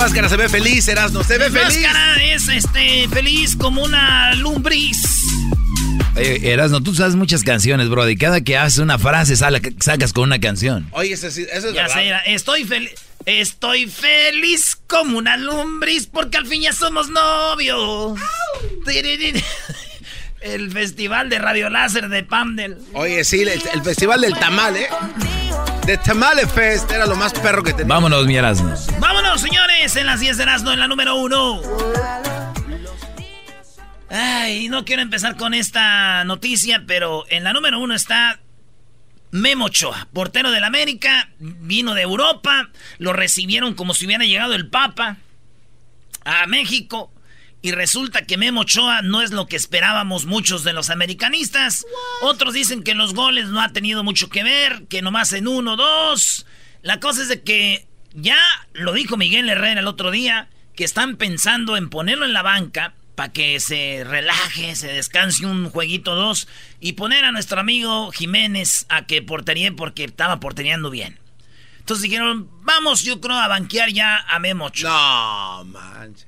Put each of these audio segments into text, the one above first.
Máscara se ve feliz, Erasmo, se ve feliz. máscara es este, feliz como una lumbriz. Eh, Erasno, tú sabes muchas canciones, bro. Y cada que haces una frase sale- sacas con una canción. Oye, eso, es Ya verdad. sé, estoy feliz. Estoy feliz como una lumbriz porque al fin ya somos novios. El festival de Radio Láser de Pamdel. Oye, sí, el, el festival del tamal, ¿eh? De Tamale Fest era lo más perro que tenía. Vámonos, mi Erasno. Vámonos, señores, en las 10 de Erasmo, en la número uno. Ay, no quiero empezar con esta noticia, pero en la número uno está Memo Ochoa, portero del América, vino de Europa, lo recibieron como si hubiera llegado el Papa a México. Y resulta que Memo Ochoa no es lo que esperábamos muchos de los americanistas. Otros dicen que los goles no ha tenido mucho que ver, que nomás en uno, dos. La cosa es de que ya lo dijo Miguel Herrera el otro día, que están pensando en ponerlo en la banca para que se relaje, se descanse un jueguito dos y poner a nuestro amigo Jiménez a que portería porque estaba portereando bien. Entonces dijeron, vamos yo creo a banquear ya a Memo Ochoa. No, manches.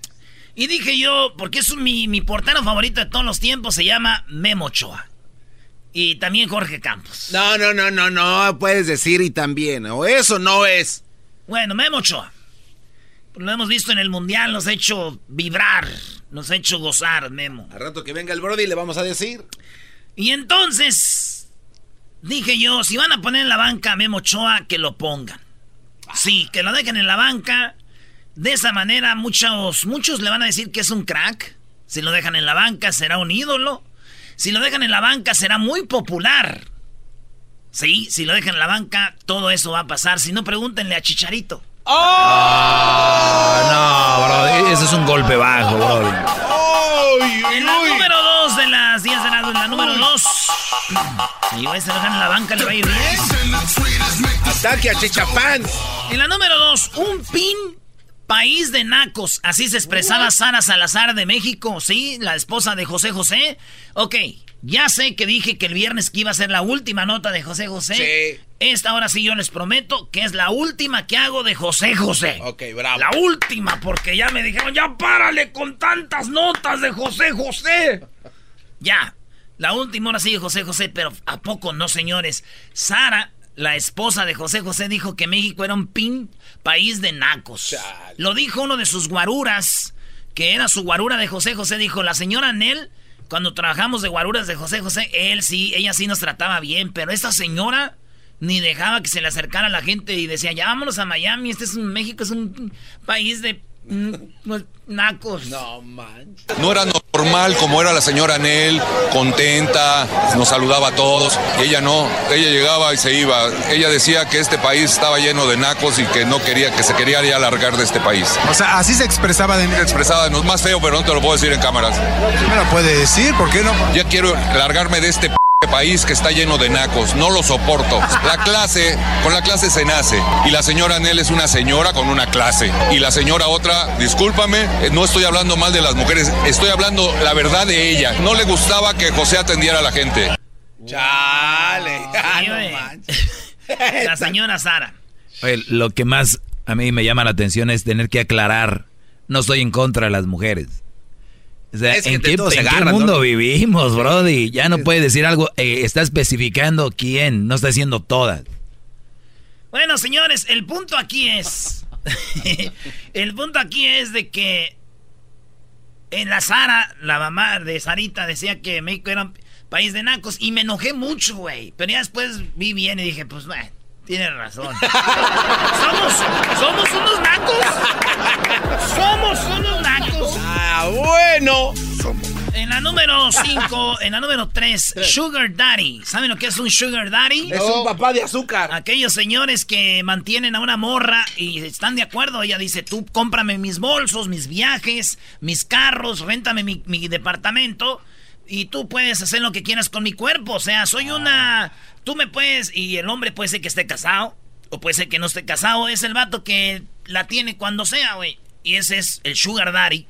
Y dije yo, porque es mi, mi portero favorito de todos los tiempos, se llama Memo Ochoa. Y también Jorge Campos. No, no, no, no, no, puedes decir y también. O eso no es. Bueno, Memo Ochoa. Lo hemos visto en el Mundial, nos ha hecho vibrar, nos ha hecho gozar, Memo. Al rato que venga el Brody le vamos a decir. Y entonces, dije yo, si van a poner en la banca a Memo Ochoa, que lo pongan. Sí, que lo dejen en la banca. De esa manera, muchos, muchos le van a decir que es un crack. Si lo dejan en la banca, será un ídolo. Si lo dejan en la banca, será muy popular. Sí, si lo dejan en la banca, todo eso va a pasar. Si no, pregúntenle a Chicharito. Ah, no, bro. Ese es un golpe bajo, bro. En la número 2 de las 10 de la, en la número 2. Y güey, se lo dejan en la banca, le va a ir bien. Ataque a Chichapán. En la número 2, un pin país de nacos. Así se expresaba Sara Salazar de México, ¿sí? La esposa de José José. Ok, ya sé que dije que el viernes que iba a ser la última nota de José José. Sí. Esta hora sí yo les prometo que es la última que hago de José José. Ok, bravo. La última, porque ya me dijeron, ya párale con tantas notas de José José. Ya, la última hora sí de José José, pero ¿a poco no, señores? Sara, la esposa de José José, dijo que México era un pin país de nacos. Lo dijo uno de sus guaruras, que era su guarura de José José, dijo, la señora Nel, cuando trabajamos de guaruras de José José, él sí, ella sí nos trataba bien, pero esta señora ni dejaba que se le acercara a la gente y decía, ya vámonos a Miami, este es un México, es un país de nacos. No, manches. No era normal como era la señora Nel, contenta, nos saludaba a todos. Y ella no, ella llegaba y se iba. Ella decía que este país estaba lleno de nacos y que no quería, que se quería ya largar de este país. O sea, así se expresaba de mí. Se expresaba, no es más feo, pero no te lo puedo decir en cámaras. ¿Sí me lo puede decir? ¿Por qué no? Ya quiero largarme de este p- país que está lleno de nacos. No lo soporto. La clase, con la clase se nace. Y la señora Anel es una señora con una clase. Y la señora otra, discúlpame, eh, no estoy hablando mal de las mujeres, estoy hablando la verdad de ella. No le gustaba que José atendiera a la gente. Chale. La señora Sara. Oye, lo que más a mí me llama la atención es tener que aclarar, no estoy en contra de las mujeres. O sea, Es que ¿en qué, en qué mundo ¿no? vivimos, Brody? Ya no puede decir algo, eh, está especificando quién, no está diciendo todas. Bueno, señores, el punto aquí es. el punto aquí es de que. En la Sara, la mamá de Sarita decía que México era un país de nacos. Y me enojé mucho, güey. Pero ya después vi bien y dije, pues, bueno, tiene razón. somos, somos unos nacos. Somos unos. Ah, bueno. En la número 5, en la número 3, Sugar Daddy. ¿Saben lo que es un Sugar Daddy? Es un papá de azúcar. Aquellos señores que mantienen a una morra y están de acuerdo. Ella dice, tú cómprame mis bolsos, mis viajes, mis carros, réntame mi, mi departamento y tú puedes hacer lo que quieras con mi cuerpo. O sea, soy una... Tú me puedes... Y el hombre puede ser que esté casado o puede ser que no esté casado. Es el vato que la tiene cuando sea, güey. Y ese es el Sugar Daddy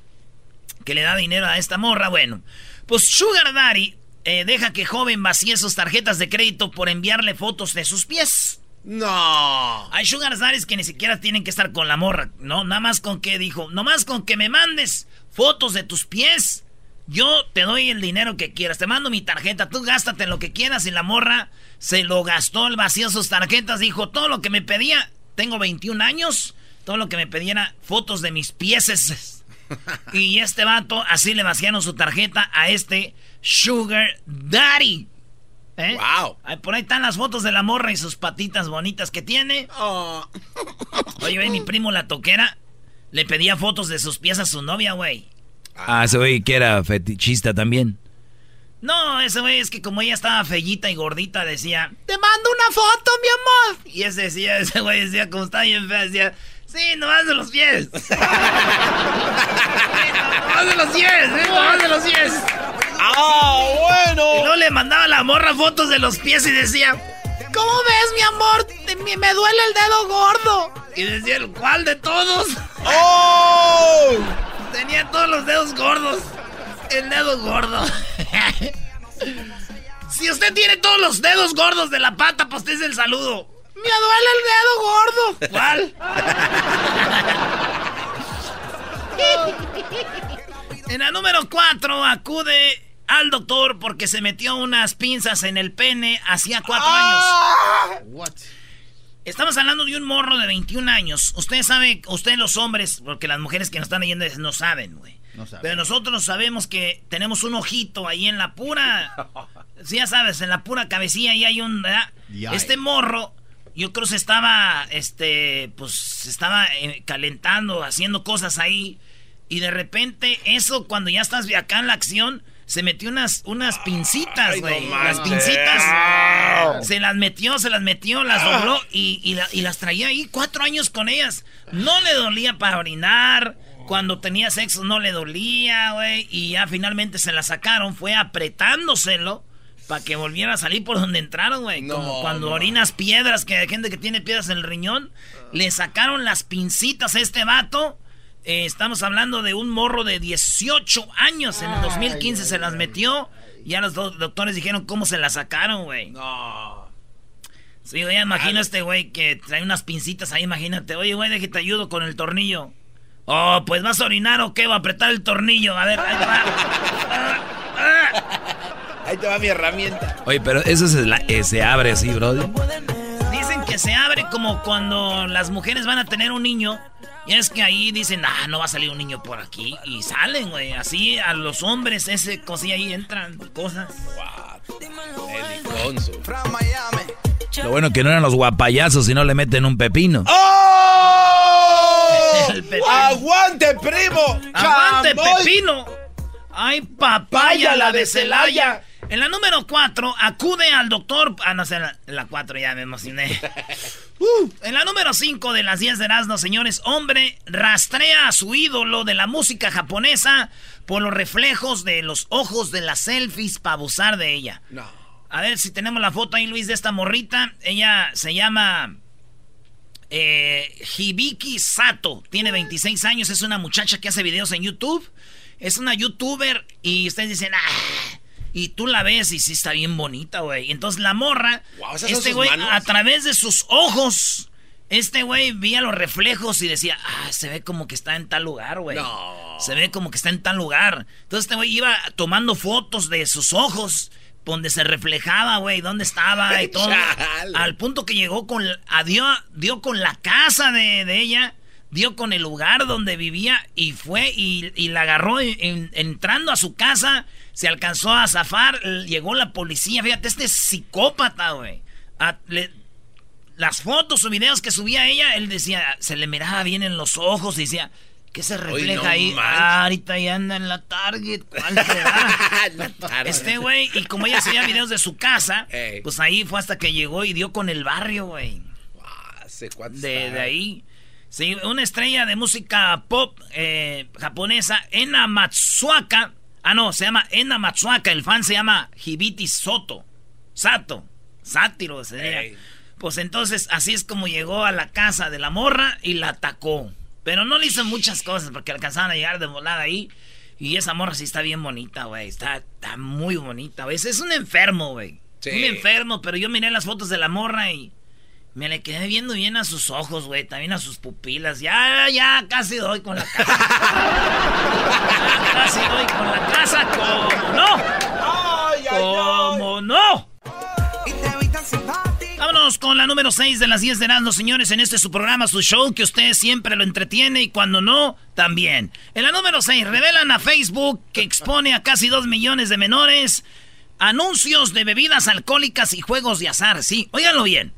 que le da dinero a esta morra. Bueno, pues Sugar Daddy eh, deja que joven vacíe sus tarjetas de crédito por enviarle fotos de sus pies. No. Hay Sugar Daddies que ni siquiera tienen que estar con la morra, ¿no? Nada más con que dijo, nomás con que me mandes fotos de tus pies, yo te doy el dinero que quieras, te mando mi tarjeta, tú gástate lo que quieras y la morra se lo gastó, el vacío sus tarjetas, dijo, todo lo que me pedía, tengo 21 años, todo lo que me pedía era fotos de mis pies. y este vato así le vaciaron su tarjeta a este Sugar Daddy. ¿Eh? Wow. Ay, Por ahí están las fotos de la morra y sus patitas bonitas que tiene. Oh. Oye, güey, mi primo la toquera le pedía fotos de sus pies a su novia, güey. Ah, ese güey que era fetichista también. No, ese güey es que como ella estaba fellita y gordita, decía, te mando una foto, mi amor. Y ese decía, ese güey decía, como está bien fea, decía, sí, nomás de los pies. nomás de los pies, ¿eh? nomás de los pies. Ah, Y bueno. luego le mandaba a la morra fotos de los pies y decía, ¿cómo ves, mi amor? Me, me duele el dedo gordo. Y decía, ¿el cuál de todos? Oh. Tenía todos los dedos gordos. El dedo gordo. si usted tiene todos los dedos gordos de la pata, pues te es el saludo. Me duele el dedo gordo. ¿Cuál? en la número 4 acude al doctor porque se metió unas pinzas en el pene hacía cuatro años. Estamos hablando de un morro de 21 años. Usted sabe, ustedes los hombres, porque las mujeres que nos están leyendo no saben, güey. Pero nosotros sabemos que tenemos un ojito ahí en la pura. Sí, ya sabes, en la pura cabecilla ahí hay un. ¿verdad? Este morro, yo creo se estaba, este, pues se estaba eh, calentando, haciendo cosas ahí. Y de repente, eso cuando ya estás acá en la acción, se metió unas, unas pincitas, güey. las pincitas. Se las metió, se las metió, las dobló y, y la- y las traía ahí cuatro años con ellas. No le dolía para orinar. Cuando tenía sexo no le dolía, güey. Y ya finalmente se la sacaron. Fue apretándoselo para que volviera a salir por donde entraron, güey. Como cuando orinas piedras, que hay gente que tiene piedras en el riñón. Le sacaron las pincitas a este vato. Eh, estamos hablando de un morro de 18 años. En el 2015 se las metió. Ya los do- doctores dijeron cómo se las sacaron, güey. No. Sí, güey, imagino a este güey que trae unas pincitas ahí, imagínate. Oye, güey, que te ayudo con el tornillo. Oh, pues vas a orinar o qué, va a apretar el tornillo. A ver, ahí va. Ahí te va mi herramienta. Oye, pero eso se, la- eh, se abre así, Brody. Dicen que se abre como cuando las mujeres van a tener un niño. Y es que ahí dicen, ah, no va a salir un niño por aquí. Y salen, güey. Así a los hombres, ese cosilla ahí entran cosas. Lo bueno que no eran los guapayazos si no le meten un pepino. ¡Oh! El pepino. ¡Aguante, primo! ¡Aguante, pepino! ¡Ay, papaya, la de Celaya! En la número 4, acude al doctor. Ah, no sé, en la- en la 4 ya me emocioné. Uh, en la número 5 de las 10 de Erasmo, señores, hombre rastrea a su ídolo de la música japonesa por los reflejos de los ojos de las selfies para abusar de ella. No. A ver si tenemos la foto ahí, Luis, de esta morrita. Ella se llama eh, Hibiki Sato. Tiene 26 años. Es una muchacha que hace videos en YouTube. Es una youtuber y ustedes dicen, ah, y tú la ves y sí está bien bonita, güey. Entonces la morra, este güey, a través de sus ojos, este güey veía los reflejos y decía, ah, se ve como que está en tal lugar, güey. No. Se ve como que está en tal lugar. Entonces este güey iba tomando fotos de sus ojos donde se reflejaba, güey, dónde estaba y todo. Al punto que llegó con, dio, dio con la casa de, ella, dio con el lugar donde vivía y fue y, la agarró entrando a su casa, se alcanzó a zafar, llegó la policía, fíjate, este psicópata, güey. Las fotos o videos que subía ella, él decía, se le miraba bien en los ojos y decía, ¿Qué se refleja ahí? Ah, ahorita ya anda en la Target. ¿Cuál este güey, y como ella hacía videos de su casa, pues ahí fue hasta que llegó y dio con el barrio, güey. de, de, ahí. Sí, una estrella de música pop eh, japonesa, Ena Matsuaka. Ah, no, se llama Ena Matsuaka. El fan se llama Hibiti Soto. Sato. Sátiro sería. Pues entonces, así es como llegó a la casa de la morra y la atacó. Pero no le hizo muchas cosas porque alcanzaban a llegar de volada ahí. Y esa morra sí está bien bonita, güey. Está, está muy bonita, güey. Es un enfermo, güey. Un enfermo, pero yo miré las fotos de la morra y me le quedé viendo bien a sus ojos, güey. También a sus pupilas. Ya, ya, casi doy con la casa. casi doy con la casa. ¿Cómo no? ¿Cómo no? Vámonos con la número 6 de las 10 de Erasmus, señores, en este su programa, su show, que usted siempre lo entretiene y cuando no, también. En la número 6, revelan a Facebook que expone a casi 2 millones de menores anuncios de bebidas alcohólicas y juegos de azar. Sí, óiganlo bien.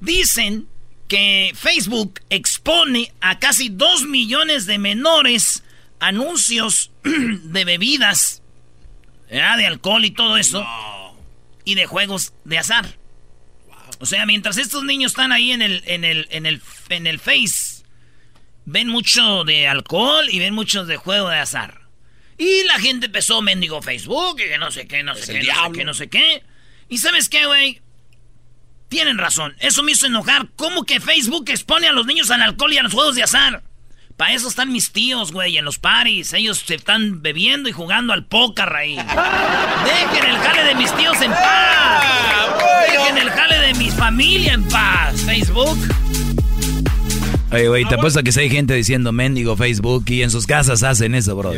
Dicen que Facebook expone a casi 2 millones de menores anuncios de bebidas, de alcohol y todo eso, y de juegos de azar. O sea, mientras estos niños están ahí en el, en el, en el, en el Face, ven mucho de alcohol y ven mucho de juego de azar. Y la gente empezó mendigo Facebook y que no sé qué, no sé qué, no sé qué, no sé qué. Y sabes qué, güey? Tienen razón. Eso me hizo enojar. ¿Cómo que Facebook expone a los niños al alcohol y a los juegos de azar? Para eso están mis tíos, güey, en los paris. Ellos se están bebiendo y jugando al póker ahí. Dejen el jale de mis tíos en paz. Dejen el jale de mi familia en paz. Facebook. Oye, güey, te apuesto que si hay gente diciendo mendigo Facebook y en sus casas hacen eso, bro.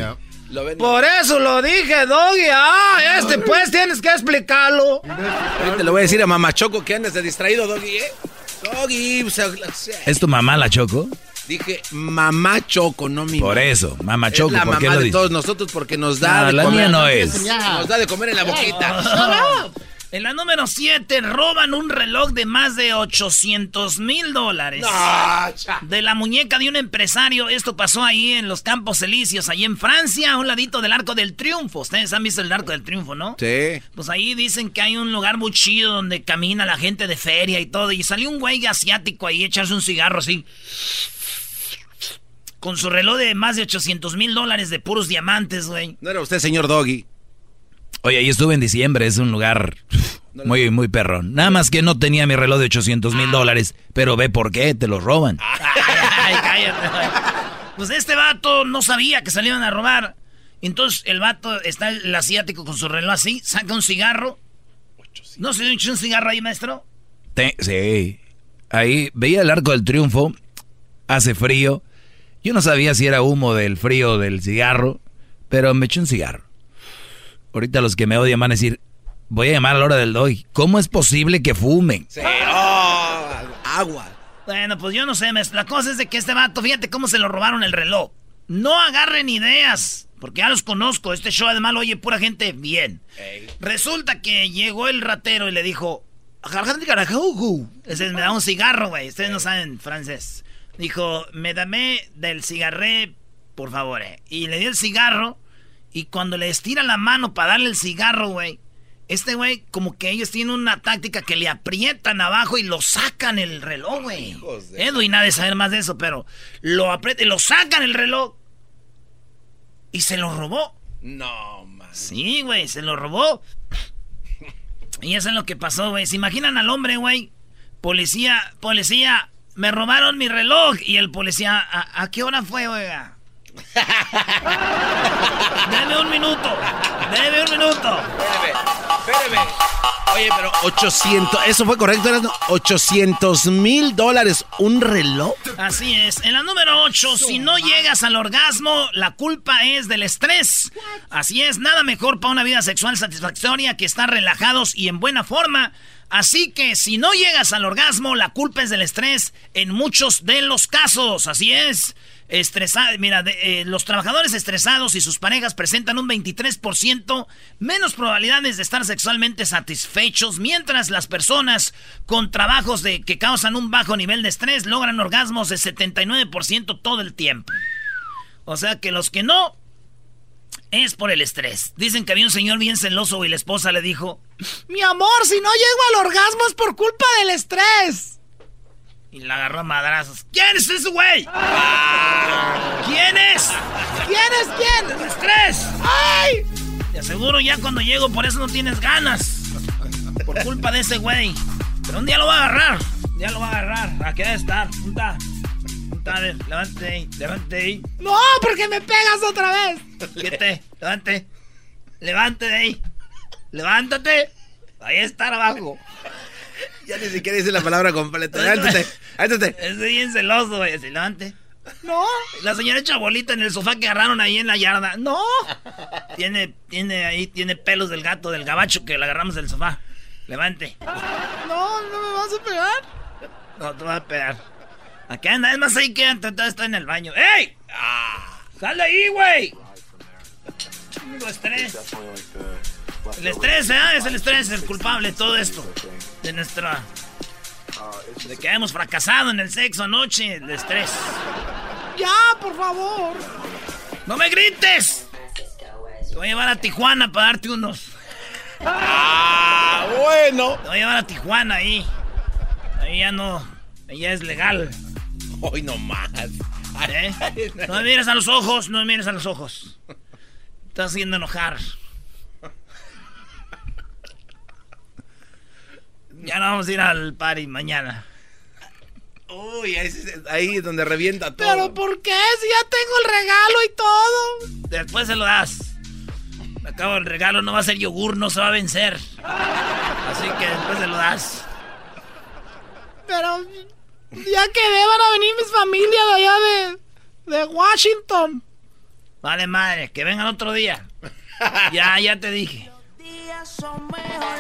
Por eso lo dije, Doggy. Ah, este pues tienes que explicarlo. Te lo voy a decir a Mamá Choco que andes de distraído, Doggy, ¿eh? Doggy. ¿Es tu mamá la Choco? Dije mamá Choco, no mi Por eso, mamá Choco. Es la mamá de todos nosotros porque nos da de la comer. Mía no es. Nos da de comer en la boquita. En la número 7 roban un reloj de más de 800 mil dólares. de la muñeca de un empresario. Esto pasó ahí en los Campos Elíseos, ahí en Francia, a un ladito del Arco del Triunfo. Ustedes han visto el Arco del Triunfo, ¿no? Sí. Pues ahí dicen que hay un lugar muy chido donde camina la gente de feria y todo. Y salió un güey asiático ahí echarse un cigarro así. Con su reloj de más de 800 mil dólares de puros diamantes, güey. ¿No era usted, señor Doggy? Oye, ahí estuve en diciembre, es un lugar muy, muy perrón. Nada más que no tenía mi reloj de 800 mil dólares, pero ve por qué, te lo roban. Ay, cállate. Pues este vato no sabía que salían a robar. Entonces el vato está el asiático con su reloj así, saca un cigarro. ¿No se dio un cigarro ahí, maestro? sí. Ahí veía el arco del triunfo, hace frío. Yo no sabía si era humo del frío del cigarro, pero me eché un cigarro. Ahorita los que me odian van a decir, voy a llamar a la hora del doy. ¿Cómo es posible que fumen? Sí, oh, agua. Bueno, pues yo no sé, la cosa es de que este vato, fíjate cómo se lo robaron el reloj. No agarren ideas, porque ya los conozco. Este show además lo oye pura gente bien. Resulta que llegó el ratero y le dijo, ese me da un cigarro, güey. Ustedes no saben francés. Dijo, me dame del cigarré, por favor. Eh. Y le dio el cigarro. Y cuando le estira la mano para darle el cigarro, güey, este güey, como que ellos tienen una táctica que le aprietan abajo y lo sacan el reloj, güey. Edwin nada de saber más de eso, pero lo aprietan, lo sacan el reloj. Y se lo robó. No, man. Sí, güey, se lo robó. Y eso es lo que pasó, güey. ¿Se imaginan al hombre, güey? Policía, policía, me robaron mi reloj. Y el policía, ¿a, qué hora fue, oiga? Deme un minuto. Deme un minuto. Espérame, espérame. Oye, pero 800, ¿eso fue correcto? ¿Eran 800 mil dólares un reloj? Así es. En la número 8, si no llegas al orgasmo, la culpa es del estrés. Así es, nada mejor para una vida sexual satisfactoria que estar relajados y en buena forma. Así que si no llegas al orgasmo, la culpa es del estrés en muchos de los casos. Así es. Estresado, mira, eh, los trabajadores estresados y sus parejas presentan un 23% menos probabilidades de estar sexualmente satisfechos, mientras las personas con trabajos de, que causan un bajo nivel de estrés logran orgasmos de 79% todo el tiempo. O sea que los que no, es por el estrés. Dicen que había un señor bien celoso y la esposa le dijo, mi amor, si no llego al orgasmo es por culpa del estrés. Y la agarró a madrazos. ¿Quién es ese güey? ¿Quién es? ¿Quién es quién? ¡El estrés! ¡Ay! Te aseguro ya cuando llego por eso no tienes ganas. Por culpa de ese güey. Pero un día lo va a agarrar. Un día lo va a agarrar. ¿A qué debe estar? Punta. Punta, levante ahí. Levante ahí. ¡No! Porque me pegas otra vez. Quédate. Levante. Levante de ahí. Levántate. Ahí está abajo. Ya ni siquiera dice la palabra completa. Levántate, levántate. Estoy bien celoso, güey. Levante. No. La señora Chabolita en el sofá que agarraron ahí en la yarda. No. Tiene, tiene ahí, tiene pelos del gato, del gabacho que le agarramos del sofá. Levante. No, no me vas a pegar. No, te vas a pegar. Aquí anda, es más ahí que todo está en el baño. ¡Ey! Ah, ¡Sal de ahí, güey! estrés. El estrés, ¿eh? Es el estrés el culpable de todo esto. De nuestra. De que hemos fracasado en el sexo anoche. El estrés. ¡Ya, por favor! ¡No me grites! Te voy a llevar a Tijuana para darte unos. ¡Ah, bueno! Te voy a llevar a Tijuana ahí. Ahí ya no. Ahí ya es legal. Hoy no más. ¿Eh? No me mires a los ojos, no me mires a los ojos. Estás haciendo enojar. Ya no vamos a ir al party mañana. Uy, ahí, es donde revienta todo. ¿Pero por qué? Si ya tengo el regalo y todo. Después se lo das. Me acabo el regalo, no va a ser yogur, no se va a vencer. Así que después se lo das. Pero ya quedé, van a venir mis familias de allá de, de Washington. Vale, madre, que vengan otro día. ya, ya te dije.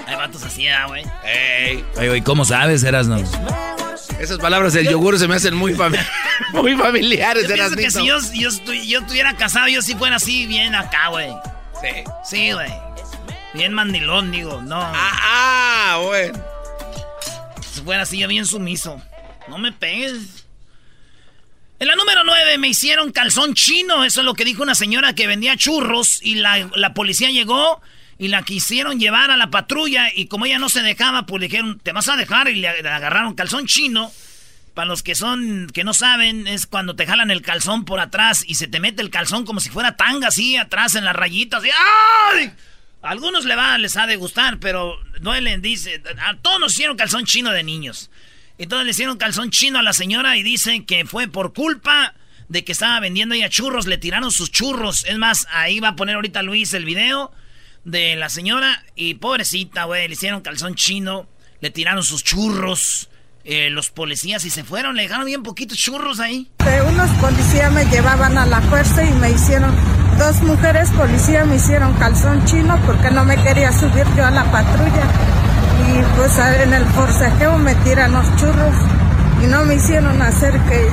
Hay vatos así, ¿ah, güey. Ey. Oye, ¿cómo sabes, Erasno? Esas palabras del yogur se me hacen muy, muy familiares, yo pienso que si yo, yo, estuviera casado, yo sí fuera así bien acá, güey. Sí. Sí, güey. Bien mandilón, digo, no. Ah, ah. Si fuera así, yo bien sumiso. No me pegues. En la número 9 me hicieron calzón chino. Eso es lo que dijo una señora que vendía churros y la, la policía llegó y la quisieron llevar a la patrulla y como ella no se dejaba, pues dijeron, te vas a dejar y le agarraron calzón chino. Para los que son, que no saben, es cuando te jalan el calzón por atrás y se te mete el calzón como si fuera tanga así atrás en las rayitas. Y. A algunos le va, les ha de gustar, pero duelen, dice. A todos nos hicieron calzón chino de niños. Entonces le hicieron calzón chino a la señora y dicen que fue por culpa de que estaba vendiendo ella churros, le tiraron sus churros. Es más, ahí va a poner ahorita Luis el video de la señora y pobrecita, güey, le hicieron calzón chino, le tiraron sus churros. Eh, los policías y se fueron, le dejaron bien poquitos churros ahí. unos policías me llevaban a la fuerza y me hicieron, dos mujeres policías me hicieron calzón chino porque no me quería subir yo a la patrulla. Y pues en el forcejeo me tiran los churros y no me hicieron hacer que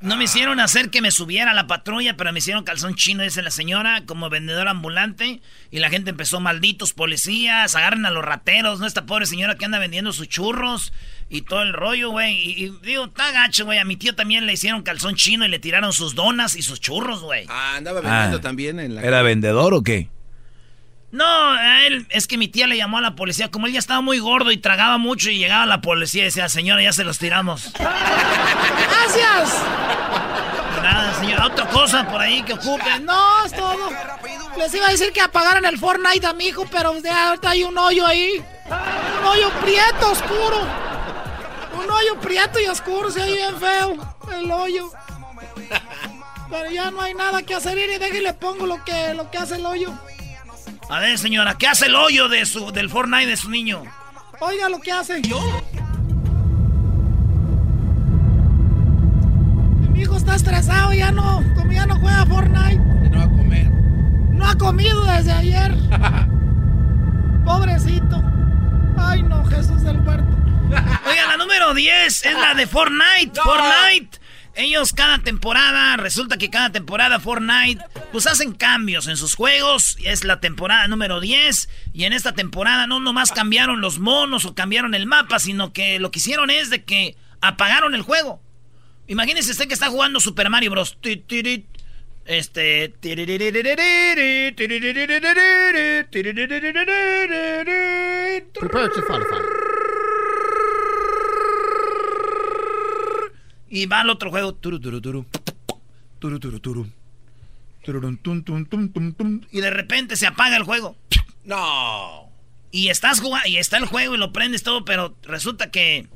no me hicieron hacer que me subiera a la patrulla, pero me hicieron calzón chino, dice la señora, como vendedora ambulante. Y la gente empezó, malditos policías, agarren a los rateros, ¿no? Esta pobre señora que anda vendiendo sus churros y todo el rollo, güey. Y, digo, está gacho, güey. A mi tío también le hicieron calzón chino y le tiraron sus donas y sus churros, güey. Ah, andaba vendiendo ah. también en la... ¿Era vendedor o qué? No, a él, es que mi tía le llamó a la policía. Como él ya estaba muy gordo y tragaba mucho y llegaba la policía y decía, señora, ya se los tiramos. ¡Gracias! Nada, señora, otra cosa por ahí que ocupe. No, es todo. Les iba a decir que apagaran el Fortnite a mi hijo, pero ya ahorita hay un hoyo ahí. hoyo prieto oscuro. Un hoyo prieto y oscuro, se oye bien feo. El hoyo. Pero ya no hay nada que hacer y déjale pongo lo que, lo que hace el hoyo. A ver, señora, ¿qué hace el hoyo de su, del Fortnite de su niño? Oiga lo que hace. ¿Yo? Mi hijo está estresado, ya no, como ya no juega Fortnite. no va a comer. No ha comido desde ayer. Pobrecito. Ay, no, Jesús del parto. Oiga, la número 10 es la de Fortnite. Fortnite. Ellos cada temporada, resulta que cada temporada Fortnite, pues hacen cambios en sus juegos. Es la temporada número 10. Y en esta temporada no nomás cambiaron los monos o cambiaron el mapa, sino que lo que hicieron es de que apagaron el juego. Imagínese usted que está jugando Super Mario Bros. Este. Y va al otro juego. Y de repente se apaga el juego. No. Y estás jugando, y está el juego y lo prendes todo, pero resulta que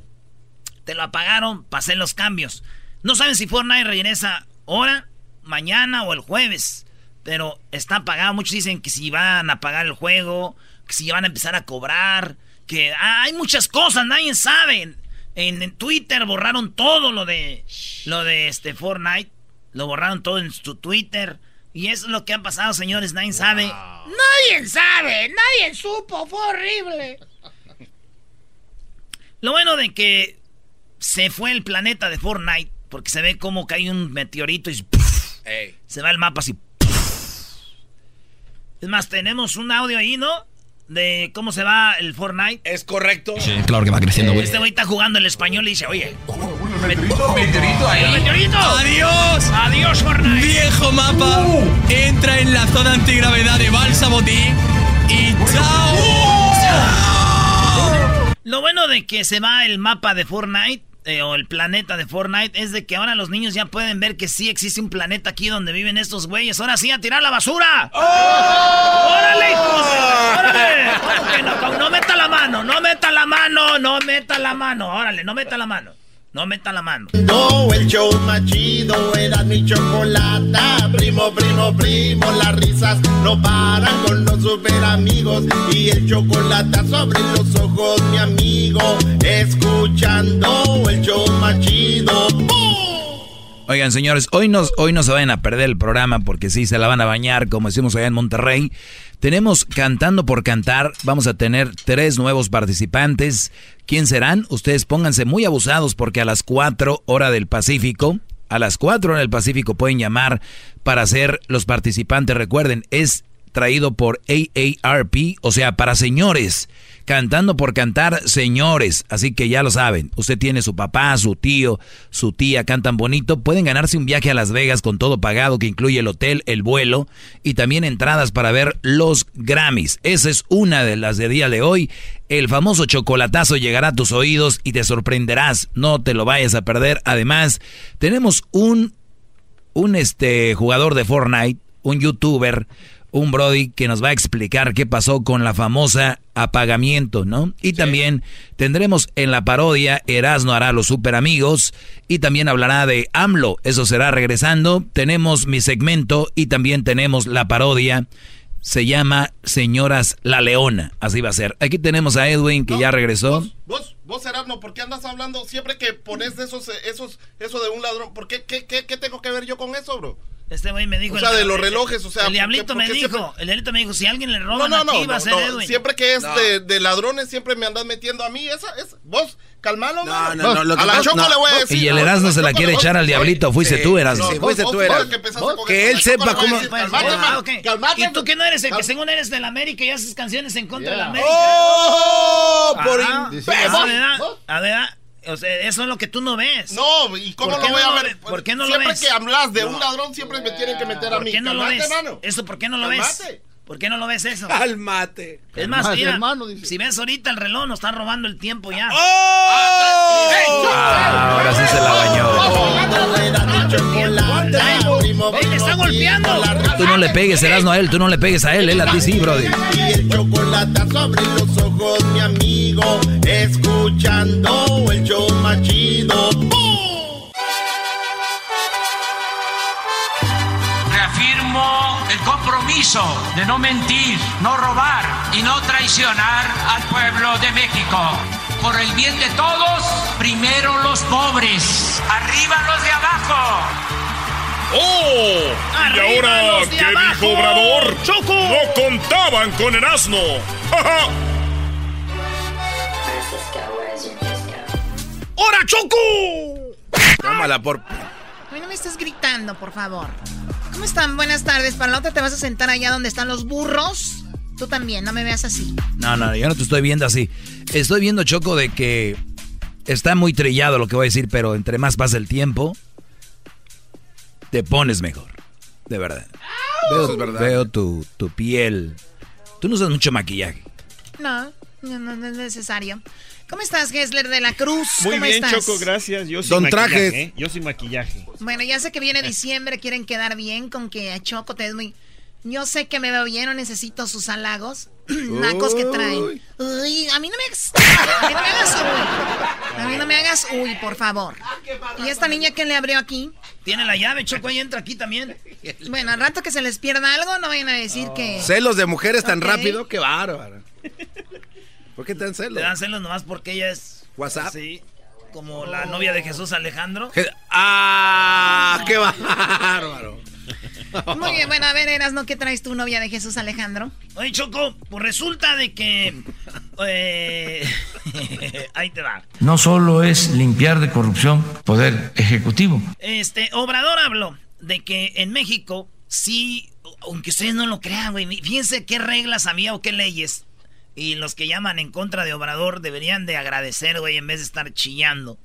te lo apagaron para hacer los cambios. No saben si Fortnite regresa ahora, mañana o el jueves. Pero está apagado. Muchos dicen que si van a apagar el juego, que si van a empezar a cobrar, que ah, hay muchas cosas, nadie sabe. En, Twitter borraron todo lo de lo de este Fortnite. Lo borraron todo en su Twitter. Y eso es lo que ha pasado, señores. Nadie sabe. Nadie sabe. Nadie supo. Fue horrible. Lo bueno de que se fue el planeta de Fortnite. Porque se ve como cae un meteorito y se va el mapa así. Es más, tenemos un audio ahí, ¿no? De cómo se va el Fortnite. Es correcto. Sí, claro que va creciendo, güey. Este güey está jugando el español y dice, oye. meteorito, meteorito ahí. ¡Meteorito! ¡Adiós! ¡Adiós, Fortnite! Viejo mapa. Entra en la zona antigravedad de Balsamotí. Y chao. ¡Chao! Lo bueno de que se va el mapa de Fortnite eh, o el planeta de Fortnite es de que ahora los niños ya pueden ver que sí existe un planeta aquí donde viven estos güeyes. Ahora sí, a tirar la basura. ¡Oh! ¡Órale, hijos! ¡Órale! No, no meta la mano, no meta la mano, no meta la mano. Órale, no meta la mano. No meta la mano. No, el show más chido era mi chocolata. Primo, primo, primo, las risas no paran con los super amigos. Y el chocolate sobre los ojos, mi amigo. Escuchando el show más chido. Oigan, señores, hoy, nos, hoy no se vayan a perder el programa porque sí se la van a bañar, como decimos allá en Monterrey. Tenemos Cantando por Cantar, vamos a tener tres nuevos participantes. ¿Quién serán? Ustedes pónganse muy abusados porque a las 4 hora del Pacífico, a las 4 hora del Pacífico pueden llamar para ser los participantes. Recuerden, es traído por AARP, o sea, para señores. Cantando por cantar, señores. Así que ya lo saben. Usted tiene su papá, su tío, su tía, cantan bonito. Pueden ganarse un viaje a Las Vegas con todo pagado, que incluye el hotel, el vuelo y también entradas para ver los Grammys. Esa es una de las de día de hoy. El famoso chocolatazo llegará a tus oídos y te sorprenderás. No te lo vayas a perder. Además, tenemos un, un este, jugador de Fortnite, un youtuber un Brody que nos va a explicar qué pasó con la famosa apagamiento, ¿no? Y también tendremos en la parodia Erasno hará los super amigos y también hablará de AMLO, eso será regresando. Tenemos mi segmento y también tenemos la parodia. Se llama Señoras La Leona, así va a ser. Aquí tenemos a Edwin que ya regresó. Vos, vos, vos Erasno, ¿por qué andas hablando siempre que pones esos, esos, eso de un ladrón? ¿Por qué, qué, qué, qué tengo que ver yo con eso, bro? Este güey me dijo. O sea, de los relojes, o sea. El diablito me dijo. El diablito me dijo: si alguien le roba no, no, aquí, va a ser Edwin. Siempre que es de, de, ladrones, siempre me andas metiendo a mí. Esa, es, vos, calmalo, no, no, no, lo A la Choco le voy a decir. Y el Erasmo se la quiere echar al diablito. Fuiste tú, Erasmo. Sí, fuiste tú, Erasmo. Que él sepa cómo. ¿Y tú que no eres el que según eres del América y haces canciones en contra de la América? ¡Oh! Por. A ver, o sea, eso es lo que tú no ves. No, ¿y cómo lo voy a ver? ¿Por qué no lo ves? Siempre que hablas de un ladrón, siempre me tienen que meter a mí. ¿Por qué no lo ves? ¿Eso por qué no lo ves? ¿Por qué no lo ves eso? Cálmate. Es más, mira, si ves ahorita el reloj, nos está robando el tiempo ya. ¡Oh! Ah, ahora sí se la bañó. está golpeando! Tú no le pegues, Erasmo, a él, tú no le pegues a él, él a ti sí, brody. Y el chocolate sobre los ojos, mi amigo, escuchando el show machido. Compromiso de no mentir, no robar y no traicionar al pueblo de México. Por el bien de todos, primero los pobres, arriba los de abajo. ¡Oh! ¿Y ahora los de qué abajo! dijo Obrador? ¡Choco! ¡No contaban con el asno! ¡Ja, ja! ¡Hora, Choco! Tómala por. Ay, no me estés gritando, por favor. ¿Cómo están? Buenas tardes. Para la otra te vas a sentar allá donde están los burros. Tú también, no me veas así. No, no, yo no te estoy viendo así. Estoy viendo, Choco, de que está muy trillado lo que voy a decir, pero entre más pasa el tiempo, te pones mejor. De verdad. Veo, Eso es verdad. veo tu, tu piel. Tú no usas mucho maquillaje. No, no, no, no es necesario. ¿Cómo estás, Gessler de la Cruz? Muy ¿Cómo bien, estás? Choco, gracias. Yo sin Don maquillaje. Trajes. ¿eh? Yo sin maquillaje. Bueno, ya sé que viene diciembre, quieren quedar bien con que a Choco te es muy... Yo sé que me veo bien, no necesito sus halagos. Nacos que traen. Uy, a mí no me hagas... A mí no me hagas uy. A mí no me hagas uy, por favor. ¿Y esta niña que le abrió aquí? Tiene la llave, Choco, ahí entra aquí también. Bueno, al rato que se les pierda algo, no vayan a decir que... Celos de mujeres tan rápido, qué bárbaro. ¿Por qué te dan celos? Le dan celos nomás porque ella es... WhatsApp. Sí. Como la novia de Jesús Alejandro. Je- ¡Ah! ¡Qué bárbaro! Muy bien, bueno, a ver, Erasno, ¿qué traes tu novia de Jesús Alejandro? Oye, Choco, pues resulta de que... eh, ahí te va. No solo es limpiar de corrupción poder ejecutivo. Este, Obrador habló de que en México, sí, aunque ustedes no lo crean, güey, fíjense qué reglas había o qué leyes. Y los que llaman en contra de Obrador deberían de agradecer, güey, en vez de estar chillando.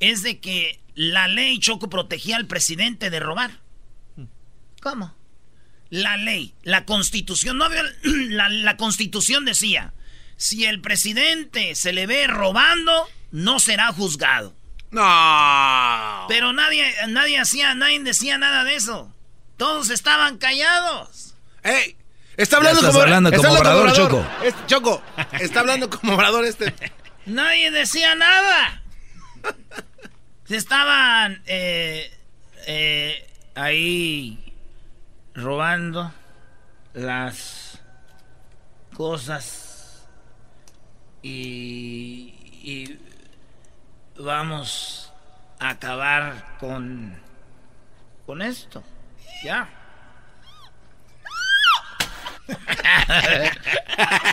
Es de que la ley Choco protegía al presidente de robar. ¿Cómo? La ley, la constitución, no había, la, la constitución decía, si el presidente se le ve robando, no será juzgado. No. Pero nadie, nadie hacía, nadie decía nada de eso. Todos estaban callados. ¡Ey! Está hablando como, hablando está como hablando Obrador, Obrador. Es- Choco, está hablando como obrador este. Nadie decía nada. Se estaban eh, eh, ahí robando las cosas y, y vamos a acabar con con esto. Ya.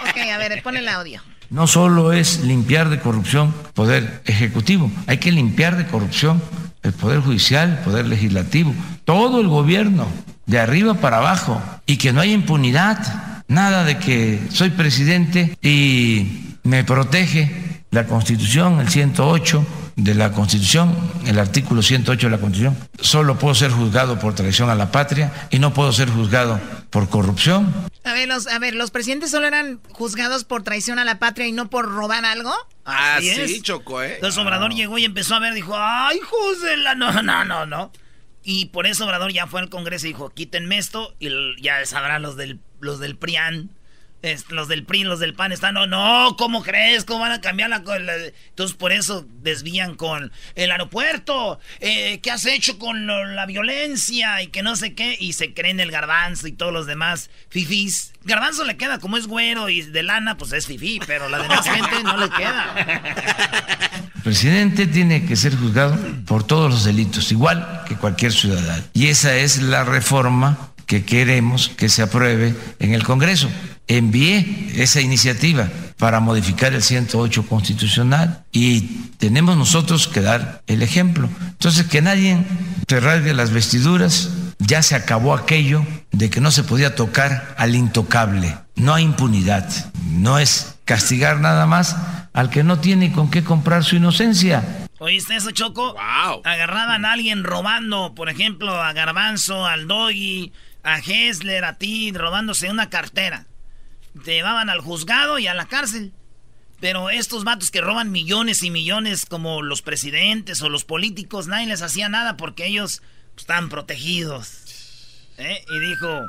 Ok, a ver, audio. No solo es limpiar de corrupción poder ejecutivo, hay que limpiar de corrupción el poder judicial, el poder legislativo, todo el gobierno, de arriba para abajo, y que no haya impunidad, nada de que soy presidente y me protege la Constitución, el 108 de la Constitución, el artículo 108 de la Constitución. Solo puedo ser juzgado por traición a la patria y no puedo ser juzgado por corrupción. A ver, los, a ver, ¿los presidentes solo eran juzgados por traición a la patria y no por robar algo? Ah, Así sí, es. Choco, ¿eh? Entonces Obrador llegó y empezó a ver, dijo, ay, hijos de la... No, no, no, no. Y por eso Obrador ya fue al Congreso y dijo, quítenme esto y ya sabrán los del, los del PRIAN. Los del PRI, los del PAN están, no, no, ¿cómo crees? ¿Cómo van a cambiar la, la- Entonces por eso desvían con el aeropuerto, eh, ¿qué has hecho con la violencia? Y que no sé qué, y se creen el garbanzo y todos los demás fifís. Garbanzo le queda, como es güero y de lana, pues es fifí, pero la demás gente no le queda. El presidente tiene que ser juzgado por todos los delitos, igual que cualquier ciudadano. Y esa es la reforma que queremos que se apruebe en el Congreso. Envié esa iniciativa para modificar el 108 constitucional y tenemos nosotros que dar el ejemplo. Entonces, que nadie se rasgue las vestiduras, ya se acabó aquello de que no se podía tocar al intocable. No hay impunidad, no es castigar nada más al que no tiene con qué comprar su inocencia. ¿Oíste eso, Choco? Wow. Agarraban a alguien robando, por ejemplo, a Garbanzo, al Doggy, a Hessler, a ti, robándose una cartera. Te llevaban al juzgado y a la cárcel. Pero estos vatos que roban millones y millones, como los presidentes o los políticos, nadie les hacía nada porque ellos pues, estaban protegidos. ¿eh? Y dijo,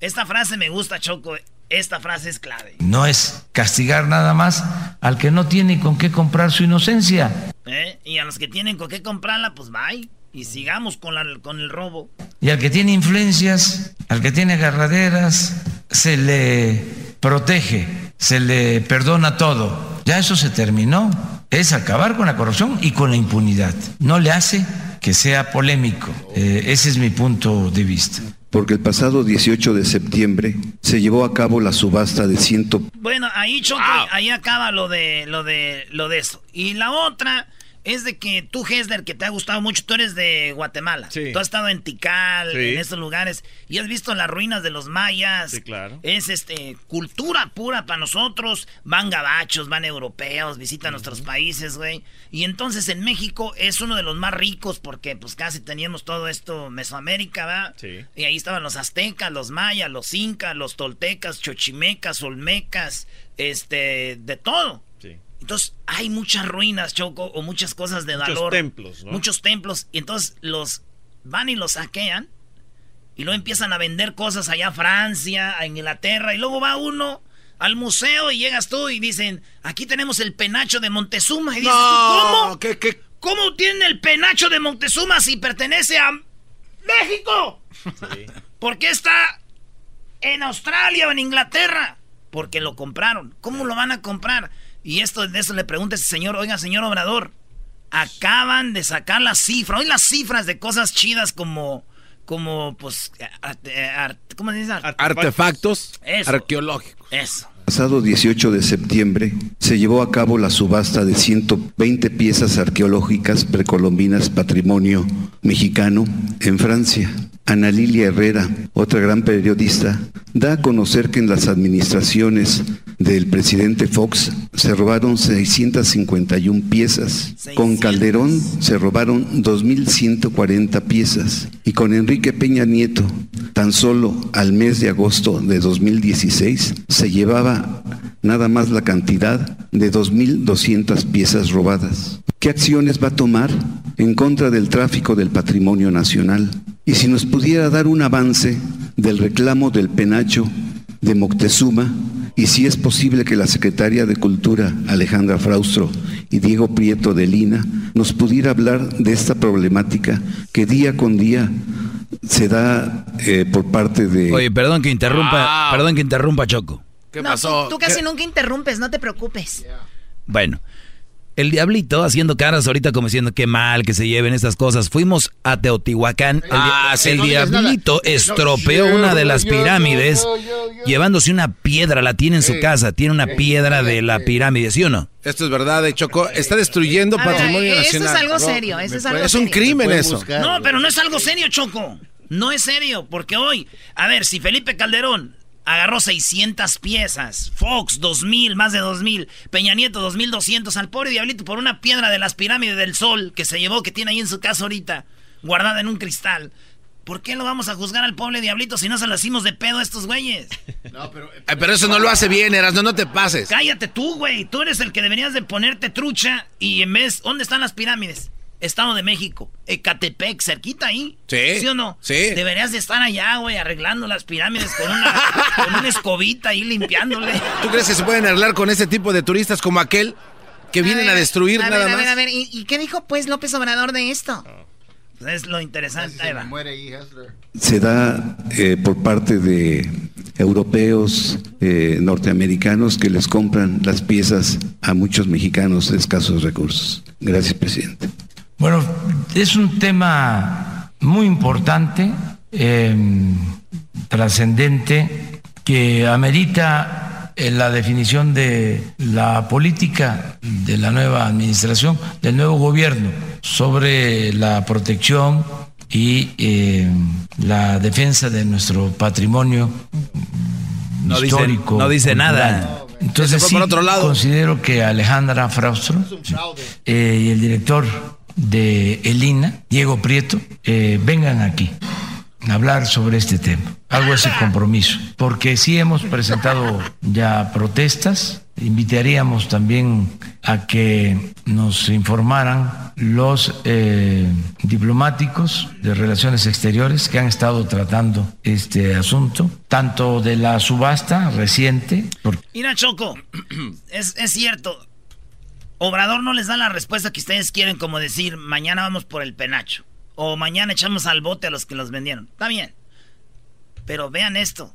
esta frase me gusta, Choco. Esta frase es clave. No es castigar nada más al que no tiene con qué comprar su inocencia. ¿eh? Y a los que tienen con qué comprarla, pues bye. Y sigamos con, la, con el robo. Y al que tiene influencias, al que tiene agarraderas, se le protege, se le perdona todo. Ya eso se terminó. Es acabar con la corrupción y con la impunidad. No le hace que sea polémico. Eh, ese es mi punto de vista. Porque el pasado 18 de septiembre se llevó a cabo la subasta de ciento... Bueno, ahí Choco, ahí acaba lo de, lo de, lo de eso. Y la otra es de que tú, Hesler, que te ha gustado mucho, tú eres de Guatemala. Sí. Tú has estado en Tikal, Sí. en estos lugares, y has visto las ruinas de los mayas. Sí, claro. Es este cultura pura para nosotros. Van gabachos, van europeos, visitan nuestros países, güey. Y entonces en México es uno de los más ricos porque pues casi teníamos todo esto Mesoamérica, ¿verdad? Sí. Y ahí estaban los aztecas, los mayas, los incas, los toltecas, chochimecas, olmecas, este, de todo. Sí. Entonces hay muchas ruinas, Choco, o muchas cosas de Muchos valor. templos, ¿no? Muchos templos. Y entonces los van y los saquean. Y luego empiezan a vender cosas allá a Francia, a Inglaterra. Y luego va uno al museo y llegas tú y dicen, aquí tenemos el penacho de Montezuma. Y dices, No, ¿tú ¿cómo? ¿qué, qué? ¿Cómo tiene el penacho de Montezuma si pertenece a México? ¿Por qué está en Australia o en Inglaterra? Porque lo compraron. ¿Cómo lo van a comprar? Y esto de eso le pregunta ese señor, oiga, señor Obrador, acaban de sacar las cifras, hoy las cifras de cosas chidas como, como, pues, arte- ¿cómo se dice? Artefactos Eso. arqueológicos. Eso. pasado 18 de septiembre se llevó a cabo la subasta de 120 piezas arqueológicas precolombinas patrimonio mexicano en Francia. Ana Lilia Herrera, otra gran periodista, da a conocer que en las administraciones del presidente Fox se robaron 651 piezas. Con Calderón se robaron 2.140 piezas. Y con Enrique Peña Nieto, tan solo al mes de agosto de 2016, se llevaba nada más la cantidad de 2.200 piezas robadas. ¿Qué acciones va a tomar en contra del tráfico del patrimonio nacional? Y si nos pudiera dar un avance del reclamo del penacho de Moctezuma y si es posible que la secretaria de Cultura, Alejandra Fraustro, y Diego Prieto de Lina, nos pudiera hablar de esta problemática que día con día se da eh, por parte de... Oye, perdón que interrumpa, perdón que interrumpa Choco. ¿Qué no, pasó? Tú, tú casi nunca interrumpes, no te preocupes. Bueno, el diablito haciendo caras ahorita como diciendo que mal que se lleven estas cosas. Fuimos a Teotihuacán. El, Ah, di- el no diablito estropeó una de las pirámides llevándose una piedra, la tiene en su casa, tiene una piedra de la pirámide, ¿sí o no? Esto es verdad, de Choco. Está destruyendo A ver, patrimonio eso nacional. es algo serio, eso es algo Es un serio. crimen eso. No, pero no es algo serio, Choco. No es serio, porque hoy, a ver, si Felipe Calderón agarró 600 piezas, Fox 2000, más de 2000, Peña Nieto 2200, al pobre diablito por una piedra de las pirámides del sol que se llevó, que tiene ahí en su casa ahorita, guardada en un cristal. ¿Por qué lo vamos a juzgar al pobre diablito si no se lo hacimos de pedo a estos güeyes? Ay, pero eso no lo hace bien, Erasno, no te pases. Cállate tú, güey. Tú eres el que deberías de ponerte trucha y en vez... ¿Dónde están las pirámides? Estado de México. Ecatepec, cerquita ahí. Sí. ¿Sí o no? Sí. Deberías de estar allá, güey, arreglando las pirámides con una, con una escobita ahí limpiándole. ¿Tú crees que se pueden arreglar con este tipo de turistas como aquel que vienen a, destruir a nada ver, más? A ver, a ver, ¿y, y qué dijo pues López Obrador de esto? Pues es lo interesante. Ahí va. se da eh, por parte de europeos, eh, norteamericanos que les compran las piezas a muchos mexicanos de escasos recursos. Gracias, presidente. Bueno, es un tema muy importante, eh, trascendente, que amerita eh, la definición de la política de la nueva administración, del nuevo gobierno, sobre la protección y eh, la defensa de nuestro patrimonio No dice- histórico. no dice cultural. nada. Entonces sí, por otro lado. considero que Alejandra Fraustro eh, y el director de Elina, Diego Prieto, eh, vengan aquí a hablar sobre este tema. Hago ese compromiso, porque sí hemos presentado ya protestas Invitaríamos también a que nos informaran los eh, diplomáticos de relaciones exteriores que han estado tratando este asunto, tanto de la subasta reciente. Mira, Choco, es, es cierto. Obrador no les da la respuesta que ustedes quieren, como decir, mañana vamos por el penacho. O mañana echamos al bote a los que los vendieron. Está bien. Pero vean esto.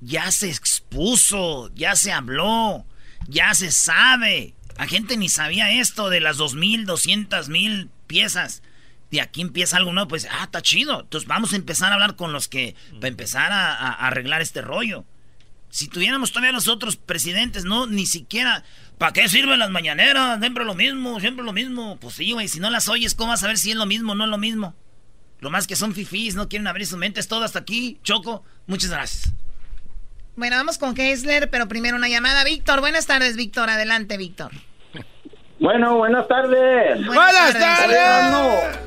Ya se expuso, ya se habló, ya se sabe. La gente ni sabía esto de las dos mil, doscientas mil piezas. De aquí empieza algo nuevo, pues, ah, está chido. Entonces vamos a empezar a hablar con los que, para empezar a, a arreglar este rollo. Si tuviéramos todavía los otros presidentes, no, ni siquiera, ¿para qué sirven las mañaneras? Siempre lo mismo, siempre lo mismo. Pues sí, güey, si no las oyes, ¿cómo vas a ver si es lo mismo o no es lo mismo? Lo más que son fifís, no quieren abrir su mente, es todo hasta aquí. Choco, muchas gracias. Bueno, vamos con Kessler, pero primero una llamada. Víctor, buenas tardes, Víctor. Adelante, Víctor. Bueno, buenas tardes. Buenas, tardes.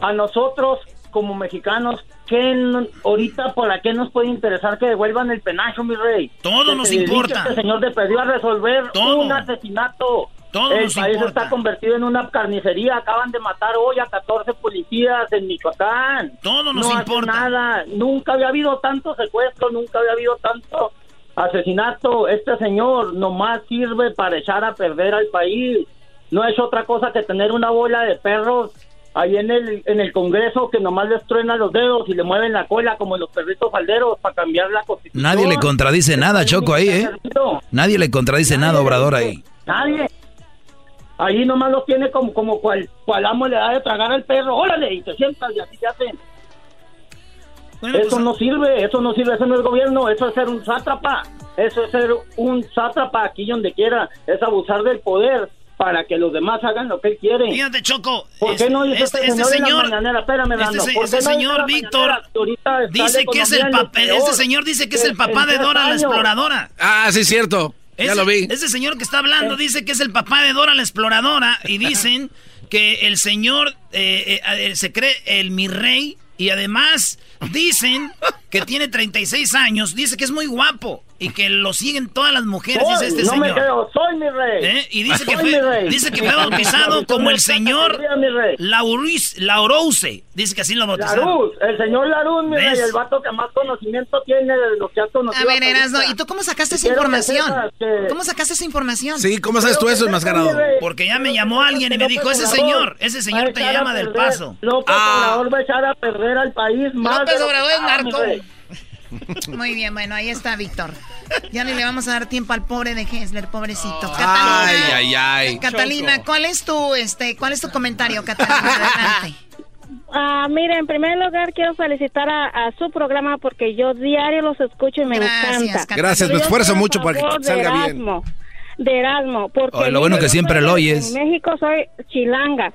A nosotros, como mexicanos, ¿qué no- ahorita por qué nos puede interesar que devuelvan el penacho, mi rey? Todo Que nos importa. Este señor de perdió a resolver Todo. un asesinato. Todo el nos país importa. está convertido en una carnicería. Acaban de matar hoy a 14 policías en Michoacán. Todo nos no hace importa. nada. Nunca había habido tanto secuestro, nunca había habido tanto asesinato. Este señor nomás sirve para echar a perder al país. No es otra cosa que tener una bola de perros ahí en el, en el Congreso que nomás les truena los dedos y le mueven la cola como los perritos falderos para cambiar la constitución. Nadie le contradice nada, Choco, ahí, ¿eh? Nadie le contradice nada, Obrador, ahí. Nadie. Ahí nomás lo tiene como, como cual, cual amo le da de tragar al perro. Órale, y te sientas y así te hacen. eso no sirve, eso no sirve, eso no es gobierno, eso es ser un sátrapa. Eso es ser un sátrapa aquí donde quiera. Es abusar del poder para que los demás hagan lo que él quiere. Fíjate, Choco. ¿Por qué no dice este, este, este señor, en la señor, mañanera? Espérame, este, Nando, se- ¿por qué este no señor Víctor dice que es el peor? Este señor dice que es el papá de Dora la exploradora. Ah, sí, cierto. Ya lo vi. Ese señor que está hablando dice que es el papá de Dora la exploradora y dicen que el señor eh, eh, eh, se cree el mi rey y además dicen que tiene 36 años, dice que es muy guapo y que lo siguen todas las mujeres, Soy, dice este no me señor. creo, soy mi rey. ¿Eh? Y dice que, Soy fue, mi rey. dice que fue bautizado como el señor. Laurus, Laurouse. Dice que así lo bautizaron. Laruz, el señor Laruz, mi ¿Ves? rey, el vato que más conocimiento tiene de lo que has conocido. A ver, Erasno. ¿y tú cómo sacaste esa información? que- ¿Cómo sacaste esa información? Sí, ¿cómo sabes tú eso, enmascarado? Porque ya me llamó alguien y me dijo, ese señor, ese señor te llama del paso. López Ah. Obrador va a echar a perder al país más. López Obrador es narco. Muy bien, bueno, ahí está Víctor. Ya ni le vamos a dar tiempo al pobre de Hessler, pobrecito. Ay, Catalina, ay, ay. Catalina, ¿cuál es tu este, cuál es tu comentario, Catalina? Adelante. Ah, mire, en primer lugar quiero felicitar a, a su programa porque yo diario los escucho y me Gracias, encanta. Catalina. Gracias, me esfuerzo mucho para que favor de salga bien. Erasmo, De Erasmo, porque lo bueno que siempre lo oyes. En México soy chilanga,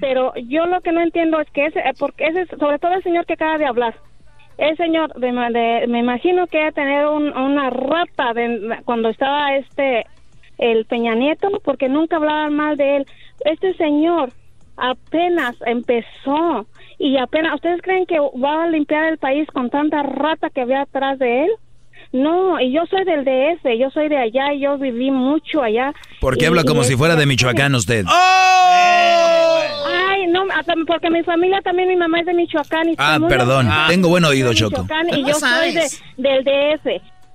pero yo lo que no entiendo es que ese, eh, porque ese, sobre todo el señor que acaba de hablar, el señor, de, me imagino que debe tener un- una rata de, cuando estaba este el Peña Nieto, porque nunca hablaban mal de él. Este señor apenas empezó y apenas, ¿ustedes creen que va a limpiar el país con tanta rata que había atrás de él? No, y yo soy del DF, yo soy de allá y yo viví mucho allá. ¿Por qué Y- habla como si fuera de Michoacán usted? Ay, no, porque mi familia también, mi mamá es de Michoacán. Y Ah, perdón. Tengo buen oído, Choco. Michoacán, Y ¿Cómo yo soy de, del DF.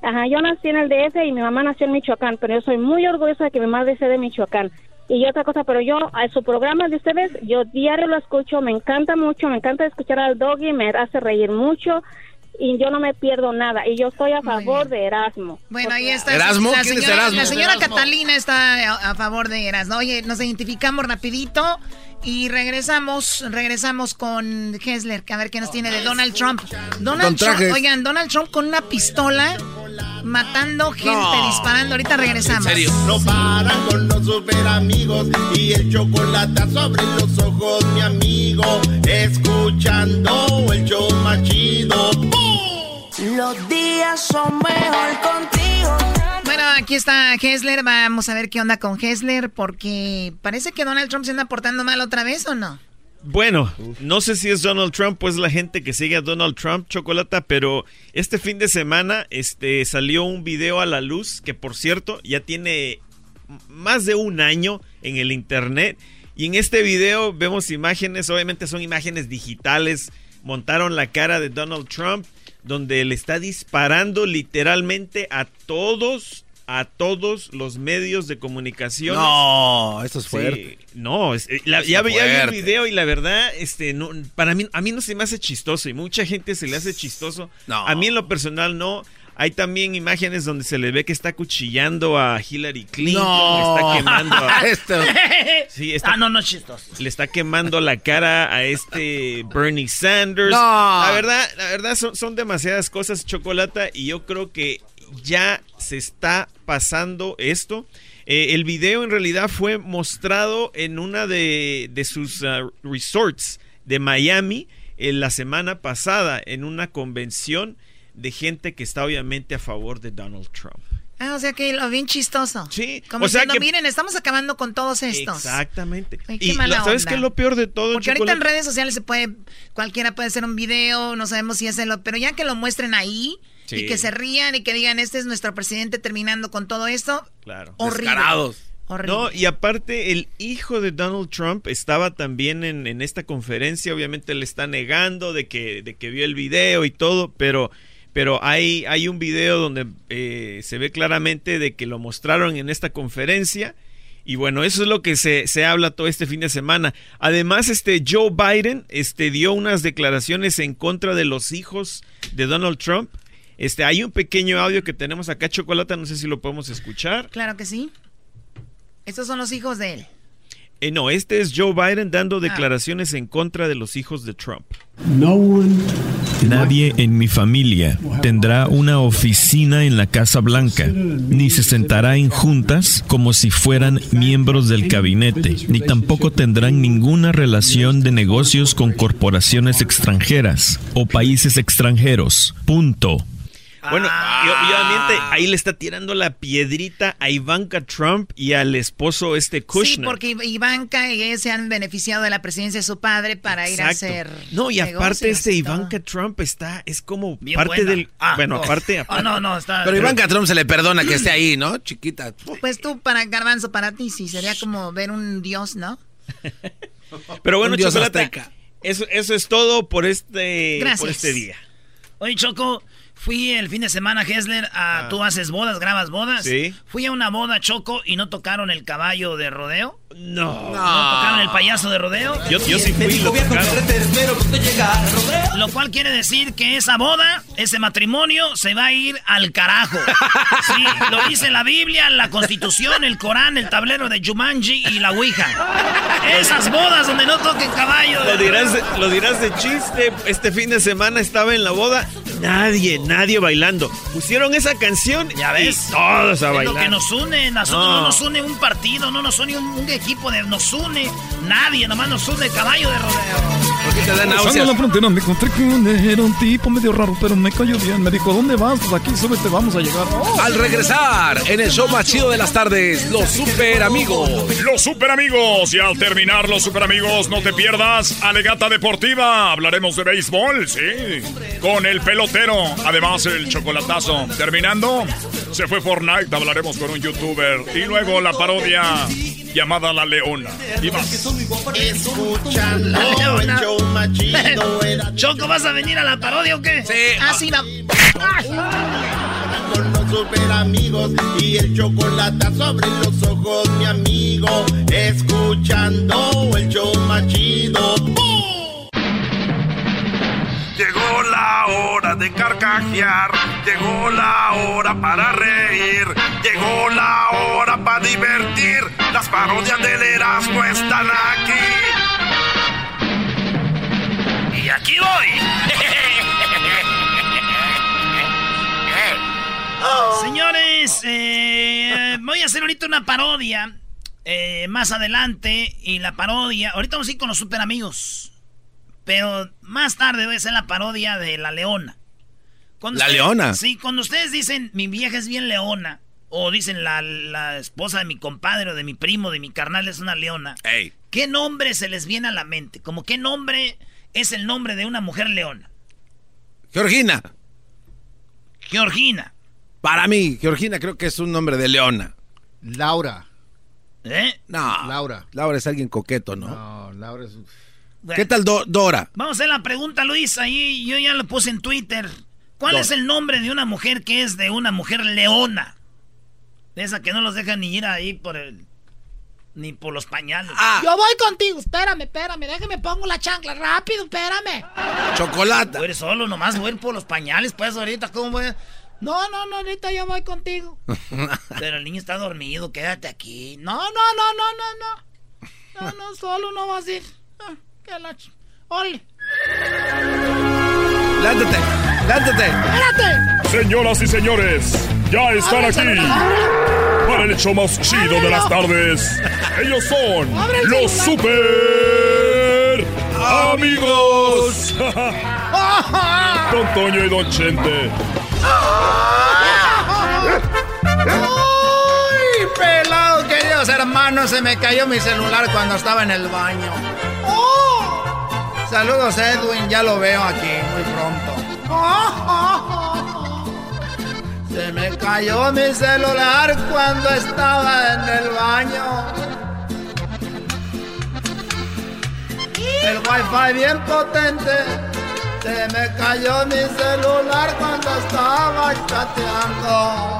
Ajá, yo nací en el DF y mi mamá nació en Michoacán, pero yo soy muy orgullosa de que mi madre sea de Michoacán. Y otra cosa, pero yo, a su programa de ustedes, yo diario lo escucho, me encanta mucho, me encanta escuchar al doggy, me hace reír mucho y yo no me pierdo nada. Y yo estoy a favor de Erasmo. Bueno, ahí está. ¿Erasmo? La ¿Quién es señora, Erasmo? la señora Erasmo. Catalina está a, a favor de Erasmo. Oye, nos identificamos rapidito y regresamos, regresamos con Hessler, que a ver qué nos tiene de Donald Trump. Donald Trump, oigan, Donald Trump con una pistola matando gente, No. disparando. Ahorita regresamos. No paran con los super amigos y el chocolate sobre los ojos, mi amigo. Escuchando el show más chido. Los días son mejor contigo. Bueno, aquí está Hessler. Vamos a ver qué onda con Hessler, porque parece que Donald Trump se anda portando mal otra vez, ¿o no? Bueno, no sé si es Donald Trump o es la gente que sigue a Donald Trump, Chocolata, pero este fin de semana este, salió un video a la luz que, por cierto, ya tiene más de un año en el internet. Y en este video vemos imágenes, obviamente son imágenes digitales, montaron la cara de Donald Trump, donde le está disparando literalmente a todos a todos los medios de comunicación. No, esto es fuerte. no, es, eh, la, ya, vi el video y la verdad, este, no, para mí, a mí no se me hace chistoso y mucha gente se le hace chistoso. A mí en lo personal no. Hay también imágenes donde se le ve que está cuchillando a Hillary Clinton, está quemando a... sí, está, ah, no, no es chistoso. Le está quemando la cara a este Bernie Sanders. La verdad, la verdad son, son demasiadas cosas, Chocolata, y yo creo que ya se está pasando esto. Eh, el video en realidad fue mostrado en una de, sus uh, resorts de Miami en eh, la semana pasada en una convención de gente que está obviamente a favor de Donald Trump. Ah, o sea que lo bien chistoso. Sí. Como o sea que, miren, estamos acabando con todos estos. Exactamente. y ¿sabes qué es lo peor de todo? Porque ahorita en redes sociales se puede, cualquiera puede hacer un video, no sabemos si es el, pero ya que lo muestren ahí, y que se rían y que digan, este es nuestro presidente terminando con todo esto. Claro. Horrible. Horrible. No, y aparte el hijo de Donald Trump estaba también en, esta conferencia, obviamente le está negando de que, de que vio el video y todo, pero, pero hay, hay un video donde eh, se ve claramente de que lo mostraron en esta conferencia. Y bueno, eso es lo que se, se, habla todo este fin de semana. Además, este Joe Biden este, dio unas declaraciones en contra de los hijos de Donald Trump. Este, hay un pequeño audio que tenemos acá, Chocolata, no sé si lo podemos escuchar. Claro que sí. Estos son los hijos de él. Eh, no, este es Joe Biden dando ah. declaraciones en contra de los hijos de Trump. Nadie en mi familia tendrá una oficina en la Casa Blanca, ni se sentará en juntas como si fueran miembros del gabinete, ni tampoco tendrán ninguna relación de negocios con corporaciones extranjeras o países extranjeros. Punto. Bueno, y, obviamente ahí le está tirando la piedrita a Ivanka Trump y al esposo este Kushner. Sí, porque Ivanka y ella se han beneficiado de la presidencia de su padre para ir a hacer. No, y aparte este Ivanka Trump está, es como parte del. Ah, bueno, aparte, Ah, no, no, está. Pero Ivanka Trump se le perdona que esté ahí, ¿no? Chiquita. Pues tú, para Garbanzo, para ti sí, sería como ver un dios, ¿no? Pero bueno, Chocolate, eso, eso es todo por este, por este día. Oye, Choco, Fui el fin de semana, Hessler, a ah. tú haces bodas, grabas bodas. Sí. Fui a una boda, Choco, y no tocaron el caballo de rodeo. No. ¿No tocaron el payaso de rodeo? Yo, yo sí fui lo Lo cual quiere decir que esa boda, ese matrimonio, se va a ir al carajo. Sí, lo dice la Biblia, la Constitución, el Corán, el tablero de Jumanji y la Ouija. Esas bodas donde no toquen caballo. Lo dirás, de, lo dirás de chiste. Este fin de semana estaba en la boda. Nadie, nadie bailando. Pusieron esa canción ya ves. Y todos a bailar. lo que nos une. Nosotros no. nos une un partido, no nos une un, equipo, de, nos une nadie, nomás nos une el caballo de rodeo. Porque te dan la frontera me encontré con era un tipo medio raro, pero me cayó bien. Me dijo, ¿dónde vas? Pues aquí, súbete, vamos a llegar. Al regresar, en el show más chido de las tardes, los super amigos. Los super amigos. Y al terminar los super amigos, no te pierdas Alegata Deportiva. Hablaremos de béisbol, sí. Con el pelotero. Además, el chocolatazo. Terminando, se fue Fortnite. Hablaremos con un youtuber. Y luego la parodia llamada La Leona. Y más. Escuchando el show más chido. Choco, ¿vas a venir a la parodia o qué? Sí. Ah, sí, Con los super amigos y el chocolate sobre los ojos, mi amigo. Escuchando el show más chido. Llegó la hora de carcajear, llegó la hora para reír, llegó la hora para divertir. Las parodias del Erasmo están aquí. Y aquí voy. Señores, eh, voy a hacer ahorita una parodia. Eh, más adelante. Y la parodia. Ahorita vamos a ir con los super amigos. Pero más tarde voy a hacer la parodia de La Leona. ¿La Leona? Sí, cuando ustedes dicen mi vieja es bien leona, o dicen la, la, esposa de mi compadre o de mi primo, de mi carnal es una leona, ¿qué nombre se les viene a la mente? Como qué nombre es el nombre de una mujer leona. Georgina. Georgina. Para mí, Georgina creo que es un nombre de leona. Laura. ¿Eh? No. Laura. Laura es alguien coqueto, ¿no? No, Laura es... ¿Qué tal Dora? Vamos a hacer la pregunta, Luis. Ahí yo ya lo puse en Twitter. ¿Cuál es el nombre de una mujer que es de una mujer leona? De esa que no los deja ni ir ahí por el... Ni por los pañales. Ah. Yo voy contigo. Espérame, espérame. Déjame pongo la chancla. Rápido, espérame. Chocolate. Eres solo, nomás voy por los pañales. Pues ahorita, ¿cómo voy a...? No, no, no, ahorita yo voy contigo. Pero el niño está dormido, quédate aquí. No, no, no, no, no, no. No, no, solo no vas a ir. Ah, qué la ch... ¡Ole! ¡Lántate! ¡Lántate! ¡Espérate! Señoras y señores, ya están aquí para el hecho más chido de las tardes. Ellos son los super amigos. Don Toño y Don Chente. ¡Ay, pelado, queridos hermanos! Se me cayó mi celular cuando estaba en el baño. Saludos, Edwin. Ya lo veo aquí muy pronto. Se me cayó mi celular cuando estaba en el baño. El wifi bien potente se me cayó mi celular cuando estaba chateando.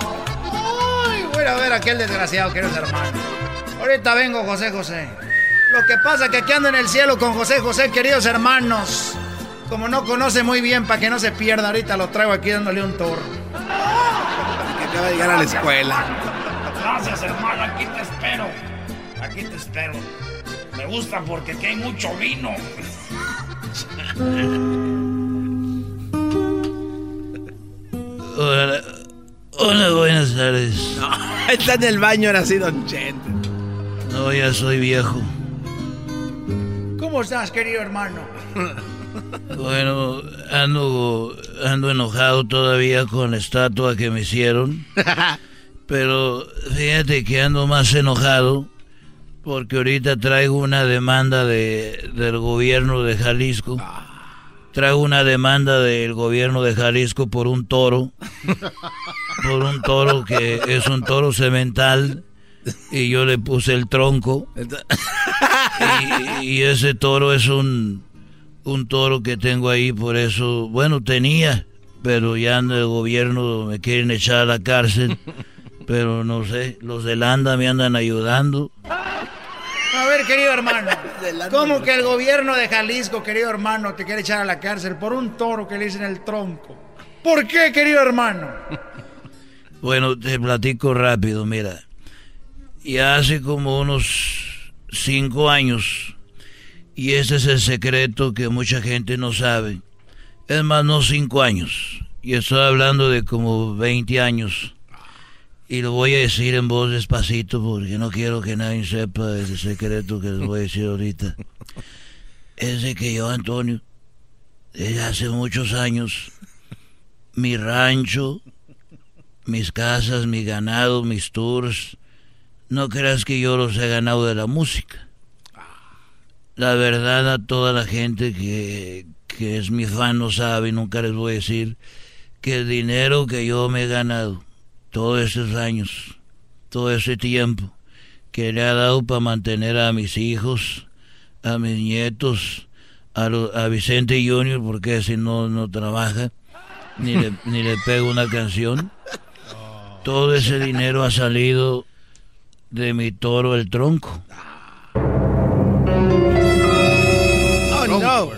Ay, voy a ver a aquel desgraciado, queridos hermanos. Ahorita vengo, José José. Lo que pasa es que aquí ando en el cielo con José José, queridos hermanos. Como no conoce muy bien, para que no se pierda, ahorita lo traigo aquí dándole un toro. Que acaba de llegar a la escuela. Gracias, hermano. Aquí te espero. Aquí te espero. Me gusta porque aquí hay mucho vino. Hola, hola, buenas tardes. está en el baño ahora sí, Don Chente. No, ya soy viejo. ¿Cómo estás, querido hermano? Bueno, ando, ando enojado todavía con la estatua que me hicieron. Pero fíjate que ando más enojado porque ahorita traigo una demanda de, del gobierno de Jalisco. Traigo una demanda del gobierno de Jalisco por un toro. Por un toro que es un toro cemental. Y yo le puse el tronco. Y, y ese toro es un, un toro que tengo ahí, por eso, bueno, tenía, pero ya en el gobierno me quieren echar a la cárcel. Pero no sé, los de Landa me andan ayudando. A ver, querido hermano, ¿cómo que el gobierno de Jalisco, querido hermano, te quiere echar a la cárcel por un toro que le dicen el tronco? ¿Por qué, querido hermano? Bueno, te platico rápido, mira. Y hace como unos cinco años, y ese es el secreto que mucha gente no sabe. Es más, no cinco años, y estoy hablando de como 20 años. Y lo voy a decir en voz despacito porque no quiero que nadie sepa ese secreto que les voy a decir ahorita. Es de que yo, Antonio, desde hace muchos años, mi rancho, mis casas, mi ganado, mis tours, no creas que yo los he ganado de la música. La verdad a toda la gente que, que es mi fan no sabe, nunca les voy a decir que el dinero que yo me he ganado todos esos años, todo ese tiempo que le ha dado para mantener a mis hijos, a mis nietos, a, lo- a Vicente Junior, porque si no, no trabaja, ni le, ni le pego una canción. Todo ese dinero ha salido de mi toro el tronco. Oh, no.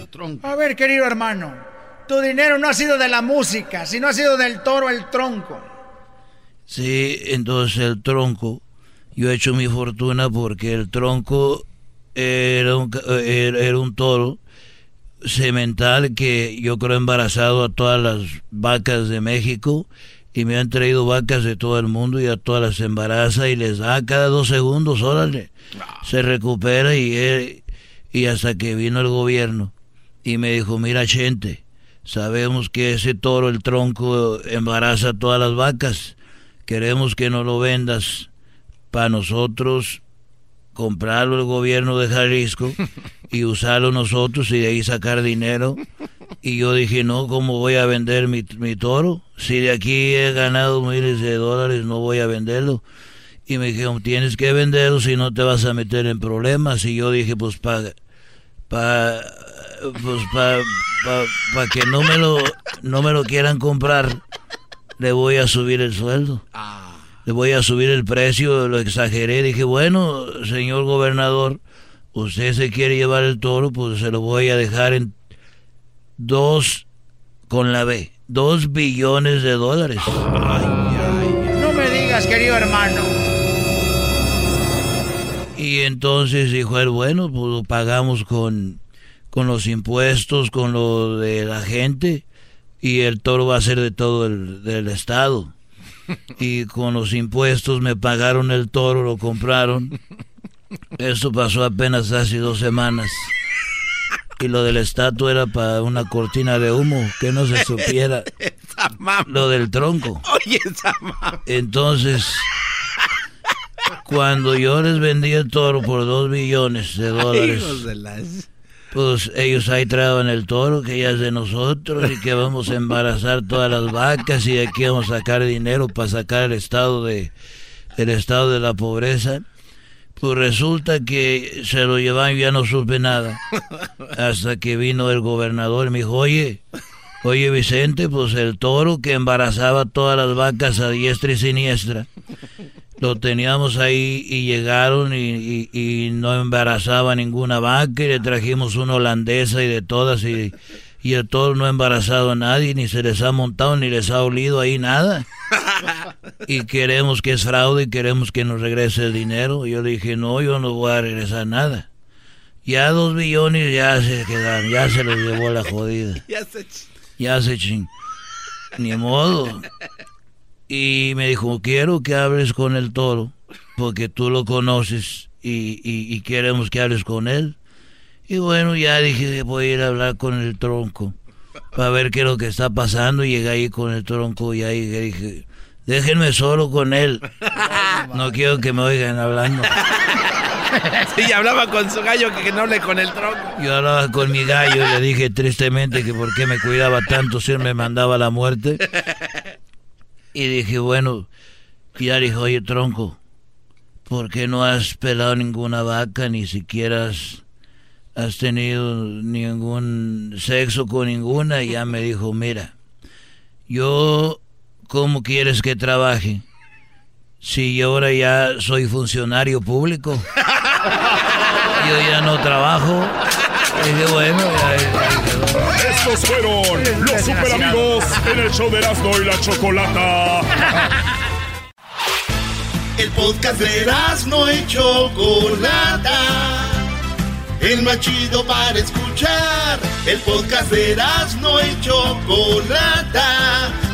A ver, querido hermano, tu dinero no ha sido de la música, sino ha sido del toro el tronco. Sí, entonces el tronco, yo he hecho mi fortuna porque el tronco era un, era era un toro semental que yo creo embarazado a todas las vacas de México y me han traído vacas de todo el mundo y a todas las embaraza y les da cada dos segundos, órale, se recupera y, eh, y hasta que vino el gobierno y me dijo, mira gente, sabemos que ese toro, el tronco, embaraza a todas las vacas. Queremos que nos lo vendas para nosotros comprarlo el gobierno de Jalisco y usarlo nosotros y de ahí sacar dinero. Y yo dije, no, ¿cómo voy a vender mi, mi toro? Si de aquí he ganado miles de dólares, no voy a venderlo. Y me dijeron, tienes que venderlo si no te vas a meter en problemas. Y yo dije, pues para pa, pues pa, pa, que no me, lo, no me lo quieran comprar, le voy a subir el sueldo. Le voy a subir el precio, lo exageré. Dije, bueno, señor gobernador, usted se quiere llevar el toro, pues se lo voy a dejar en dos con la B, dos billones de dólares. No me digas, querido hermano. Y entonces dijo él, bueno, pues lo pagamos con, con los impuestos, con lo de la gente, y el toro va a ser de todo el del estado. Y con los impuestos me pagaron el toro, lo compraron. Eso pasó apenas hace dos semanas. Y lo del estatua era para una cortina de humo, que no se supiera. Lo del tronco. Oye, Entonces, cuando yo les vendí el toro por dos billones de dólares, pues ellos ahí traban el toro que ya es de nosotros y que vamos a embarazar todas las vacas y de aquí vamos a sacar dinero para sacar el estado de el estado de la pobreza. Pues resulta que se lo llevan y ya no supe nada. Hasta que vino el gobernador y me dijo, oye, oye Vicente, pues el toro que embarazaba todas las vacas a diestra y siniestra lo teníamos ahí y llegaron y, no embarazaba ninguna vaca y le trajimos una holandesa y de todas y, y el toro no ha embarazado a nadie, ni se les ha montado, ni les ha olido ahí nada. Y queremos que es fraude y queremos que nos regrese el dinero. Yo dije, no, yo no voy a regresar nada. Ya dos billones ya se quedaron, ya se los llevó la jodida. Ya se ching. Ni modo. Y me dijo, quiero que hables con el toro, porque tú lo conoces y, queremos que hables con él. Y bueno, ya dije, voy a ir a hablar con el tronco, para ver qué es lo que está pasando. Y llegué ahí con el tronco y ahí dije, déjenme solo con él. No quiero que me oigan hablando. Sí, hablaba con su gallo que, no hable con el tronco. Yo hablaba con mi gallo y le dije tristemente que por qué me cuidaba tanto si él me mandaba la muerte. Y dije, bueno, ya dijo, oye, tronco, ¿por qué no has pelado ninguna vaca, ni siquiera has, tenido ningún sexo con ninguna? Y ya me dijo, mira, yo, ¿cómo quieres que trabaje? Si ahora ya soy funcionario público, yo ya no trabajo. Y dije, bueno, estos fueron los super amigos en el show de Erasmo y la Chocolata. El podcast de Erasmo y Chocolata. El más chido para escuchar. El podcast de Erasmo y Chocolata.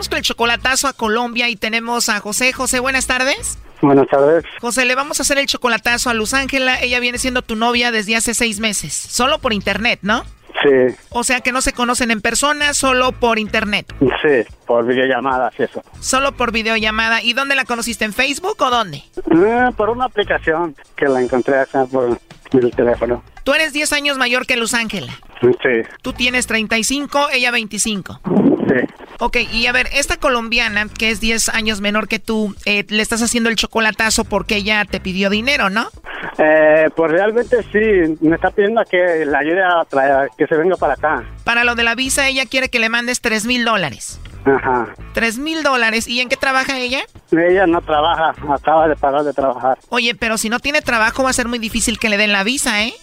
vamos con el chocolatazo a Colombia y tenemos a José. José, buenas tardes. Buenas tardes. José, le vamos a hacer el chocolatazo a Luz Ángela. Ella viene siendo tu novia desde hace seis meses. Solo por internet, ¿no? Sí. O sea que no se conocen en persona, solo por internet. Sí, por videollamadas eso. Solo por videollamada. ¿Y dónde la conociste? ¿En Facebook o dónde? Eh, por una aplicación que la encontré acá por el teléfono. Tú eres 10 años mayor que Luz Ángela. Sí. Tú tienes 35, ella 25. Sí. Ok, y a ver, esta colombiana, que es 10 años menor que tú, eh, le estás haciendo el chocolatazo porque ella te pidió dinero, ¿no? Eh, pues realmente sí, me está pidiendo que la ayude a traer, que se venga para acá. Para lo de la visa, ella quiere que le mandes 3 mil dólares. Ajá. 3 mil dólares. ¿Y en qué trabaja ella? Ella no trabaja, acaba de parar de trabajar. Oye, pero si no tiene trabajo va a ser muy difícil que le den la visa, ¿eh?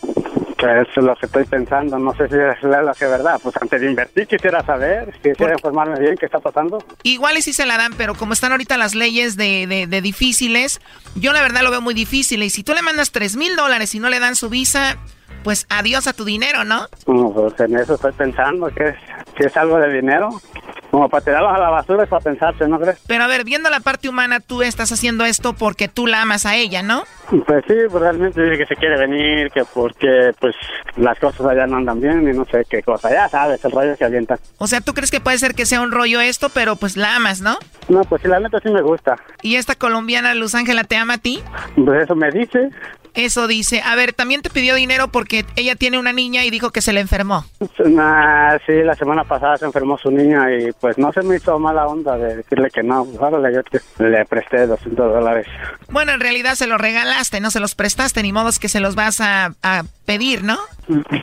Eso es lo que estoy pensando, no sé si es lo que verdad. Pues antes de invertir quisiera saber, quisiera informarme bien qué está pasando. Igual y si se la dan, pero como están ahorita las leyes de, de, de difíciles, yo la verdad lo veo muy difícil. Y si tú le mandas tres mil dólares y no le dan su visa, pues adiós a tu dinero, ¿no? No, pues en eso estoy pensando, que es, que es algo de dinero. Como para tirarlos a la basura es para pensarse, ¿no crees? Pero a ver, viendo la parte humana, tú estás haciendo esto porque tú la amas a ella, ¿no? Pues sí, pues realmente dice que se quiere venir, que porque pues las cosas allá no andan bien y no sé qué cosa. Ya sabes, el rollo se avienta. O sea, ¿tú crees que puede ser que sea un rollo esto, pero pues la amas, ¿no? No, pues sí, la neta sí me gusta. ¿Y esta colombiana Luz Ángela te ama a ti? Pues eso me dice. Eso dice. A ver, también te pidió dinero porque ella tiene una niña y dijo que se le enfermó. Nah, sí, la semana pasada se enfermó su niña y pues no se me hizo mala onda de decirle que no. Pues, yo te- le presté 200 dólares. Bueno, en realidad se los regalaste, no se los prestaste, ni modos que se los vas a, a pedir, ¿no?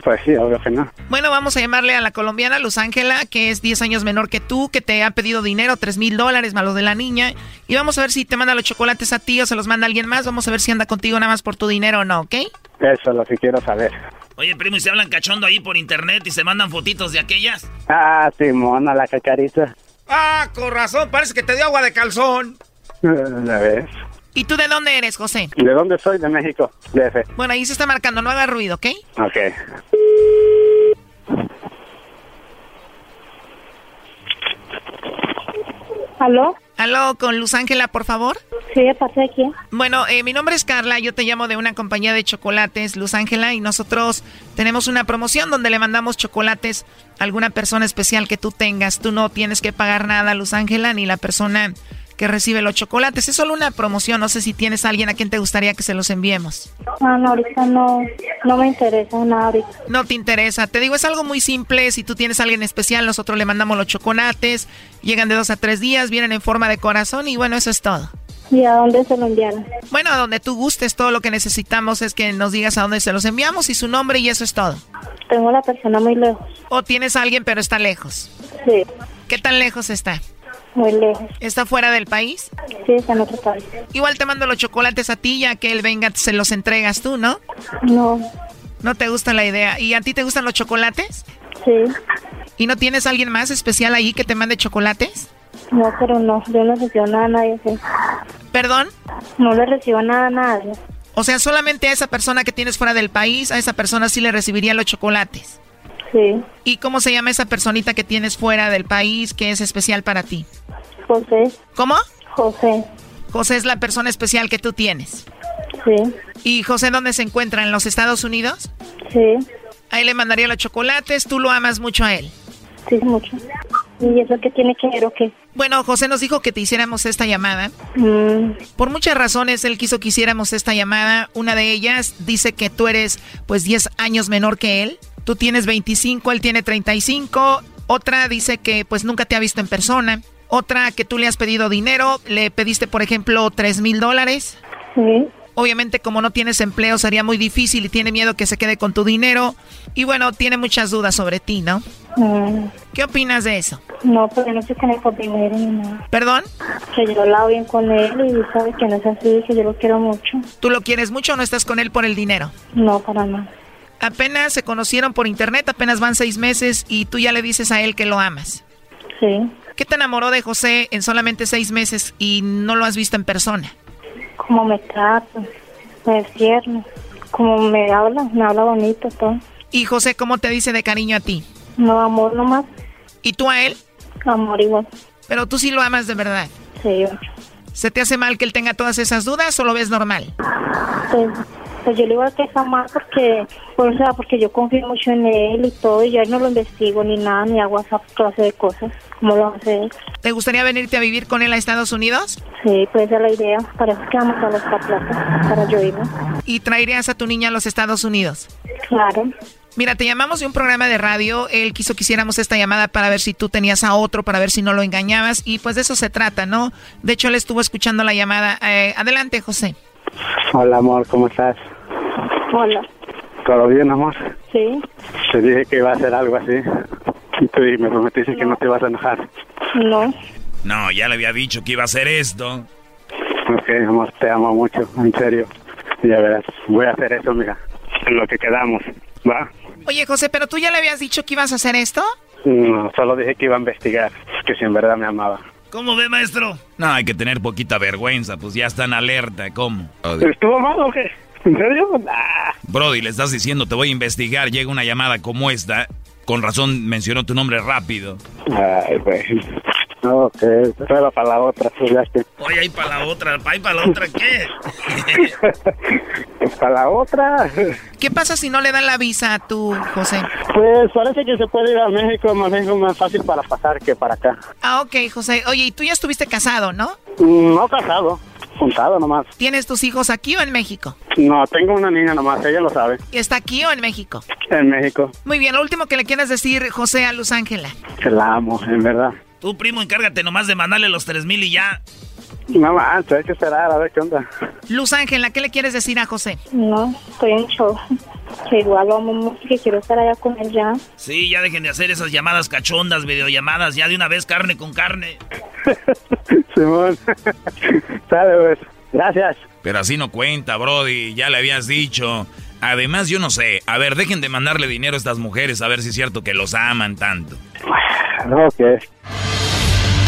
Pues sí, obvio que no. Bueno, vamos a llamarle a la colombiana Luz Ángela, que es 10 años menor que tú, que te ha pedido dinero, 3 mil dólares más lo de la niña. Y vamos a ver si te manda los chocolates a ti o se los manda alguien más. Vamos a ver si anda contigo nada más por tu dinero o no, ¿ok? Eso es lo que quiero saber. Oye, primo, ¿y se hablan cachondo ahí por internet y se mandan fotitos de aquellas? Ah, Simona, la cacariza. Ah, con razón, parece que te dio agua de calzón. ¿La ves? ¿Y tú de dónde eres, José? ¿De dónde soy? De México, DF. Bueno, ahí se está marcando, no haga ruido, ¿ok? Ok. ¿Aló? ¿Aló, con Luz Ángela, por favor? Sí, ¿de parte de quién? Bueno, eh, mi nombre es Carla, yo te llamo de una compañía de chocolates, Luz Ángela, y nosotros tenemos una promoción donde le mandamos chocolates a alguna persona especial que tú tengas. Tú no tienes que pagar nada, Luz Ángela, ni la persona que recibe los chocolates. Es solo una promoción, no sé si tienes a alguien a quien te gustaría que se los enviemos. Ah, no, ahorita no, no me interesa nada ahorita. No te interesa. Te digo, es algo muy simple. Si tú tienes a alguien especial, nosotros le mandamos los chocolates. Llegan de dos a tres días, vienen en forma de corazón y bueno, eso es todo. ¿Y a dónde se lo enviaron? Bueno, a donde tú gustes, todo lo que necesitamos es que nos digas a dónde se los enviamos y su nombre y eso es todo. Tengo a la persona muy lejos. O tienes a alguien pero está lejos. Sí, ¿Qué tan lejos está? Muy lejos. ¿Está fuera del país? Sí, está en otro país. Igual te mando los chocolates a ti, ya que él venga, se los entregas tú, ¿no? No, No te gusta la idea. ¿Y a ti te gustan los chocolates? sí, ¿Y no tienes alguien más especial ahí que te mande chocolates? no, pero no, yo no recibo nada a nadie. sí. ¿Perdón? No le recibo nada a nadie. O sea, solamente a esa persona que tienes fuera del país, a esa persona sí le recibiría los chocolates. Sí, ¿Y cómo se llama esa personita que tienes fuera del país que es especial para ti? José, ¿Cómo? José, José es la persona especial que tú tienes. sí, ¿Y José dónde se encuentra? ¿En los Estados Unidos? sí, A él le mandaría los chocolates, tú lo amas mucho a él. sí, mucho. ¿Y eso qué tiene que ver o qué? Bueno, José nos dijo que te hiciéramos esta llamada. Mm, Por muchas razones él quiso que hiciéramos esta llamada. Una de ellas dice que tú eres pues 10 años menor que él. Tú tienes 25, él tiene 35. Otra dice que pues nunca te ha visto en persona. Otra que tú le has pedido dinero. Le pediste, por ejemplo, 3 mil dólares. sí, Obviamente como no tienes empleo sería muy difícil y tiene miedo que se quede con tu dinero. Y bueno, tiene muchas dudas sobre ti, ¿no? mm, ¿Qué opinas de eso? no, yo no estoy con él por dinero ni nada. ¿Perdón? Que yo hablado bien con él y sabe que no es así, que yo lo quiero mucho. ¿Tú lo quieres mucho o no estás con él por el dinero? No, para nada. Apenas se conocieron por internet, apenas van seis meses y tú ya le dices a él que lo amas. Sí, ¿Qué te enamoró de José en solamente seis meses y no lo has visto en persona? como me trata, me cierra, como me habla, me habla bonito, todo. ¿Y José cómo te dice de cariño a ti? No, amor nomás, ¿Y tú a él? amor igual. Pero tú sí lo amas de verdad. Sí, ¿Se te hace mal que él tenga todas esas dudas o lo ves normal? pues, pues yo le iba a quejar más porque, o sea, porque yo confío mucho en él y todo, y ya no lo investigo ni nada, ni hago esa clase de cosas, como lo hace él. ¿Te gustaría venirte a vivir con él a Estados Unidos? Sí, pues esa es la idea, para eso que vamos a buscar plata, para yo irme. ¿Y traerías a tu niña a los Estados Unidos? Claro, Mira, te llamamos de un programa de radio. Él quiso que hiciéramos esta llamada para ver si tú tenías a otro, para ver si no lo engañabas. Y pues de eso se trata, ¿no? De hecho, él estuvo escuchando la llamada. Eh, adelante, José. Hola, amor, ¿cómo estás? Hola, ¿Todo bien, amor? sí, Te dije que iba a hacer algo así. Y tú me prometiste que no te ibas a enojar. no, No, ya le había dicho que iba a hacer esto. Ok, amor, te amo mucho, en serio. Ya verás, voy a hacer eso, mira. En lo que quedamos. Va. Oye, José, ¿pero tú ya le habías dicho que ibas a hacer esto? No, solo dije que iba a investigar, que si en verdad me amaba. ¿Cómo ve, maestro? No, hay que tener poquita vergüenza, pues ya están alerta, ¿cómo? ¿Estuvo mal o qué? ¿En serio? Brody, le estás diciendo, te voy a investigar, llega una llamada como esta, con razón mencionó tu nombre rápido. Ay, güey. No, que para la otra, pues ya que. Oye, ahí para la otra, ahí para la otra, ¿qué? para la otra. ¿Qué pasa si no le dan la visa a tu José? Pues parece que se puede ir a México, más bien más fácil para pasar que para acá. Ah, ok, José. Oye, y tú ya estuviste casado, ¿no? Mm, No casado, juntado nomás. ¿Tienes tus hijos aquí o en México? No, tengo una niña nomás, ella lo sabe. ¿Y está aquí o en México? En México. Muy bien, lo último que le quieres decir, José, a Luz Ángela. Que la amo, en verdad. Tú, primo, encárgate nomás de mandarle los tres mil y ya. No manches, hay que esperar a ver qué onda. Luz Ángela, ¿qué le quieres decir a José? No, estoy en show. Que igual amo que quiero estar allá con él ya. Sí, ya dejen de hacer esas llamadas cachondas, videollamadas, ya de una vez carne con carne. Simón. Sale, pues. Gracias. Pero así no cuenta, Brody, ya le habías dicho. Además, yo no sé, a ver, dejen de mandarle dinero a estas mujeres a ver si es cierto que los aman tanto. Ok.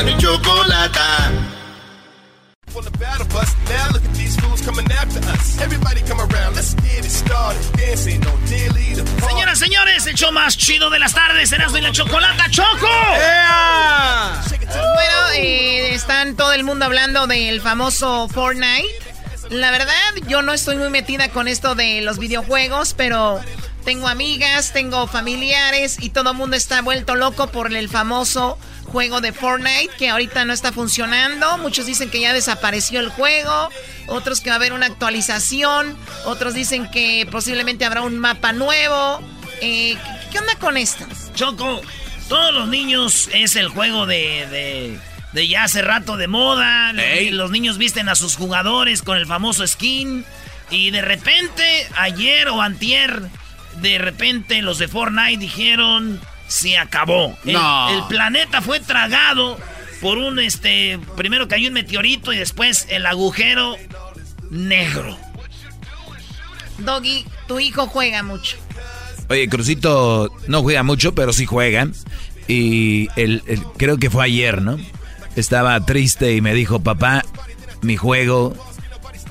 carcajear. Era mi chocolata. On the battle bus, now look at these fools coming after us. Everybody come around, let's get it started. Dancing on Dilly the Señoras, señores, el show más chido de las tardes, Erasmo y la Chocolata, ¡Choco! Bueno, eh, están todo el mundo hablando del famoso Fortnite. La verdad, yo no estoy muy metida con esto de los videojuegos, pero tengo amigas, tengo familiares y todo el mundo está vuelto loco por el famoso juego de Fortnite que ahorita no está funcionando. Muchos dicen que ya desapareció el juego, otros que va a haber una actualización, otros dicen que posiblemente habrá un mapa nuevo. Eh, ¿Qué onda con esto? Choco, todos los niños es el juego de, de, de ya hace rato de moda. Los- niños visten a sus jugadores con el famoso skin. Y de repente, ayer o antier, de repente los de Fortnite dijeron, se acabó. El, No. el planeta fue tragado por un, este, primero cayó un meteorito y después el agujero negro. Doggy, tu hijo juega mucho. Oye, Crucito no juega mucho, pero sí juega. Y el, el- creo que fue ayer, ¿no? Estaba triste y me dijo, papá, mi juego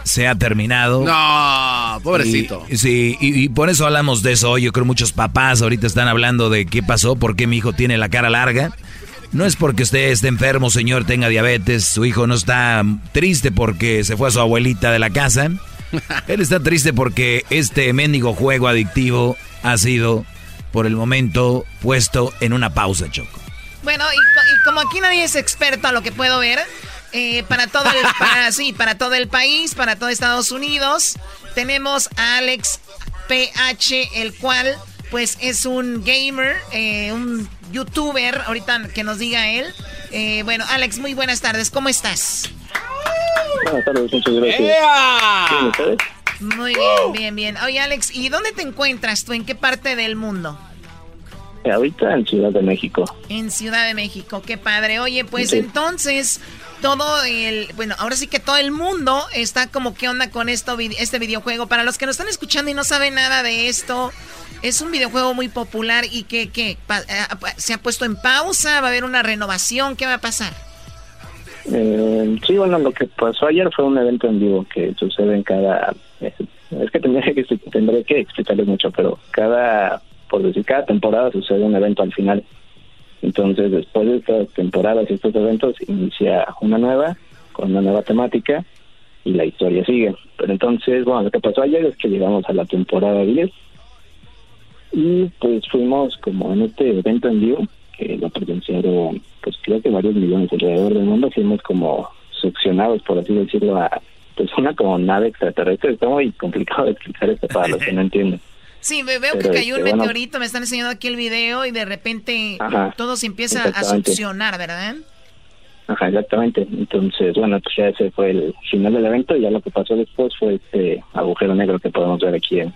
se ha terminado. No, pobrecito. Y- sí, y, y por eso hablamos de eso hoy. Yo creo muchos papás ahorita están hablando de qué pasó, por qué mi hijo tiene la cara larga. No es porque usted esté enfermo, señor, tenga diabetes. Su hijo no está triste porque se fue a su abuelita de la casa. Él está triste porque este mendigo juego adictivo ha sido, por el momento, puesto en una pausa, Choco. Bueno, y, y como aquí nadie es experto a lo que puedo ver, eh, para todo el para, sí, para todo el país, para todo Estados Unidos, tenemos a Alex PH, el cual pues es un gamer, eh, un youtuber, ahorita que nos diga él. Eh, bueno, Alex, muy buenas tardes, ¿cómo estás? Buenas tardes, muchas gracias. Muy bien, bien, bien. Oye, Alex, ¿y dónde te encuentras tú? ¿En qué parte del mundo? Eh, Ahorita en Ciudad de México. En Ciudad de México, qué padre. Oye, pues Sí. entonces todo el, bueno, ahora sí que todo el mundo está como qué onda con esto, este videojuego. Para los que nos están escuchando y no saben nada de esto, es un videojuego muy popular y que, que eh, pa- se ha puesto en pausa, va a haber una renovación, ¿qué va a pasar? Eh, sí, bueno, lo que pasó ayer fue un evento en vivo que sucede en cada... eh, Es que tendré que, tendré que explicarles mucho, pero cada, por decir, cada temporada sucede un evento al final. Entonces, después de estas temporadas y estos eventos, inicia una nueva, con una nueva temática, y la historia sigue. Pero entonces, bueno, lo que pasó ayer es que llegamos a la temporada 10, y pues fuimos como en este evento en vivo, que lo presenciaron, pues creo que varios millones alrededor del mundo, fuimos como succionados, por así decirlo, a pues una como nave extraterrestre. Está muy complicado de explicar esto para los que no entienden. Sí, veo que cayó un este, meteorito, me están enseñando aquí el video y de repente todo se empieza a succionar, ¿verdad? Ajá, exactamente. Entonces, bueno, pues ya ese fue el final del evento y ya lo que pasó después fue este agujero negro que podemos ver aquí en,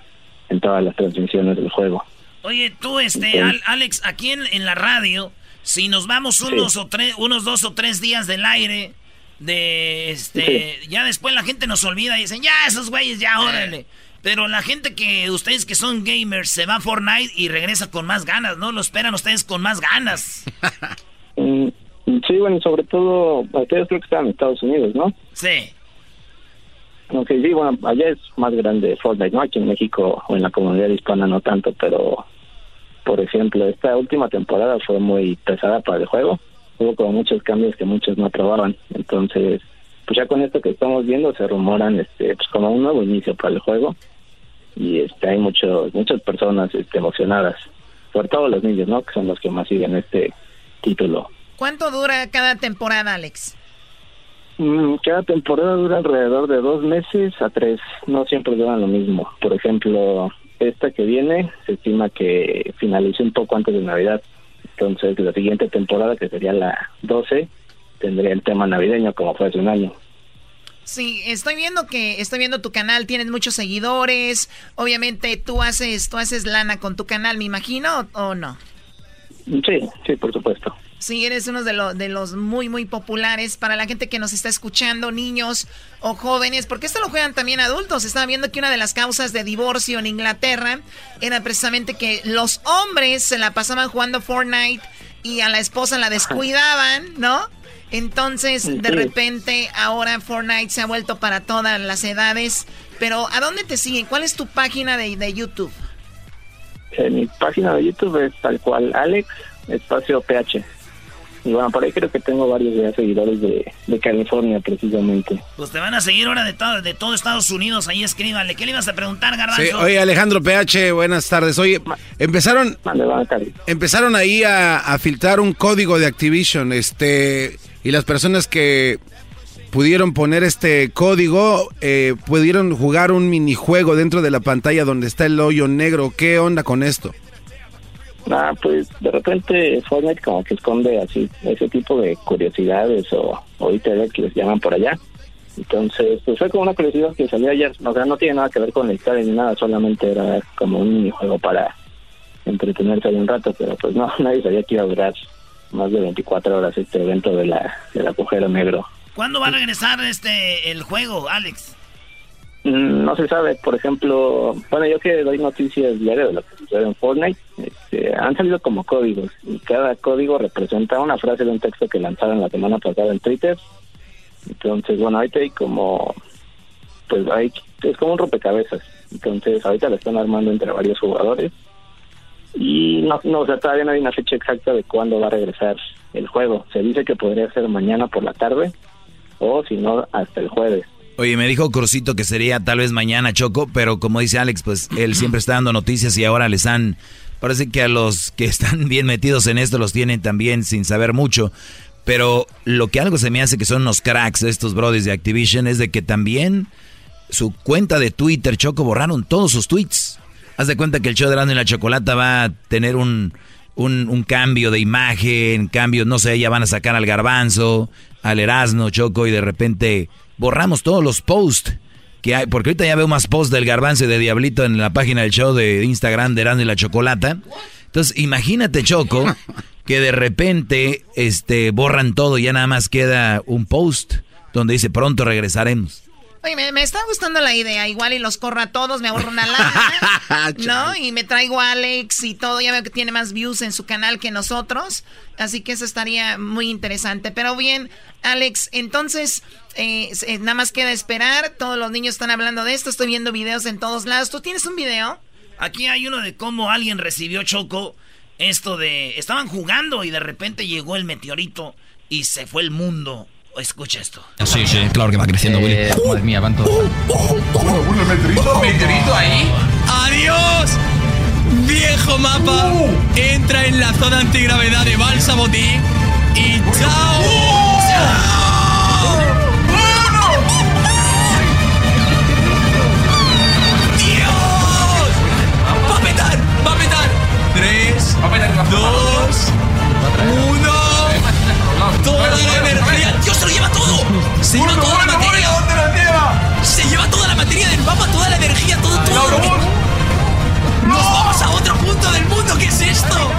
en todas las transmisiones del juego. Oye, tú, este, Alex, aquí en, en, la radio, si nos vamos unos o tres, unos dos o tres días del aire, de este, ya después la gente nos olvida y dicen, ya, esos güeyes, ya, órale. Pero la gente que, ustedes que son gamers, se va a Fortnite y regresa con más ganas, ¿no? Lo esperan ustedes con más ganas. Mm, sí, bueno, sobre todo, ustedes creo que están en Estados Unidos, ¿no? Sí. Ok, sí, bueno, allá es más grande Fortnite, ¿no? Aquí en México o en la comunidad hispana no tanto, pero, por ejemplo, esta última temporada fue muy pesada para el juego. Hubo como muchos cambios que muchos no aprobaban. Entonces, pues ya con esto que estamos viendo se rumoran este pues como un nuevo inicio para el juego y este hay muchos muchas personas este, emocionadas sobre todo los niños no que son los que más siguen este título. Cuánto dura cada temporada Alex mm, cada temporada dura alrededor de dos meses a tres. No siempre duran lo mismo. Por ejemplo esta que viene se estima que finalice un poco antes de navidad. Entonces la siguiente temporada que sería la 12 tendría el tema navideño como fue hace un año Sí, estoy viendo que estoy viendo tu canal, tienes muchos seguidores. Obviamente tú haces tú haces lana con tu canal, me imagino, o, no? Sí, sí, por supuesto. Sí, eres uno de, los de los muy, muy populares para la gente que nos está escuchando, niños o jóvenes, porque esto lo juegan también adultos. Estaba viendo que una de las causas de divorcio en Inglaterra era precisamente que los hombres se la pasaban jugando Fortnite y a la esposa la descuidaban, ¿no? Entonces, de repente, ahora Fortnite se ha vuelto para todas las edades. Pero, ¿a dónde te siguen? ¿Cuál es tu página de, de YouTube? Eh, mi página de YouTube es tal cual, Alex, espacio PH. Y bueno, por ahí creo que tengo varios seguidores de, California, precisamente. Pues te van a seguir ahora de todo, de todo Estados Unidos. Ahí escríbale. ¿Qué le ibas a preguntar, Garbanzo? Sí, oye, Alejandro PH, buenas tardes. Oye, empezaron, empezaron ahí a, a filtrar un código de Activision. Este y las personas que pudieron poner este código eh, pudieron jugar un minijuego dentro de la pantalla donde está el hoyo negro. ¿Qué onda con esto? Ah, pues de repente Fortnite como que esconde así ese tipo de curiosidades o, o ITV que les llaman por allá. Entonces, pues fue como una curiosidad que salió ayer. O sea, no tiene nada que ver con la historia ni nada, solamente era como un minijuego para entretenerse ahí un rato, pero pues no, nadie sabía que iba a durar más de 24 horas este evento de la del agujero negro. ¿Cuándo va a regresar este el juego, Alex? Mm, no se sabe, por ejemplo, bueno, yo que doy noticias diarias de lo que sucede en Fortnite, este, han salido como códigos y cada código representa una frase de un texto que lanzaron la semana pasada en Twitter. Entonces, bueno, ahorita hay como, pues hay, es como un rompecabezas. Entonces, ahorita lo están armando entre varios jugadores y no, no, o sea, todavía no hay una fecha exacta de cuándo va a regresar el juego. Se dice que podría ser mañana por la tarde o si no, hasta el jueves. Oye, me dijo Cruzito que sería tal vez mañana, Choco, pero como dice Alex, pues él siempre está dando noticias y ahora les han... Parece que a los que están bien metidos en esto los tienen también sin saber mucho. Pero lo que algo se me hace que son unos cracks estos brothers de Activision es de que también su cuenta de Twitter, Choco, borraron todos sus tweets. Haz de cuenta que el show de Erasmo y la Chocolata va a tener un, un, cambio de imagen, cambio, no sé, ya van a sacar al garbanzo, al Erasmo, Choco, y de repente borramos todos los posts que hay, porque ahorita ya veo más posts del garbanzo y de Diablito en la página del show de Instagram de Erasmo y la Chocolata. Entonces, imagínate, Choco, que de repente este, borran todo y ya nada más queda un post donde dice pronto regresaremos. Oye, me, está gustando la idea. Igual y los corro a todos, me ahorro una lana, ¿no? Y me traigo a Alex y todo. Ya veo que tiene más views en su canal que nosotros. Así que eso estaría muy interesante. Pero bien, Alex, entonces eh, eh, nada más queda esperar. Todos los niños están hablando de esto. Estoy viendo videos en todos lados. ¿Tú tienes un video? Aquí hay uno de cómo alguien recibió Choco esto de... Estaban jugando y de repente llegó el meteorito y se fue el mundo. Escucha esto. Sí, sí, claro que va creciendo, eh, Willy. Madre mía, van todos. ¿Un ahí? ¡Adiós! Viejo mapa, entra en la zona antigravedad de Balsabotí y chao. ¡Chao! ¡Tres, dos, uno! ¡Toda la Dios se lo lleva todo. Se lleva toda la materia. ¿Dónde la lleva? Se lleva toda la materia del mapa, toda la energía, todo, todo. Lo. Nos vamos a otro punto del mundo. ¿Qué es esto?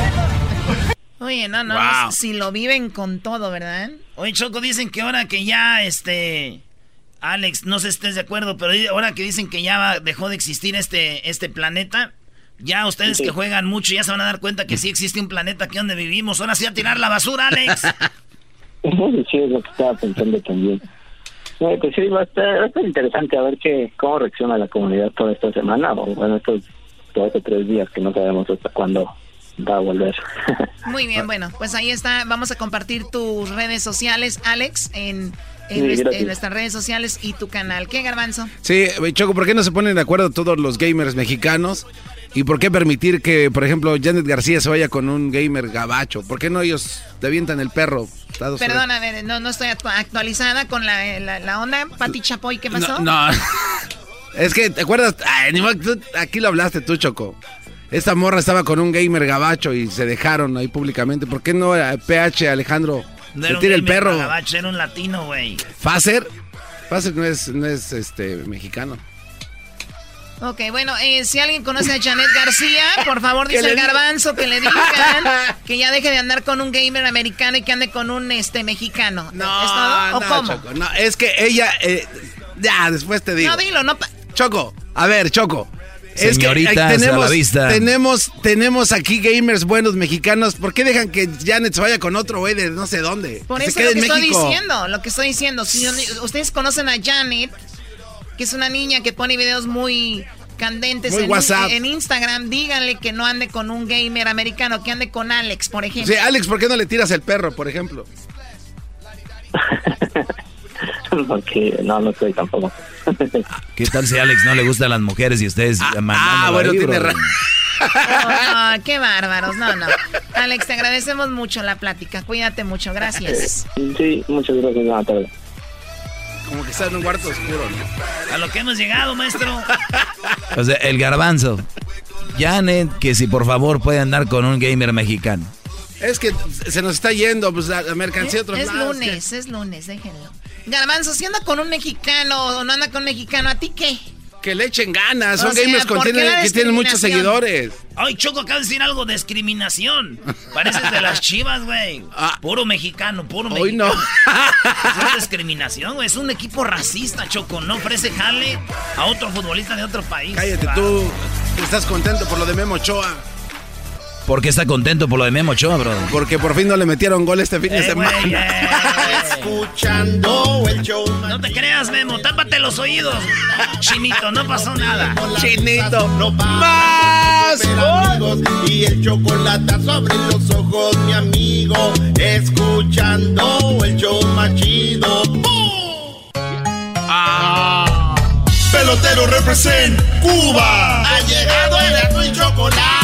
Oye, no, no, si lo viven con todo, ¿verdad? Oye, Choco, dicen que ahora que ya, este, Alex, no sé si estés de acuerdo, pero ahora que dicen que ya dejó de existir este, este planeta, ya ustedes que juegan mucho ya se van a dar cuenta que sí existe un planeta aquí donde vivimos. Ahora sí a tirar la basura, Alex. sí, es lo que estaba pensando también. pues sí, va a, estar, interesante a ver qué, cómo reacciona la comunidad toda esta semana, o bueno, estos dos o tres días que no sabemos hasta cuándo va a volver. Muy bien, bueno, pues ahí está. Vamos a compartir tus redes sociales, Alex, en en, nuestras redes sociales y tu canal. ¿Qué, Garbanzo? Sí, Choco, ¿por qué no se ponen de acuerdo todos los gamers mexicanos? ¿Y por qué permitir que, por ejemplo, Janet García se vaya con un gamer gabacho? ¿Por qué no ellos te avientan el perro? Perdóname, no, no estoy actualizada con la, la, onda. Pati Chapoy, ¿qué pasó? No, es que, ¿te acuerdas? aquí lo hablaste tú, Choco. Esta morra estaba con un gamer gabacho y se dejaron ahí públicamente. ¿Por qué no PH Alejandro no era el perro. era un latino, güey. Faser. Faser no es, no es este, mexicano. Ok, bueno, eh, si alguien conoce a Janet García, por favor dice el garbanzo que le digan que ya deje de andar con un gamer americano y que ande con un este mexicano. No, ¿Es todo? ¿O cómo? no, es que ella, eh, ya, después te digo. No, dilo, no. Choco, a ver, Choco. Señorita, tenemos, vista. tenemos, tenemos aquí gamers buenos mexicanos. ¿Por qué dejan que Janet se vaya con otro güey de no sé dónde? Por eso es lo que estoy diciendo, lo que estoy diciendo. Si ustedes conocen a Janet, que es una niña que pone videos muy candentes en, en, Instagram, díganle que no ande con un gamer americano, que ande con Alex, por ejemplo. Sí, Alex, ¿por qué no le tiras el perro, por ejemplo? Porque no, no soy tampoco. ¿Qué tal si a Alex no le gustan las mujeres y ustedes ah, ah bueno, tiene razón. Oh, qué bárbaros, no, no. Alex, te agradecemos mucho la plática. Cuídate mucho, gracias. Sí, muchas gracias. Como que está en un cuarto oscuro, ¿no? A lo que hemos llegado, maestro. O sea, el garbanzo. Janet, que si por favor puede andar con un gamer mexicano. Es que se nos está yendo pues, la mercancía otros Es lunes, es lunes, déjenlo. Garbanzo, si anda con un mexicano o no anda con un mexicano, ¿a ti qué? Que le echen ganas, son gamers que tienen muchos seguidores. Ay, Choco, acaba de decir algo de discriminación. Pareces de las chivas, güey. Ah. Puro mexicano, puro Hoy mexicano. no. es discriminación, güey. Es un equipo racista, Choco. No ofrece jale a otro futbolista de otro país. Cállate tú. Estás contento por lo de Memo Ochoa. ¿Por qué está contento por lo de Memo Ochoa, bro? Porque por fin no le metieron gol este fin de eh, semana. Escuchando el show. No te creas, Memo. Tápate los oídos. Chinito, no pasó nada. Chinito. No más. Amigos, y el chocolate sobre los ojos, mi amigo. Escuchando el show más chido. Ah. Pelotero represent Cuba. Ha llegado el y chocolate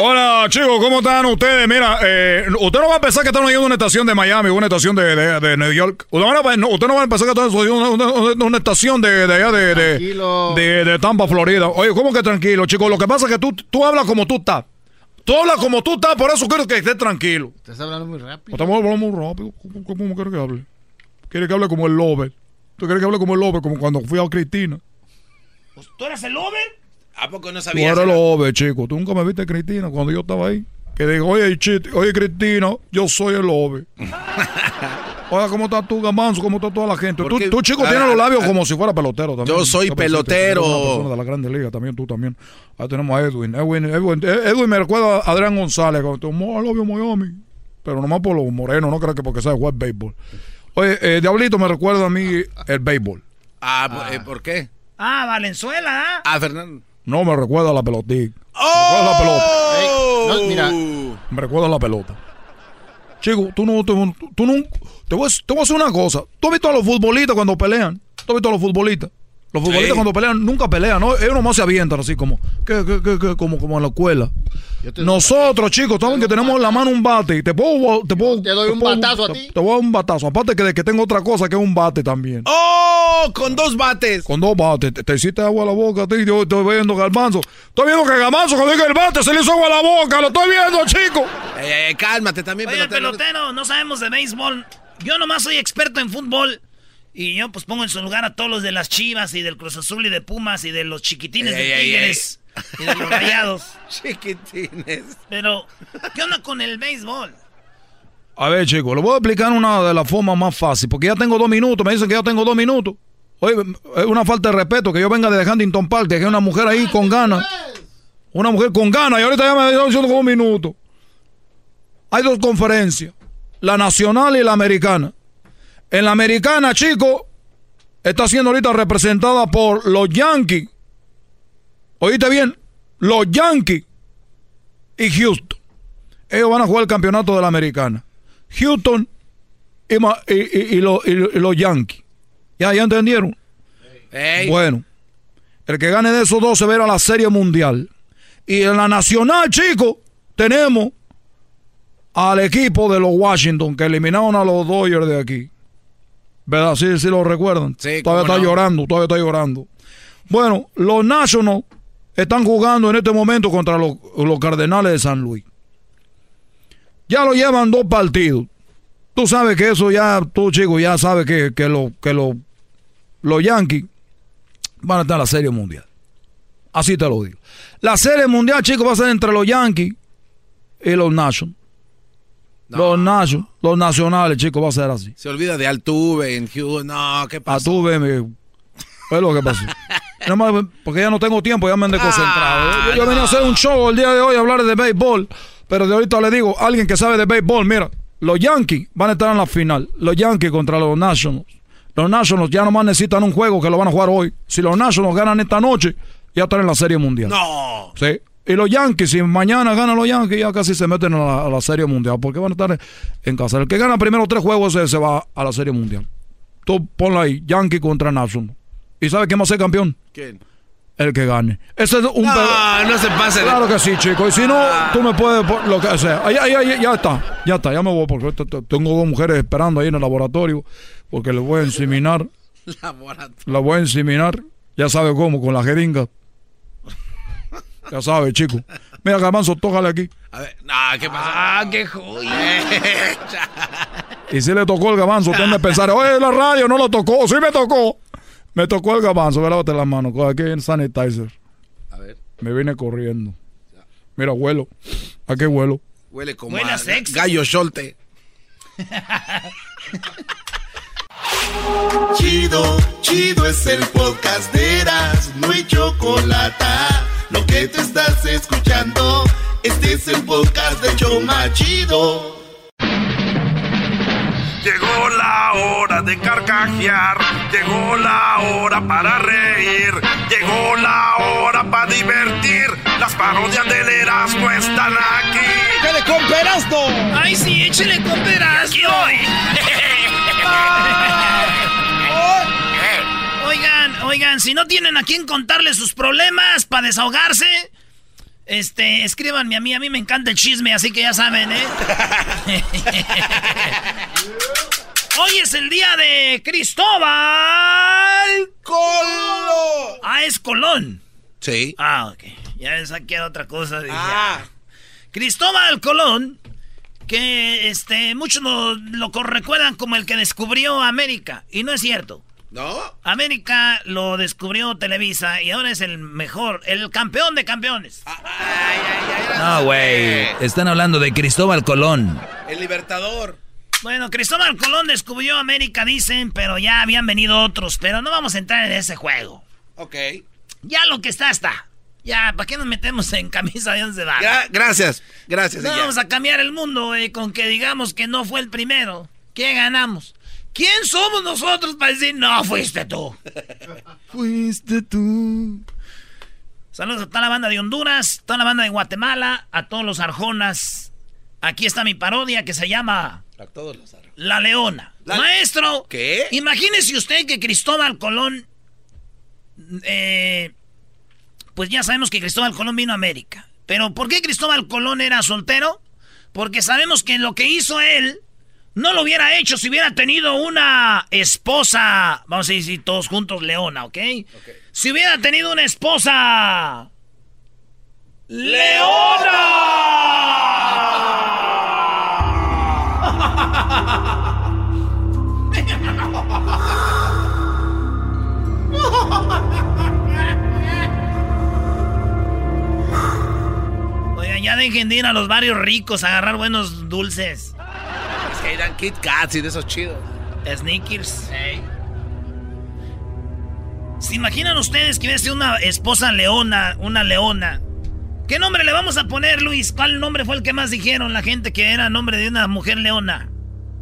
Hola chicos, ¿cómo están ustedes? Mira, eh, usted no va a pensar que están oyendo una estación de Miami, una estación de, de, de New York. Usted no, usted no va a pensar que están oyendo una, una, estación de, de allá de, de, de, Tampa, Florida. Oye, ¿cómo que tranquilo, chicos? Lo que pasa es que tú, tú hablas como tú estás. Tú hablas como tú estás, por eso quiero que estés tranquilo. Estás hablando muy rápido. Estamos hablando muy rápido. ¿Cómo, cómo quieres que hable? ¿Quieres que hable como el Lover? ¿Tú quieres que hable como el Lover? Como cuando fui a Cristina. ¿Tú eres el Lover? ¿A poco no sabías? Tú eres el chico. Tú nunca me viste Cristina cuando yo estaba ahí. Que digo, oye, oye, Cristina, yo soy el ove. Oye, ¿cómo estás tú, Gamanzo? ¿Cómo está toda la gente? Tú, chico, tienes los labios como si fuera pelotero también. Yo soy pelotero. de la Grande Liga, también tú también. Ahí tenemos a Edwin. Edwin, Edwin, Edwin me recuerda a Adrián González. Cuando labio Miami. Pero nomás por los morenos, no creo que porque sabe jugar béisbol. Oye, eh, Diablito me recuerda a mí el béisbol. Ah, ah. ¿por qué? Ah, Valenzuela. ¿ah? ah, Fernando. No, me recuerda a la pelotita. ¡Oh! Me recuerda a la pelota. no, mira. Me recuerda a la pelota. Chico, tú no, tú, tú no, te voy, te voy a hacer una cosa. ¿Tú has visto a los futbolistas cuando pelean? ¿Tú has visto a los futbolistas? Los futbolistas cuando pelean nunca pelean, ¿no? Ellos nomás se avientan así como, ¿qué, qué, qué, como, como en la escuela. Nosotros, chicos, saben que tenemos en la mano un bate y te puedo, te puedo, te doy un batazo a ti. Te, voy a dar un batazo. Aparte que de que tengo otra cosa que es un bate también. ¡Oh! ¡Oh! Con dos bates. Con dos bates. Te, te hiciste agua a la boca, tío. Yo estoy viendo Garbanzo. Estoy viendo que Garbanzo cuando diga el bate se le hizo agua a la boca. Lo estoy viendo, chico. Eh, eh, cálmate también, Oye, pelotero. pelotero, no sabemos de béisbol. Yo nomás soy experto en fútbol. Y yo pues pongo en su lugar a todos los de las Chivas y del Cruz Azul y de Pumas y de los chiquitines Ey, de ey, Tigres y de los rayados. Chiquitines. Pero, ¿qué onda con el béisbol? A ver, chicos, le voy a explicar una de las formas más fáciles. Porque ya tengo dos minutos. Me dicen que ya tengo dos minutos. Oye, es una falta de respeto que yo venga de Huntington Park, que hay una mujer ahí con ganas. Una mujer con ganas. Y ahorita ya me dicen dos minutos. Hay dos conferencias. La nacional y la americana. En la americana, chicos, está siendo ahorita representada por los Yankees. Oíste bien, los Yankees y Houston. Ellos van a jugar el campeonato de la americana. Houston y los Yankees. ¿Ya, ¿Ya entendieron? Bueno, el que gane de esos dos se verá la Serie Mundial. Y en la Nacional, chicos, tenemos al equipo de los Washington que eliminaron a los Dodgers de aquí. ¿Verdad? Sí, sí lo recuerdan. todavía cómo está no. llorando, todavía está llorando. Bueno, los Nationals están jugando en este momento contra los, los Cardenales de San Luis. Ya lo llevan dos partidos. Tú sabes que eso ya, tú chico, ya sabes que, que, lo, que lo- los Yankees van a estar en la Serie Mundial. Así te lo digo. La Serie Mundial, chicos, va a ser entre los Yankees y los Nationals. Los Nationals, los nacionales, chicos, va a ser así. Se olvida de Altuve en Houston. No, ¿qué pasa? tú, veme. Es lo que pasó. Nada más porque ya no tengo tiempo, ya me han desconcentrado. Ah, yo yo venía a hacer un show el día de hoy, a hablar de béisbol. Pero de ahorita le digo, alguien que sabe de béisbol, mira, los Yankees van a estar en la final. Los Yankees contra los Nationals. Los Nationals ya nomás necesitan un juego que lo van a jugar hoy. Si los Nationals ganan esta noche, ya están en la Serie Mundial. No. Sí. Y los Yankees, si mañana ganan los Yankees, ya casi se meten a la, a la Serie Mundial, porque van a estar en casa. El que gana primero tres juegos se, se va a la Serie Mundial. Tú ponla ahí, Yankee contra National. ¿Y sabes quién va a ser campeón? ¿Quién? El que gane. Ese es un No, no se pase Claro que sí, chico. Y si no, tú me puedes lo que sea. Ahí, ahí, ahí, ya está. Ya está, ya me voy porque tengo dos mujeres esperando ahí en el laboratorio porque les voy a inseminar. Laboratorio. La voy a inseminar. Ya sabe cómo, con la jeringa. Ya sabe, chico. Mira, Garbanzo, tócale aquí. A ver, no, ¿qué pasa? Ah, qué joya. Y si le tocó el gabanzo, usted me pensar, oye, la radio no lo tocó, sí me tocó. Me tocó el gabanzo, ve, lávate las manos, coge aquí en sanitizer. A ver. Me vine corriendo. Mira, vuelo. ¿A qué vuelo? Huele como Huele a, sexo. gallo Scholte. Chido, chido es el podcast de Eras, no hay chocolate. Lo que te estás escuchando, este es el podcast de Choma Chido. Llegó la hora de carcajear, llegó la hora para reír, llegó la hora para divertir. Las parodias del Erasmo están aquí. ¡Échale con Perasno! Ay, sí, échale con pedazo. Aquí hoy. Oigan, oigan, si no tienen a quién contarle sus problemas para desahogarse, este, escríbanme a mí, a mí me encanta el chisme, así que ya saben, ¿eh? Hoy es el día de Cristóbal Colón. Ah, es Colón. Sí. Ah, ok. Ya saqué otra cosa. dije, Ah. ah. Cristóbal Colón, que este, muchos lo, recuerdan como el que descubrió América, y no es cierto. ¿No? América lo descubrió Televisa y ahora es el mejor, el campeón de campeones. No, güey. Están hablando de Cristóbal Colón. El Libertador. Bueno, Cristóbal Colón descubrió América, dicen, pero ya habían venido otros, pero no vamos a entrar en ese juego. Ok. Ya lo que está, está. Ya, ¿para qué nos metemos en camisa de once varas? Gra- gracias. Gracias. No vamos a cambiar el mundo, güey, con que digamos que no fue el primero. ¿Qué ganamos? ¿Quién somos nosotros para decir no fuiste tú? Fuiste tú. Saludos a toda la banda de Honduras, toda la banda de Guatemala, a todos los arjonas. Aquí está mi parodia que se llama A todos los arroz. La Leona. La- Maestro, ¿Qué? imagínese usted que Cristóbal Colón, eh, pues ya sabemos que Cristóbal Colón vino a América. Pero ¿por qué Cristóbal Colón era soltero? Porque sabemos que lo que hizo él no lo hubiera hecho si hubiera tenido una esposa, vamos a decir todos juntos, Leona, ¿ok? Si hubiera tenido una esposa... Oigan, ya dejen de ir a los barrios ricos a agarrar buenos dulces. Que irán Kit Kats y de esos chidos. Sneakers. ¿Se imaginan ustedes que hubiera sido una esposa leona, una leona? ¿Qué nombre le vamos a poner, Luis? ¿Cuál nombre fue el que más dijeron la gente que era nombre de una mujer leona?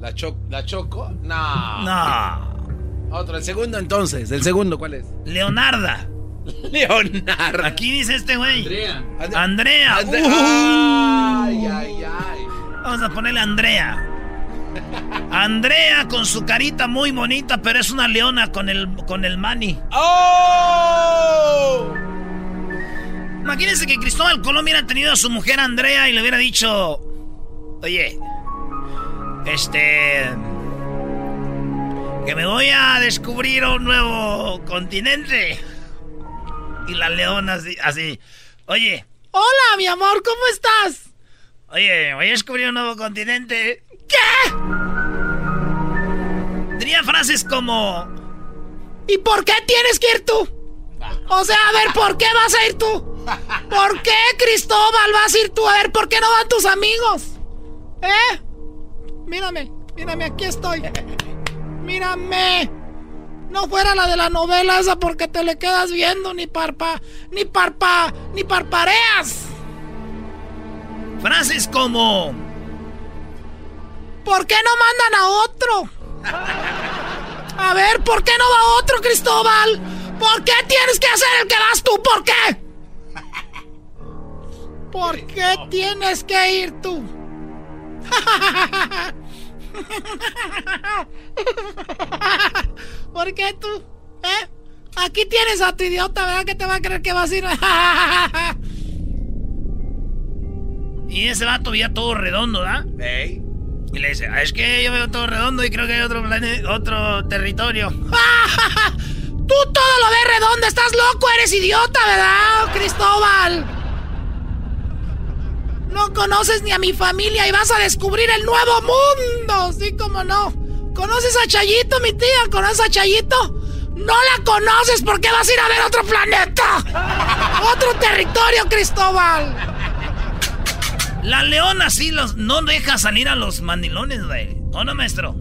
¿La, cho ¿La Choco? No. No. Otro, el segundo entonces. ¿El segundo cuál es? Leonarda. Leonarda. Aquí dice este güey. Andrea. Andrea. Andre- Uh. Ay, ay, ay. Vamos a ponerle Andrea. Andrea con su carita muy bonita, pero es una leona con el, con el mani. ¡Oh! Imagínense que Cristóbal Colón hubiera tenido a su mujer Andrea y le hubiera dicho, oye, este, que me voy a descubrir un nuevo continente. Y la leona así, así, oye, Hola, mi amor, ¿cómo estás? oye, voy a descubrir un nuevo continente. ¿Qué? Diría frases como, ¿Y por qué tienes que ir tú? O sea, a ver, ¿por qué vas a ir tú? ¿Por qué, Cristóbal, vas a ir tú? A ver, ¿por qué no van tus amigos? ¿Eh? Mírame, mírame, aquí estoy. Mírame. No fuera la de la novela esa porque te le quedas viendo, ni parpa, ni parpa, ni parpareas. frases como, ¿Por qué no mandan a otro? A ver, ¿por qué no va otro, Cristóbal? ¿Por qué tienes que hacer el que vas tú? ¿Por qué? ¿Por qué tienes que ir tú? ¿Por qué tú? ¿Eh? Aquí tienes a tu idiota, ¿verdad? Que te va a creer que vas a ir. y ese vato veía todo redondo, ¿da? Y le dice, "Ah, es que yo veo todo redondo y creo que hay otro otro territorio. Tú todo lo ves redondo, estás loco, eres idiota, ¿verdad, Cristóbal? No conoces ni a mi familia y vas a descubrir el nuevo mundo, sí como no. ¿Conoces a Chayito, mi tía? ¿Conoces a Chayito? No la conoces, ¿por qué vas a ir a ver otro planeta? Otro territorio, Cristóbal. La leona sí los, no deja salir a los mandilones, güey. ¿O no, maestro?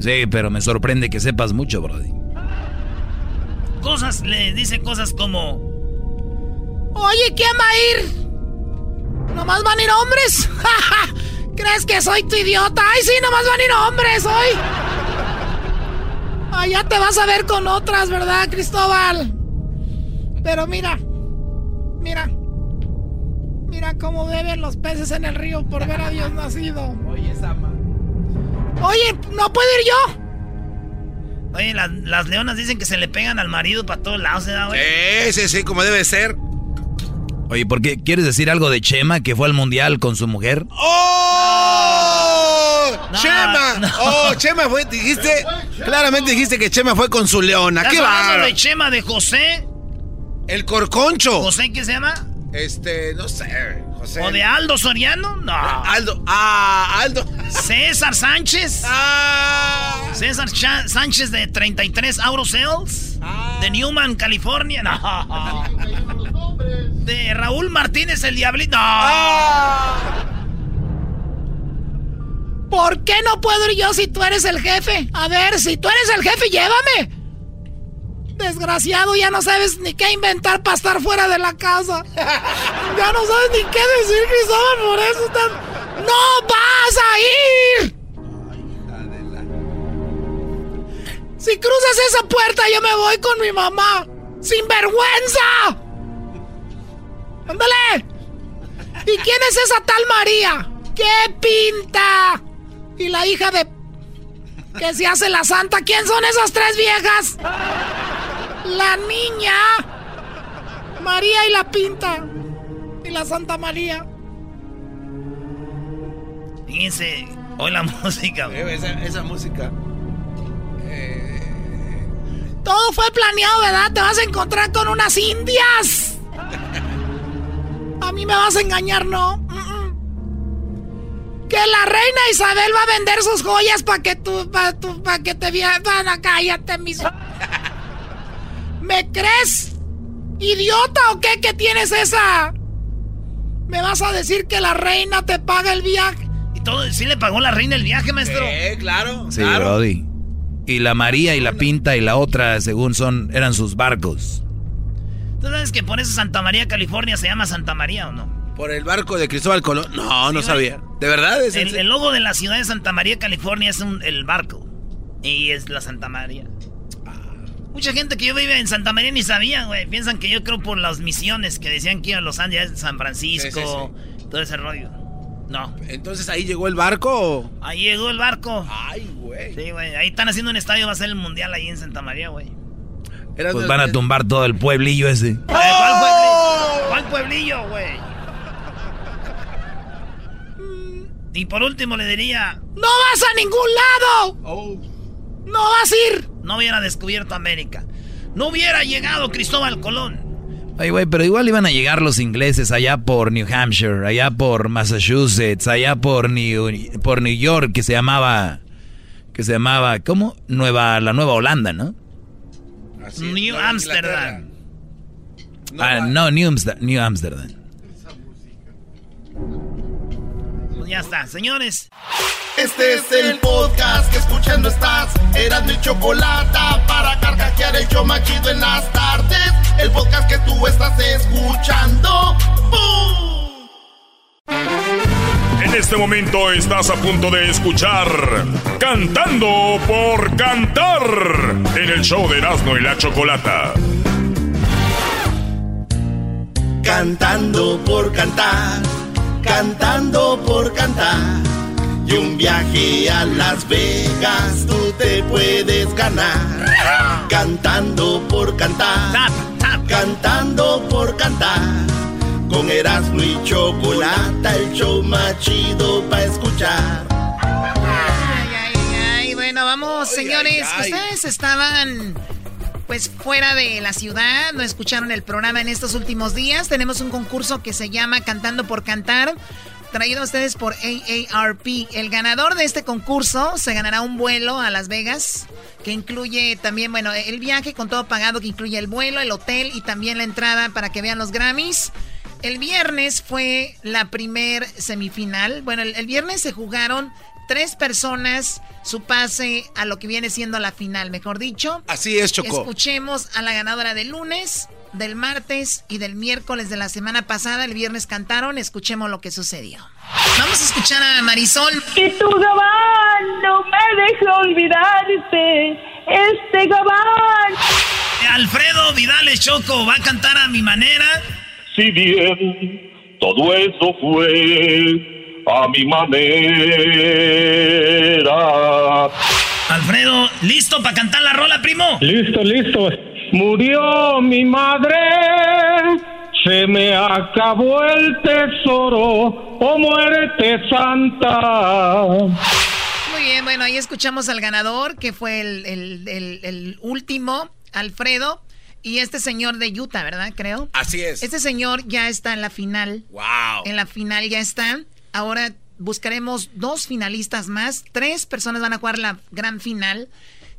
Sí, pero me sorprende que sepas mucho, Brody. Cosas, le dice cosas como... Oye, ¿quién va a ir? ¿Nomás van a ir hombres? ¿Crees que soy tu idiota? Ay, sí, nomás van a ir hombres hoy. Ay, ya te vas a ver con otras, ¿verdad, Cristóbal? Pero mira, mira. Mira cómo beben los peces en el río por ver a Dios nacido. Oye, Sama. Oye, ¿no puedo ir yo? Oye, las, las leonas dicen que se le pegan al marido para todos lados, ¿eh, güey? Sí, sí, sí, como debe ser. Oye, ¿por qué quieres decir algo de Chema que fue al mundial con su mujer? ¡Oh! No, ¡Chema! no. ¡Oh, Chema fue! Dijiste. Claramente dijiste que Chema fue con su leona. ¿Estás ¡Qué va! de Chema de José? El corconcho. ¿José qué se llama? Este, no sé. José. ¿O de Aldo Soriano? No. Aldo. Ah, Aldo. ¿César Sánchez? Ah. ¿César Sánchez de 33 Auto Sales? ¿De Newman, California? No. ¿De Raúl Martínez el Diablito? No. ¿Por qué no puedo ir yo si tú eres el jefe? A ver, si tú eres el jefe, llévame. Desgraciado, ya no sabes ni qué inventar para estar fuera de la casa. Ya no sabes ni qué decir, Cristóbal, por eso están... ¡No vas a ir! Si cruzas esa puerta, yo me voy con mi mamá. ¡Sin vergüenza! ¡Ándale! ¿Y quién es esa tal María? ¿Qué pinta? Y la hija de... que se hace la santa. ¿Quién son esas tres viejas? La niña. María y la pinta. Y la Santa María. Fíjense, Hoy la música. Güey. Esa, esa, música. Eh... Todo fue planeado, ¿verdad? Te vas a encontrar con unas indias. A mí me vas a engañar, ¿no? Que la reina Isabel va a vender sus joyas para que tú, para para que te vean. Cállate, mis. ¿Me crees? ¿Idiota o qué? ¿Qué tienes esa? ¿Me vas a decir que la reina te paga el viaje? ¿Y todo? ¿Sí le pagó la reina el viaje, maestro? Sí, claro. Sí, Brody. Y la María y la Pinta y la otra, según son, eran sus barcos. ¿Tú sabes que por eso Santa María, California se llama Santa María o no? ¿Por el barco de Cristóbal Colón? No, no sabía. ¿De verdad? Es el, el, logo de la ciudad de Santa María, California es un, el barco. Y es la Santa María. Mucha gente que yo vive en Santa María ni sabía, güey. Piensan que yo creo por las misiones que decían que iban a Los Ángeles, San Francisco, sí, sí, sí. todo ese rollo. No. Entonces ahí llegó el barco. Ahí llegó el barco. Ay, güey. Sí, güey. Ahí están haciendo un estadio, va a ser el mundial ahí en Santa María, güey. Pues van a tumbar todo el pueblillo ese. ¡Oh! ¿Cuál pueblillo? ¿Cuál pueblillo, güey? Y por último le diría... ¡No vas a ningún lado! Oh. ¡No vas a ir! No hubiera descubierto América. No hubiera llegado Cristóbal Colón. Ay, güey, pero igual iban a llegar los ingleses allá por New Hampshire, allá por Massachusetts, allá por New, por New York, que se llamaba... Que se llamaba... ¿Cómo? Nueva, la Nueva Holanda, ¿no? Así New Amsterdam. No, ah, no, New, Amsterdam. New Amsterdam. Ya está, señores. Este es el podcast que escuchando estás. Eran mi chocolate para carcajear el yo machido en las tardes. El podcast que tú estás escuchando. ¡Bum! En este momento estás a punto de escuchar Cantando por Cantar en el show de Erasmo y la Chocolata. Cantando por cantar, cantando por cantar. Y un viaje a Las Vegas tú te puedes ganar. Cantando por cantar, cantando por cantar. Con Erasmo y Chocolata, el show más chido para escuchar. Ay, ay, ay. Bueno, vamos, señores. Ustedes estaban pues fuera de la ciudad, no escucharon el programa en estos últimos días. Tenemos un concurso que se llama Cantando por Cantar, traído a ustedes por AARP. El ganador de este concurso se ganará un vuelo a Las Vegas, que incluye también, bueno, el viaje con todo pagado, que incluye el vuelo, el hotel y también la entrada para que vean los Grammys. El viernes fue la primer semifinal. Bueno, el, el, viernes se jugaron tres personas su pase a lo que viene siendo la final, mejor dicho. Así es, Choco. Escuchemos a la ganadora del lunes, del martes y del miércoles de la semana pasada. El viernes cantaron, escuchemos lo que sucedió. Vamos a escuchar a Marisol. Que tu gabán no me deja olvidarte. Este gabán. Alfredo Vidales Choco va a cantar a mi manera si bien todo eso fue a mi manera. Alfredo, ¿listo para cantar la rola, primo? Listo, listo. Murió mi madre, se me acabó el tesoro, oh muerte santa. Muy bien, bueno, ahí escuchamos al ganador, que fue el, el, el, el último, Alfredo. Y este señor de Utah, ¿verdad? Creo. Así es. Este señor ya está en la final. ¡Wow! En la final ya está. Ahora buscaremos dos finalistas más. Tres personas van a jugar la gran final.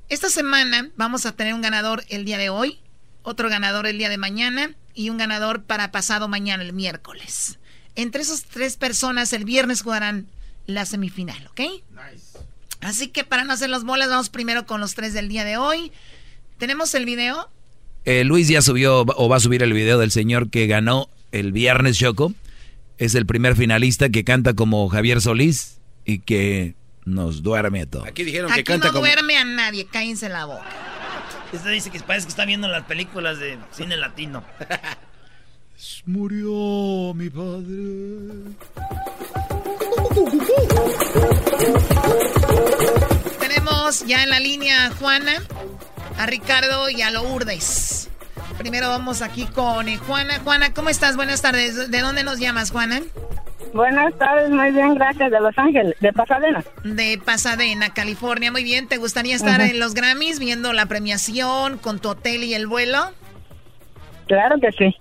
Esta semana vamos a tener un ganador el día de hoy, otro ganador el día de mañana y un ganador para pasado mañana, el miércoles. Entre esas tres personas, el viernes jugarán la semifinal, ¿ok? Nice. Así que para no hacer las bolas, vamos primero con los tres del día de hoy. ¿Tenemos el video? Eh, Luis ya subió o va a subir el video del señor que ganó el viernes Choco. Es el primer finalista que canta como Javier Solís y que nos duerme a todos. Aquí dijeron Aquí que canta no como... duerme a nadie, cállense la boca. Este dice que parece que está viendo las películas de cine latino. Murió mi padre. Tenemos ya en la línea a Juana, a Ricardo y a Lourdes. Primero vamos aquí con eh, Juana. Juana, ¿cómo estás? Buenas tardes. ¿De dónde nos llamas, Juana? Buenas tardes, muy bien, gracias. De Los Ángeles, de Pasadena. De Pasadena, California, muy bien. ¿Te gustaría estar en los Grammys viendo la premiación con tu hotel y el vuelo? Claro que sí.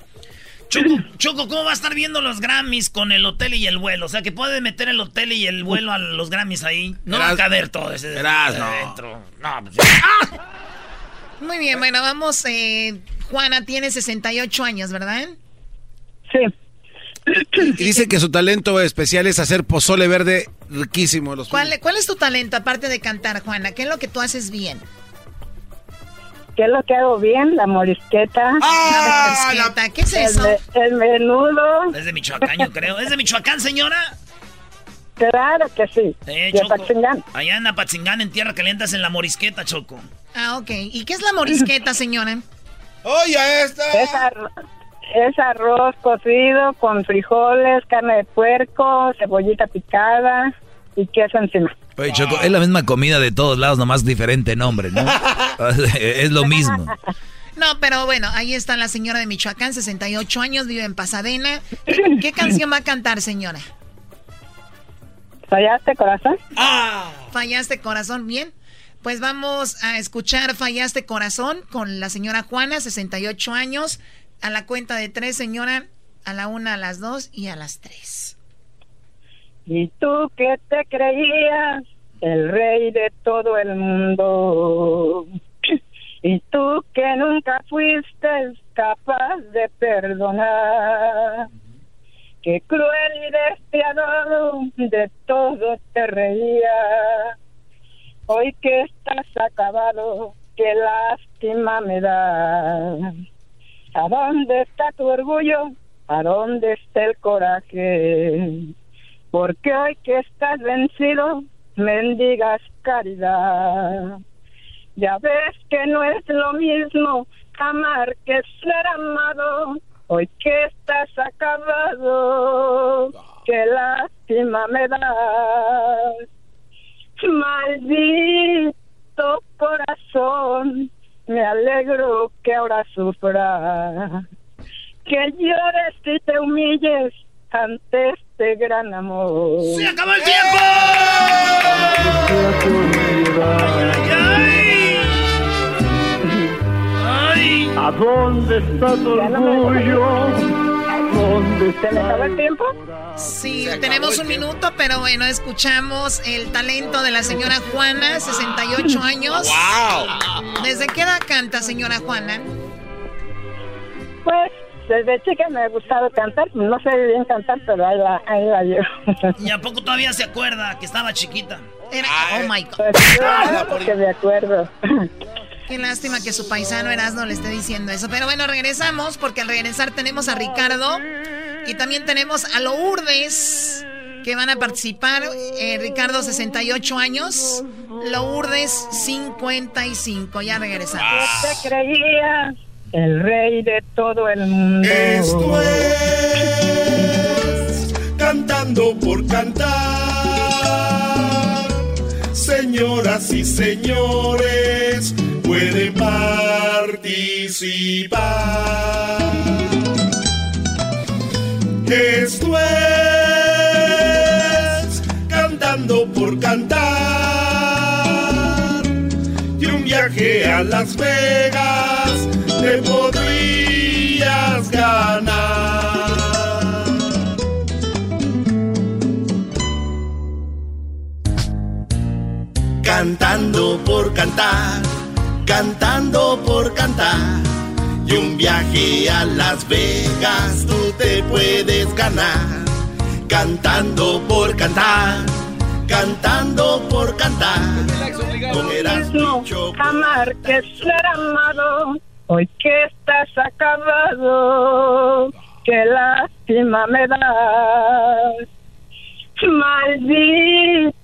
Choco, Choco, ¿cómo va a estar viendo los Grammys con el hotel y el vuelo? O sea, que puede meter el hotel y el vuelo a los Grammys ahí. No va a caber todo ese Verás, no. dentro. No, pues, Muy bien, bueno, vamos. Eh, Juana tiene 68 años, ¿verdad? Sí. Y dice que su talento especial es hacer pozole verde riquísimo. Los ¿Cuál, ¿Cuál es tu talento aparte de cantar, Juana? ¿Qué es lo que tú haces bien? ¿Qué es lo que hago bien? La morisqueta. La morisqueta, ¿qué es el eso? El, menudo. Es de Michoacán, yo creo. ¿Es de Michoacán, señora? Claro que sí. Eh, de Choco. Apatzingán. Allá en Apatzingán, en Tierra Caliente, en la morisqueta, Choco. Ah, ok. ¿Y qué es la morisqueta, señora? Oye, esta. Es, ar- es arroz cocido con frijoles, carne de puerco, cebollita picada y queso encima. Oye, Choco, es la misma comida de todos lados, nomás diferente nombre, ¿no? es lo mismo. No, pero bueno, ahí está la señora de Michoacán, 68 años, vive en Pasadena. ¿Qué canción va a cantar, señora? ¿Fallaste, corazón? Fallaste corazón, bien. Pues vamos a escuchar Fallaste corazón con la señora Juana, 68 años. A la cuenta de tres, señora. A la una, a las dos y a las tres. Y tú que te creías el rey de todo el mundo. Y tú que nunca fuiste capaz de perdonar. Que cruel y despiadado de todo te reía. Hoy que estás acabado, qué lástima me da. ¿A dónde está tu orgullo? ¿A dónde está el coraje? Porque hoy que estás vencido, mendigas caridad. Ya ves que no es lo mismo amar que ser amado. Hoy que estás acabado, qué lástima me das. Maldito corazón, me alegro que ahora sufra. Que llores y te humilles ante este gran amor. ¡Se acabó el tiempo! ¿A dónde está tu orgullo? ¿A dónde ¿Se me acabó el tiempo? Sí, tenemos un minuto, pero bueno, escuchamos el talento de la señora Juana, 68 años. ¡Wow! ¿Desde qué edad canta, señora Juana? Pues desde chica me ha gustado cantar. No sé bien cantar, pero ahí la, ahí la llevo. ¿Y a poco todavía se acuerda que estaba chiquita? Era, oh my God. Pues claro que me acuerdo. Qué lástima que su paisano Erasmo le esté diciendo eso. Pero bueno, regresamos porque al regresar tenemos a Ricardo y también tenemos a Lourdes que van a participar. Eh, Ricardo, 68 años. Lourdes, 55. Ya regresamos. Te creías el rey de todo el mundo. Esto es cantando por cantar. Señoras y señores, pueden participar. Esto es cantando por cantar. Y un viaje a Las Vegas te podrías ganar. Cantando por cantar, cantando por cantar. Y un viaje a Las Vegas tú te puedes ganar. Cantando por cantar, cantando por cantar. Con amar que ser amado. Hoy que estás acabado, qué lástima me das. Maldito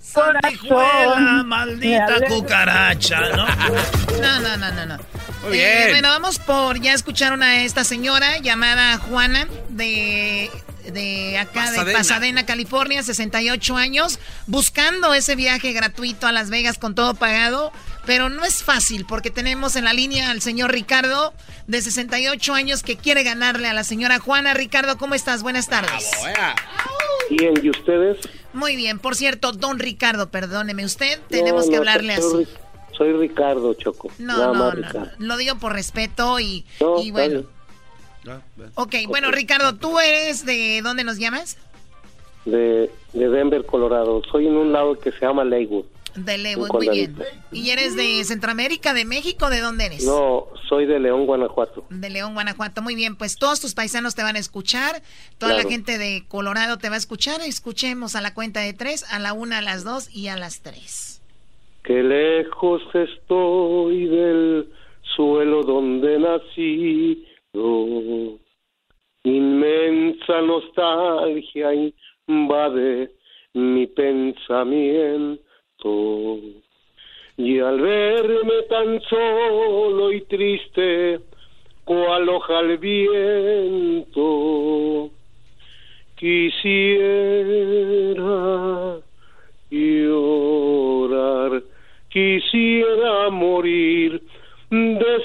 Sandijuela, corazón. maldita cucaracha, ¿no? No, no, no, no, no. Muy Eh, bien. bueno, vamos por. Ya escucharon a esta señora llamada Juana de. De acá de Pasadena. Pasadena, California, 68 años, buscando ese viaje gratuito a Las Vegas con todo pagado, pero no es fácil porque tenemos en la línea al señor Ricardo de 68 años que quiere ganarle a la señora Juana. Ricardo, ¿cómo estás? Buenas tardes. Bien, ¿y ustedes? Muy bien. Por cierto, don Ricardo, perdóneme usted, tenemos que hablarle soy, así. Soy Ricardo Choco. No, nada no, más no, Ricardo. no. Lo digo por respeto y, No, y está bueno. bien. Ok, bueno, Ricardo, ¿tú eres de dónde nos llamas? De, de Denver, Colorado. Soy en un lado que se llama Leywood. De Un muy bien. ¿Y eres de Centroamérica, de México? ¿De dónde eres? No, soy de León, Guanajuato. De León, Guanajuato. Muy bien, pues todos tus paisanos te van a escuchar, toda la gente de Colorado te va a escuchar. Escuchemos a la cuenta de tres, a la una, a las dos y a las tres. Que lejos estoy del suelo donde nací. Inmensa nostalgia invade mi pensamiento. Y al verme tan solo y triste, cual hoja al viento, quisiera llorar, quisiera morir de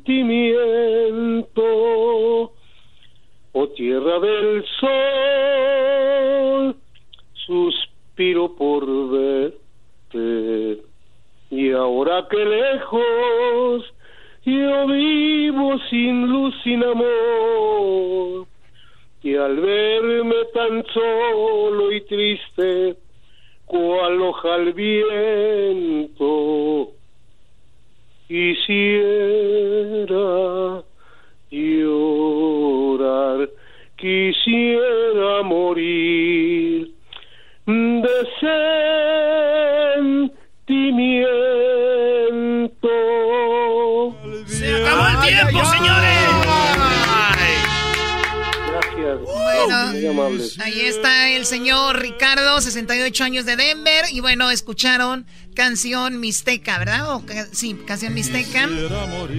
sentimiento. Oh tierra del sol, suspiro por verte. Y ahora que lejos yo vivo sin luz, sin amor. Y al verme tan solo y triste, cual hoja al viento, quisiera llorar, quisiera morir de sentimiento. ¡Se acabó el tiempo, señores! Gracias. Bueno, Muy ahí está el señor Ricardo, 68 años de Denver. Y bueno, escucharon canción Mixteca, ¿verdad? O sí, canción Mixteca.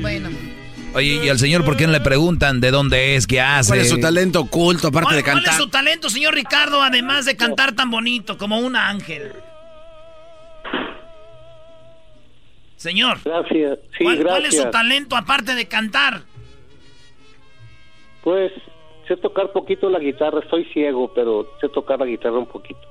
Bueno, Oye, ¿y al señor por qué no le preguntan de dónde es, qué hace? ¿Cuál es su talento oculto, aparte ¿Cuál, de cuál cantar? es su talento, señor Ricardo, además de cantar tan bonito como un ángel? Señor. Gracias. Sí, ¿cuál, cuál es su talento aparte de cantar? Pues sé tocar poquito la guitarra, estoy ciego, pero sé tocar la guitarra un poquito.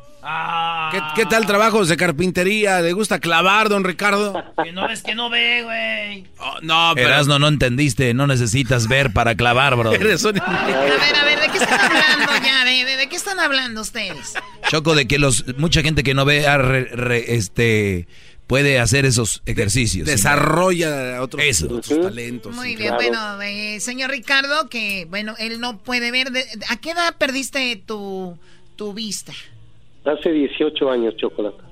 ¿Qué, qué tal trabajos de carpintería? ¿Le gusta clavar, don Ricardo? Que no es que no ve, güey. no, pero... Erasno, no entendiste, no necesitas ver para clavar, bro. Eres un- a ver, a ver, ¿de qué están hablando ya? ¿De, de- de qué están hablando ustedes? Choco de que los mucha gente que no ve ah, re- re- este puede hacer esos ejercicios. Desarrolla otros, Eso. otros talentos. Muy bien, claro. bueno, eh, señor Ricardo, que bueno, él no puede ver. de- ¿A qué edad perdiste tu, tu vista? Hace 18 años, Chocolate.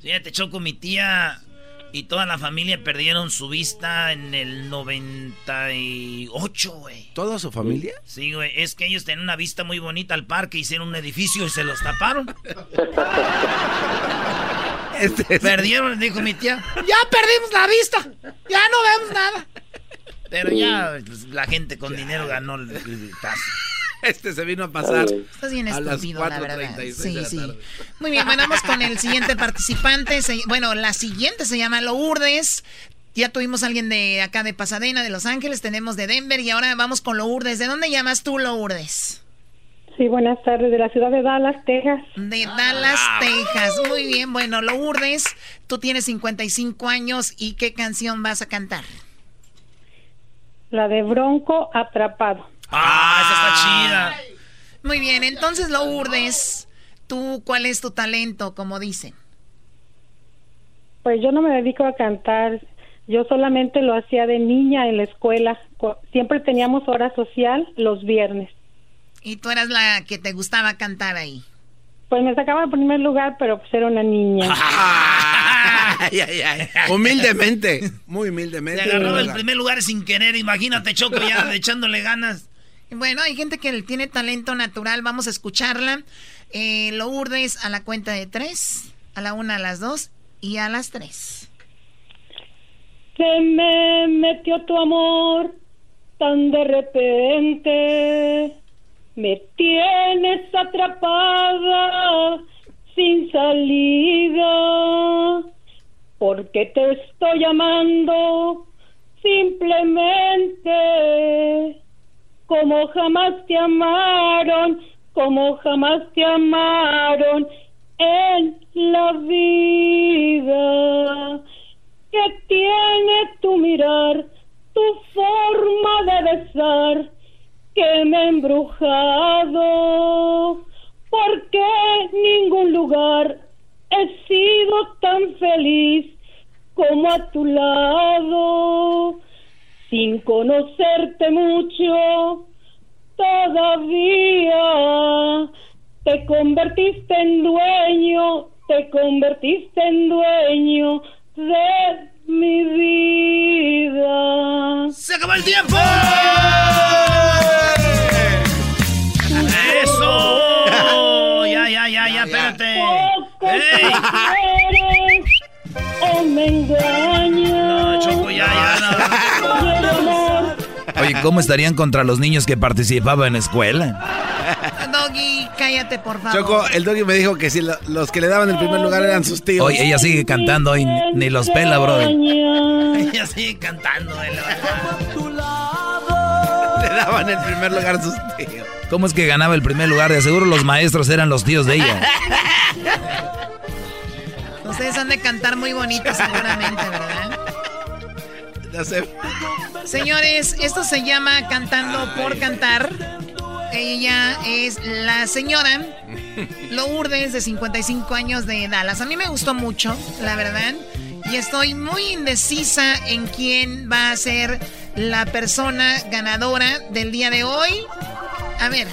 Fíjate, Choco, mi tía y toda la familia perdieron su vista en el 98, güey. ¿Toda su familia? Sí, güey, es que ellos tenían una vista muy bonita al parque, hicieron un edificio y se los taparon. Este Perdieron, dijo mi tía. Ya perdimos la vista. Ya no vemos nada. Pero ya pues, la gente con dinero ganó el, el caso. Este se vino a pasar. Estás bien a las estúpido, la verdad. 4:36 de Sí, la sí. Muy bien, bueno, vamos con el siguiente participante. Se- bueno, la siguiente se llama Lourdes. Ya tuvimos a alguien de acá de Pasadena, de Los Ángeles, tenemos de Denver y ahora vamos con Lourdes. ¿De dónde llamas tú, Lourdes? Sí, buenas tardes, de la ciudad de Dallas, Texas. De Dallas, Texas. Muy bien, bueno, Lourdes, tú tienes 55 años y ¿qué canción vas a cantar? La de Bronco Atrapado. Ah, esa está chida. Muy bien, entonces Lourdes, ¿tú cuál es tu talento, como dicen? Pues yo no me dedico a cantar, yo solamente lo hacía de niña en la escuela. Siempre teníamos hora social los viernes. Y tú eras la que te gustaba cantar ahí. Pues me sacaba en primer lugar, pero pues era una niña. Ay, ay, ay. Humildemente, muy humildemente. Se agarró el primer lugar sin querer. Imagínate, Choco, ya echándole ganas. Bueno, hay gente que tiene talento natural, vamos a escucharla. Eh, Lourdes a la cuenta de tres, a la una, a las dos y a las tres. Se me metió tu amor tan de repente. Me tienes atrapada sin salida. Porque te estoy llamando simplemente como jamás te amaron como jamás te amaron en la vida. Que tiene tu mirar, tu forma de besar, que me ha embrujado. Porque ningún lugar he sido tan feliz como a tu lado, sin conocerte mucho todavía. Te convertiste en dueño, te convertiste en dueño de mi vida. ¡Se acabó el tiempo! ¡Eso! Ya, ya, ya, ya, espérate. ¡Ey! O me engañas. No, Choco, ya, ya, no. Oye, ¿cómo estarían contra los niños que participaban en escuela? Doggy, cállate, por favor. Choco, el doggy me dijo que si lo- los que le daban el primer lugar eran sus tíos. Oye, ella sigue cantando y ni, los pela, bro. Ella sigue cantando. eh, Le daban el primer lugar a sus tíos. ¿Cómo es que ganaba el primer lugar? De seguro los maestros eran los tíos de ella. Ustedes han de cantar muy bonito seguramente, ¿verdad? Ya sé. Señores, esto se llama Cantando por Cantar. Ella es la señora Lourdes, de 55 años de Dallas. A mí me gustó mucho, la verdad. Y estoy muy indecisa en quién va a ser la persona ganadora del día de hoy. A ver,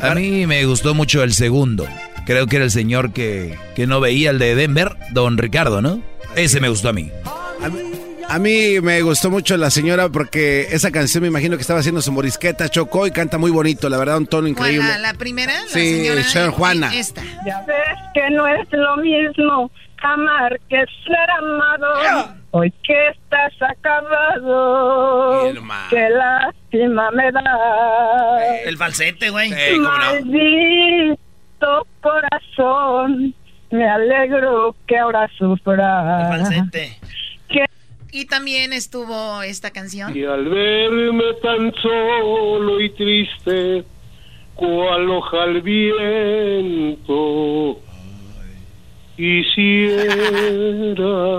A mí me gustó mucho el segundo. Creo que era el señor que, que no veía el de Denver, don Ricardo, ¿no? Ese me gustó a mí. A mí me gustó mucho la señora porque esa canción me imagino que estaba haciendo su morisqueta, Chocó y canta muy bonito, la verdad, un tono ¿cuál, increíble. la, la primera? La Sí, señora Juana. Esta. Ya ves que no es lo mismo amar que ser amado. Hoy que estás acabado, qué lástima me da. El falsete, güey. Maldito corazón, me alegro que ahora sufra. falsete. Y también estuvo esta canción. Y al verme tan solo y triste, cual hoja al viento, quisiera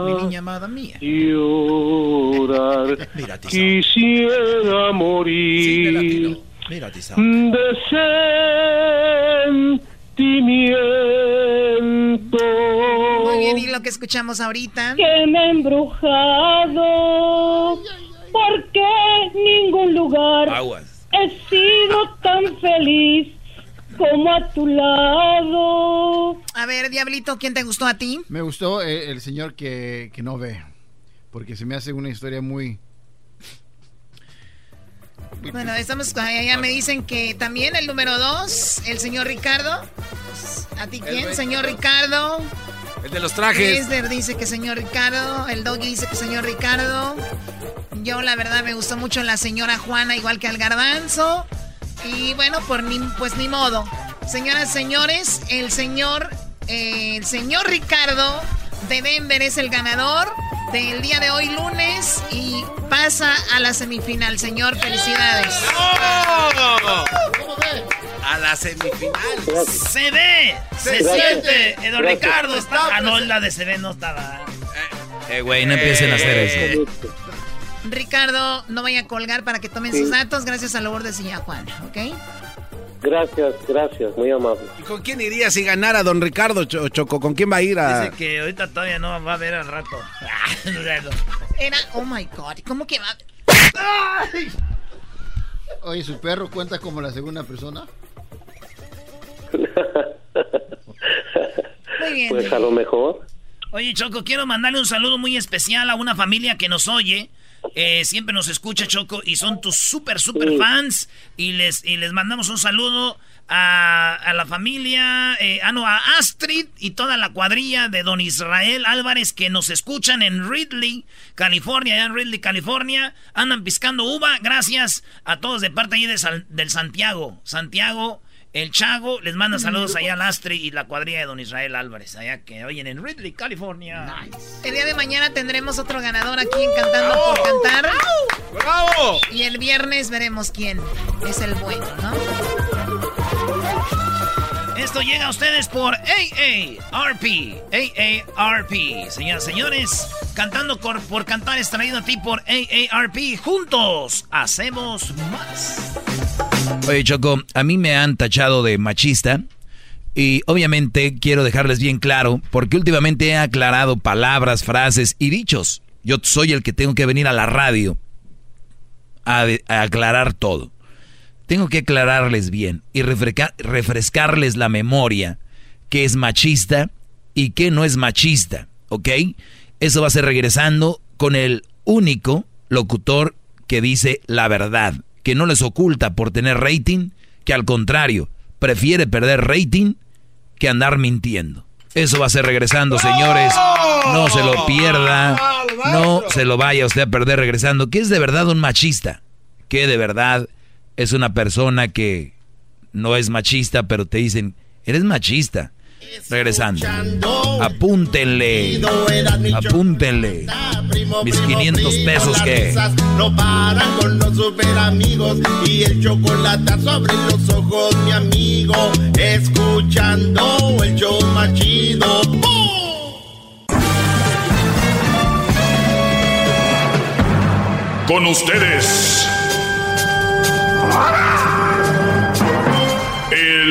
Mi niña amada mía. llorar, quisiera morir de sentimiento. Muy bien, y lo que escuchamos ahorita. Que me ha embrujado. Porque ningún lugar he sido tan feliz como a tu lado. A ver, Diablito, ¿quién te gustó a ti? Me gustó eh, el señor que, que no ve, porque se me hace una historia muy... Bueno, estamos ya me dicen que también el número dos, el señor Ricardo. ¿A ti quién? Señor Ricardo. El de los trajes. Lesder dice que señor Ricardo. El Doggy dice que señor Ricardo. Yo, la verdad, me gustó mucho la señora Juana, igual que al garbanzo. Y bueno, por ni, pues ni modo. Señoras, señores, el señor, eh, el señor Ricardo de Denver es el ganador del día de hoy lunes y pasa a la semifinal. Señor, felicidades. A la semifinal. Se ve, se Gracias. siente. Eh, don Gracias. Ricardo está. Ah, no, la de se ve no estaba. Eh, güey, no empiecen a hacer eso. Ricardo, no vaya a colgar para que tomen Sí. sus datos. Gracias a Lourdes y a Juan, ¿ok? Gracias, gracias, muy amable. ¿Y con quién iría si ganara don Ricardo Cho- Choco? ¿Con quién va a ir a...? Dice que ahorita todavía no va a ver al rato. Era, oh my God, ¿cómo que va? Oye, ¿su perro cuenta como la segunda persona? Muy bien. Pues a lo mejor. Oye, Choco, quiero mandarle un saludo muy especial a una familia que nos oye. Eh, siempre nos escucha, Choco, y son tus súper, súper Sí. fans. Y les, y les mandamos un saludo a, a la familia, eh, ah, no, a Astrid y toda la cuadrilla de don Israel Álvarez que nos escuchan en Ridley, California, allá en Ridley, California. Andan piscando uva. Gracias a todos de parte ahí de del Santiago. Santiago. El Chago les manda saludos allá al Astrid y la cuadrilla de Don Israel Álvarez, allá que oyen en Ridley, California. El día de mañana tendremos otro ganador aquí en Cantando por Cantar. ¡Bravo! Y el viernes veremos quién es el bueno, ¿no? Esto llega a ustedes por AARP. AARP. Señoras y señores, cantando por, cantar es traído a ti por AARP. Juntos hacemos más. Oye, Choco, a mí me han tachado de machista. Y obviamente quiero dejarles bien claro, porque últimamente he aclarado palabras, frases y dichos. Yo soy el que tengo que venir a la radio a, aclarar todo. Tengo que aclararles bien y refrescarles la memoria que es machista y que no es machista, ¿ok? Eso va a ser regresando con el único locutor que dice la verdad, que no les oculta por tener rating, que al contrario, prefiere perder rating que andar mintiendo. Eso va a ser regresando, señores. No se lo pierda. No se lo vaya usted a perder regresando. Que es de verdad un machista. Que de verdad es una persona que no es machista, pero te dicen, eres machista. Regresando. Apúntenle. Apúntenle. Mis 500 pesos que. No paran con los super amigos y el chocolate sobre los ojos, mi amigo. Escuchando el show machido. Con ustedes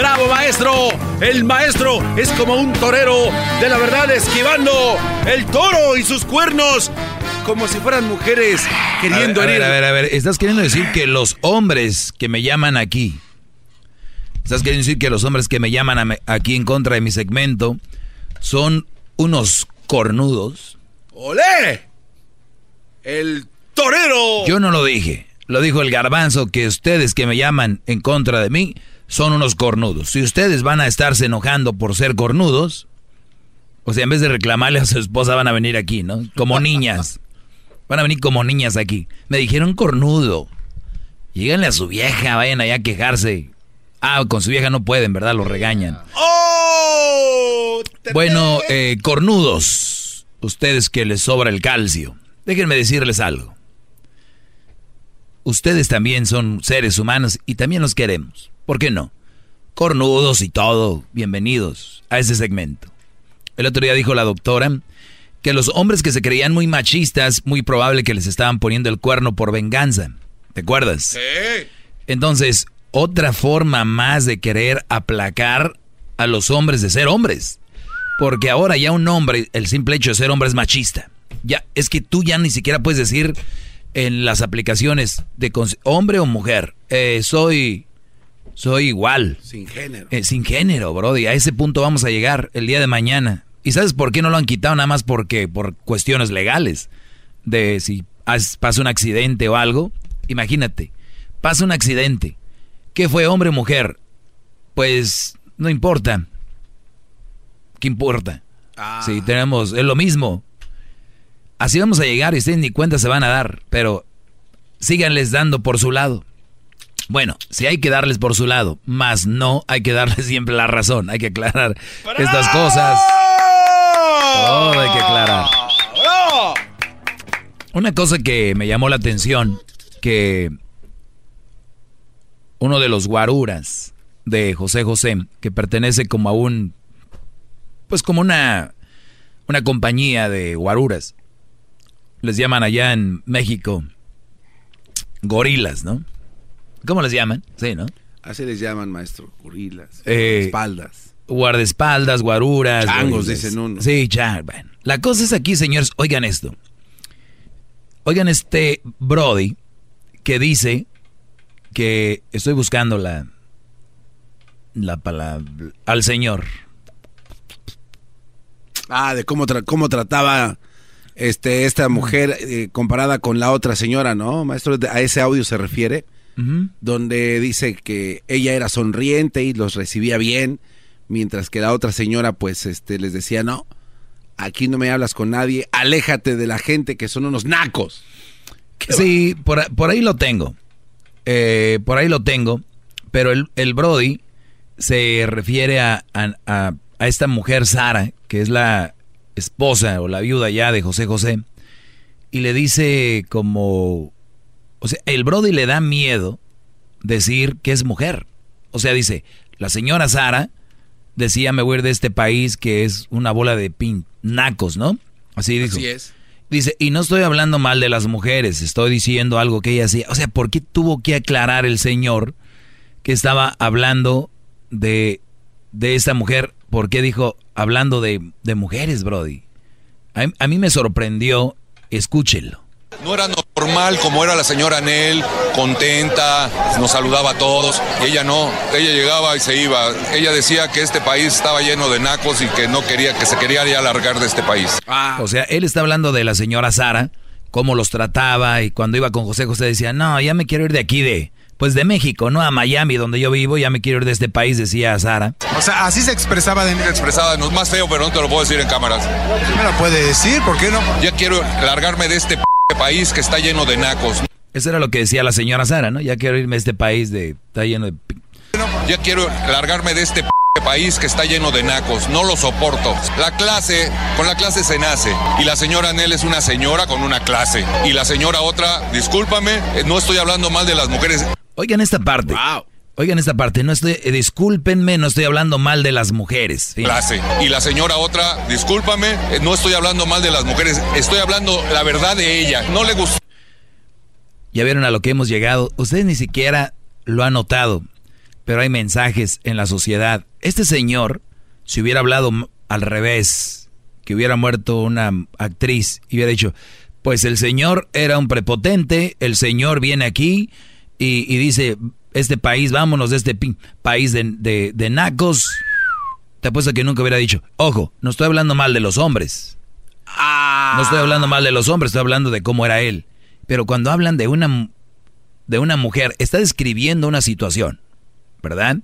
¡Bravo, maestro! El maestro es como un torero de la verdad esquivando el toro y sus cuernos como si fueran mujeres queriendo a ver, A ver, a ver, estás queriendo decir que los hombres que me llaman aquí, estás queriendo decir que los hombres que me llaman aquí en contra de mi segmento son unos cornudos. ¡Olé! El torero. Yo no lo dije, lo dijo el garbanzo que ustedes que me llaman en contra de mí son unos cornudos. Si ustedes van a estarse enojando por ser cornudos, o sea, en vez de reclamarle a su esposa van a venir aquí, ¿no? Como niñas. Van a venir como niñas aquí. Me dijeron cornudo. Lléganle a su vieja, vayan allá a quejarse. Ah, con su vieja no pueden, ¿verdad? Lo regañan. ¡Oh! Bueno, eh, cornudos. Ustedes que les sobra el calcio. Déjenme decirles algo. Ustedes también son seres humanos y también los queremos. ¿Por qué no? Cornudos y todo, bienvenidos a ese segmento. El otro día dijo la doctora que los hombres que se creían muy machistas, muy probable que les estaban poniendo el cuerno por venganza. ¿Te acuerdas? Sí. Entonces, otra forma más de querer aplacar a los hombres de ser hombres. Porque ahora ya un hombre, el simple hecho de ser hombre es machista. Ya, es que tú ya ni siquiera puedes decir en las aplicaciones de hombre o mujer, eh, soy soy igual. Sin género. Eh, sin género, Brody. A ese punto vamos a llegar el día de mañana. ¿Y sabes por qué no lo han quitado? Nada más porque por cuestiones legales. De si pasa un accidente o algo. Imagínate, pasa un accidente. ¿Qué fue hombre o mujer? Pues no importa. ¿Qué importa? Ah. Si tenemos, es lo mismo. Así vamos a llegar y ustedes ni cuenta se van a dar. Pero síganles dando por su lado. Bueno, sí hay que darles por su lado, más no hay que darles siempre la razón. Hay que aclarar estas cosas. Todo hay que aclarar. Una cosa que me llamó la atención, que uno de los guaruras de José José, que pertenece como a un, pues como una, una compañía de guaruras, les llaman allá en México gorilas, ¿no? ¿Cómo les llaman? Sí, ¿no? Así les llaman, maestro. Gorilas. Eh, espaldas. Guardaespaldas, guaruras. Changos, dicen uno. Sí, ya, bueno. La cosa es aquí, señores, oigan esto. Oigan este Brody que dice que estoy buscando la, la palabra al señor. Ah, de cómo, cómo trataba este, esta mujer eh, comparada con la otra señora, ¿no? Maestro, a ese audio se refiere donde dice que ella era sonriente y los recibía bien, mientras que la otra señora pues este les decía no. aquí no me hablas con nadie, aléjate de la gente que son unos nacos. Sí, por, por, ahí lo tengo. Eh, por ahí lo tengo. Pero el, el Brody se refiere a, a, a, esta mujer Sara, que es la esposa o la viuda ya de José José, y le dice como... O sea, el Brody le da miedo decir que es mujer. O sea, dice, la señora Sara decía me voy a ir de este país que es una bola de pin, nacos, ¿no? Así dijo. Así es. Dice, y no estoy hablando mal de las mujeres, estoy diciendo algo que ella hacía. O sea, ¿por qué tuvo que aclarar el señor que estaba hablando de, de esta mujer? ¿Por qué dijo hablando de, de mujeres, Brody? A, a mí me sorprendió, escúchenlo. No era normal como era la señora Nel, contenta, nos saludaba a todos, y ella no, ella llegaba y se iba. Ella decía que este país estaba lleno de nacos y que no quería, que se quería ya largar de este país. O sea, él está hablando de la señora Sara, cómo los trataba, y cuando iba con José José decía, no, ya me quiero ir de aquí de, pues de México, no a Miami, donde yo vivo, ya me quiero ir de este país, decía Sara. O sea, así se expresaba de mí. Se expresaba, no es más feo, pero no te lo puedo decir en cámaras. me lo puede decir? ¿Por qué no? Ya quiero largarme de este país que está lleno de nacos. Eso era lo que decía la señora Sara, ¿no? Ya quiero irme a este país de está lleno de Ya quiero largarme de este país que está lleno de nacos, no lo soporto. La clase, con la clase se nace. Y la señora Nel es una señora con una clase. Y la señora otra, discúlpame, eh, no estoy hablando mal de las mujeres. Oigan esta parte. Wow. Oigan esta parte, no estoy, eh, discúlpenme, no estoy hablando mal de las mujeres. Clase. Y la señora otra, discúlpame, eh, no estoy hablando mal de las mujeres, estoy hablando la verdad de ella. No le gustó. Ya vieron a lo que hemos llegado. Ustedes ni siquiera lo han notado, pero hay mensajes en la sociedad. Este señor, si hubiera hablado al revés, que hubiera muerto una actriz y hubiera dicho, pues el señor era un prepotente, el señor viene aquí y, y dice, este país, vámonos de este país de, de, de nacos. Te apuesto que nunca hubiera dicho, ojo, no estoy hablando mal de los hombres. Ah. No estoy hablando mal de los hombres, estoy hablando de cómo era él. Pero cuando hablan de una, de una mujer, está describiendo una situación, ¿verdad?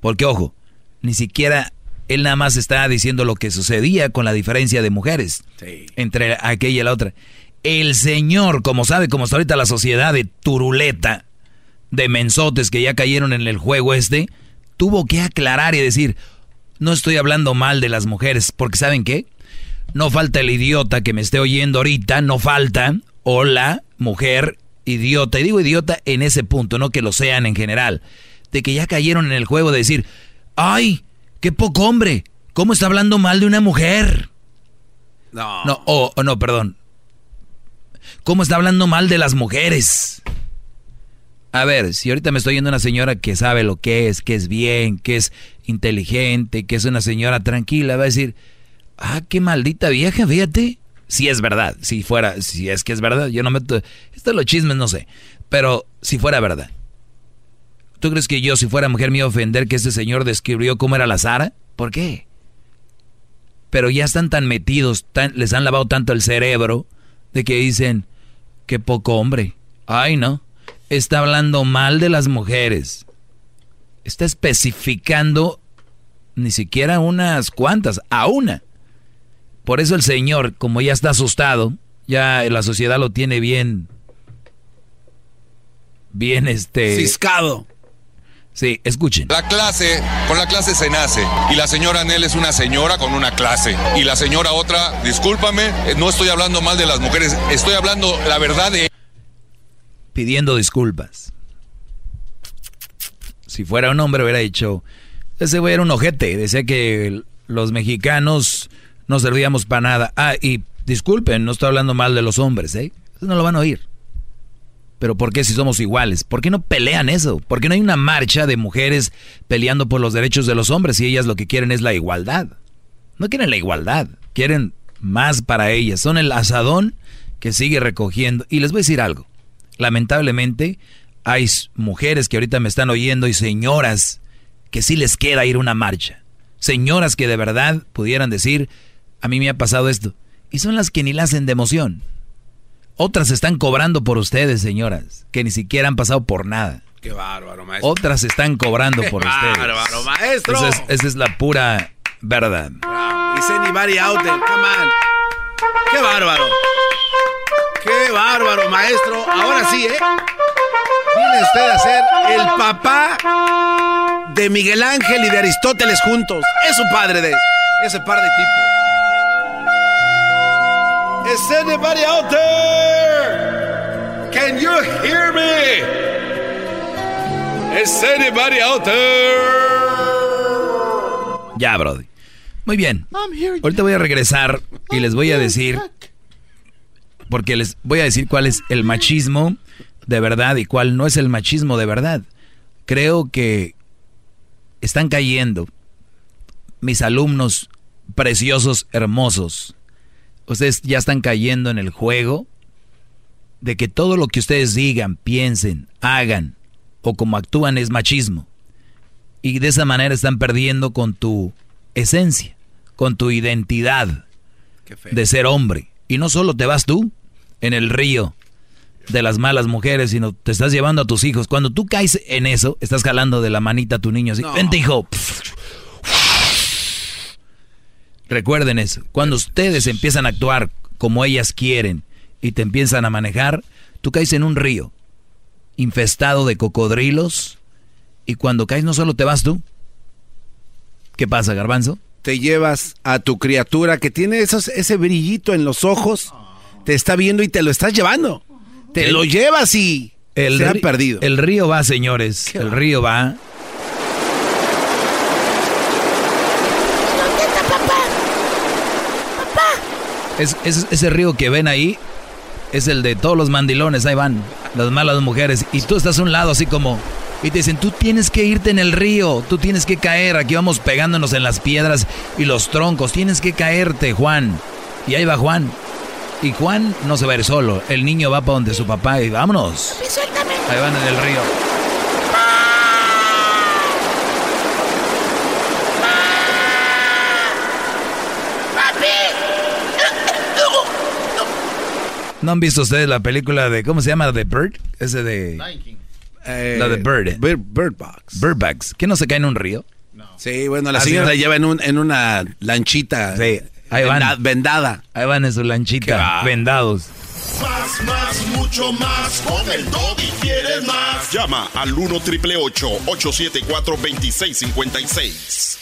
Porque, ojo, ni siquiera él nada más está diciendo lo que sucedía con la diferencia de mujeres sí. entre aquella y la otra. El señor, como sabe, como está ahorita la sociedad de turuleta, de mensotes que ya cayeron en el juego este, tuvo que aclarar y decir, no estoy hablando mal de las mujeres, porque ¿saben qué? No falta el idiota que me esté oyendo ahorita, no falta, hola, mujer, idiota, y digo idiota en ese punto, no que lo sean en general, de que ya cayeron en el juego de decir, ay, qué poco hombre, ¿cómo está hablando mal de una mujer? No. No, oh, oh, no, perdón. ¿Cómo está hablando mal de las mujeres? A ver, si ahorita me estoy yendo una señora que sabe lo que es, que es bien, que es inteligente, que es una señora tranquila, va a decir, ah, qué maldita vieja, fíjate. Si es verdad, si fuera, si es que es verdad, yo no meto, esto de los chismes no sé, pero si fuera verdad. ¿Tú crees que yo, si fuera mujer, me iba a ofender que este señor describió cómo era la Sara? ¿Por qué? Pero ya están tan metidos, tan, les han lavado tanto el cerebro, de que dicen, qué poco hombre. Ay, no está hablando mal de las mujeres. Está especificando ni siquiera unas cuantas, a una. Por eso el señor, como ya está asustado, ya la sociedad lo tiene bien, bien este... Ciscado. Sí, escuchen. La clase, con la clase se nace. Y la señora Nel es una señora con una clase. Y la señora otra, discúlpame, eh, no estoy hablando mal de las mujeres, estoy hablando la verdad de pidiendo disculpas. Si fuera un hombre hubiera dicho, ese güey era un ojete, decía que los mexicanos no servíamos para nada. Ah, y disculpen, no estoy hablando mal de los hombres, ¿eh? No lo van a oír. Pero ¿por qué si somos iguales? ¿Por qué no pelean eso? ¿Por qué no hay una marcha de mujeres peleando por los derechos de los hombres si ellas lo que quieren es la igualdad? No quieren la igualdad, quieren más para ellas. Son el asadón que sigue recogiendo. Y les voy a decir algo lamentablemente hay mujeres que ahorita me están oyendo y señoras que sí les queda ir una marcha. Señoras que de verdad pudieran decir, a mí me ha pasado esto. Y son las que ni la hacen de emoción. Otras están cobrando por ustedes, señoras, que ni siquiera han pasado por nada. Qué bárbaro, maestro. Otras están cobrando por Qué ustedes. bárbaro, maestro. Esa es, esa es la pura verdad. Bravo. Y anybody out there? Come on. ¡Qué bárbaro! ¡Qué bárbaro, maestro! Ahora sí, ¿eh? Viene usted a ser el papá de Miguel Ángel y de Aristóteles juntos. Es su padre de ese par de tipos. Is anybody out there? Can you hear me? Is anybody out there? Ya, Brody. Muy bien. Ahorita voy a regresar y les voy a decir, porque les voy a decir cuál es el machismo de verdad y cuál no es el machismo de verdad. Creo que están cayendo mis alumnos preciosos, hermosos. Ustedes ya están cayendo en el juego de que todo lo que ustedes digan, piensen, hagan o como actúan es machismo. Y de esa manera están perdiendo con tu esencia, con tu identidad de ser hombre. Y no solo te vas tú en el río de las malas mujeres, sino te estás llevando a tus hijos. Cuando tú caes en eso, estás jalando de la manita a tu niño así. Vente, hijo. Recuerden eso. Cuando ustedes empiezan a actuar como ellas quieren y te empiezan a manejar, tú caes en un río infestado de cocodrilos y cuando caes no solo te vas tú. ¿Qué pasa, garbanzo? Te llevas a tu criatura que tiene esos, ese brillito en los ojos, te está viendo y te lo estás llevando. Te lo llevas y el se ha ri- perdido. El río va, señores. El río va. Es, es- ese río que ven ahí es el de todos los mandilones, ahí van, las malas mujeres. Y tú estás a un lado así como... Y te dicen, tú tienes que irte en el río, tú tienes que caer, aquí vamos pegándonos en las piedras y los troncos, tienes que caerte, Juan. Y ahí va Juan. Y Juan no se va a ir solo, el niño va para donde su papá y vámonos. Ahí van en el río. ¿No han visto ustedes la película de, ¿cómo se llama? The Bird? Ese de... Eh, la de Bird. Bird, Bird Box. Bird Box. ¿Que no se cae en un río? Sí, bueno, la Así señora no. la lleva en, un- en una lanchita. Sí, ahí van. venda- vendada. Ahí van en su lanchita, vendados. Más, más, mucho más. Con el Doggy quieres más. Llama al 1 triple 874 2656.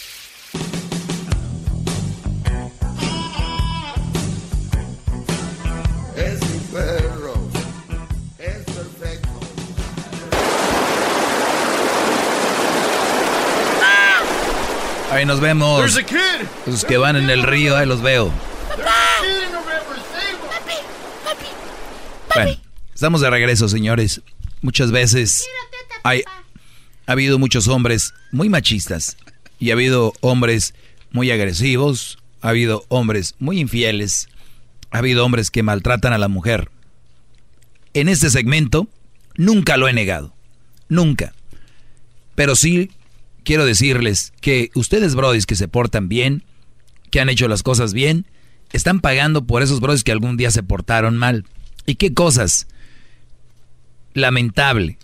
Ahí nos vemos. There's a kid. Los que van en el río, ahí los veo. Bueno, estamos de regreso, señores. Muchas veces hay, ha habido muchos hombres muy machistas y ha habido hombres muy agresivos, ha habido hombres muy infieles, ha habido hombres que maltratan a la mujer. En este segmento nunca lo he negado, nunca. Pero sí quiero decirles que ustedes, brodis, que se portan bien, que han hecho las cosas bien, están pagando por esos brodis que algún día se portaron mal. ¿Y qué cosas? Lamentable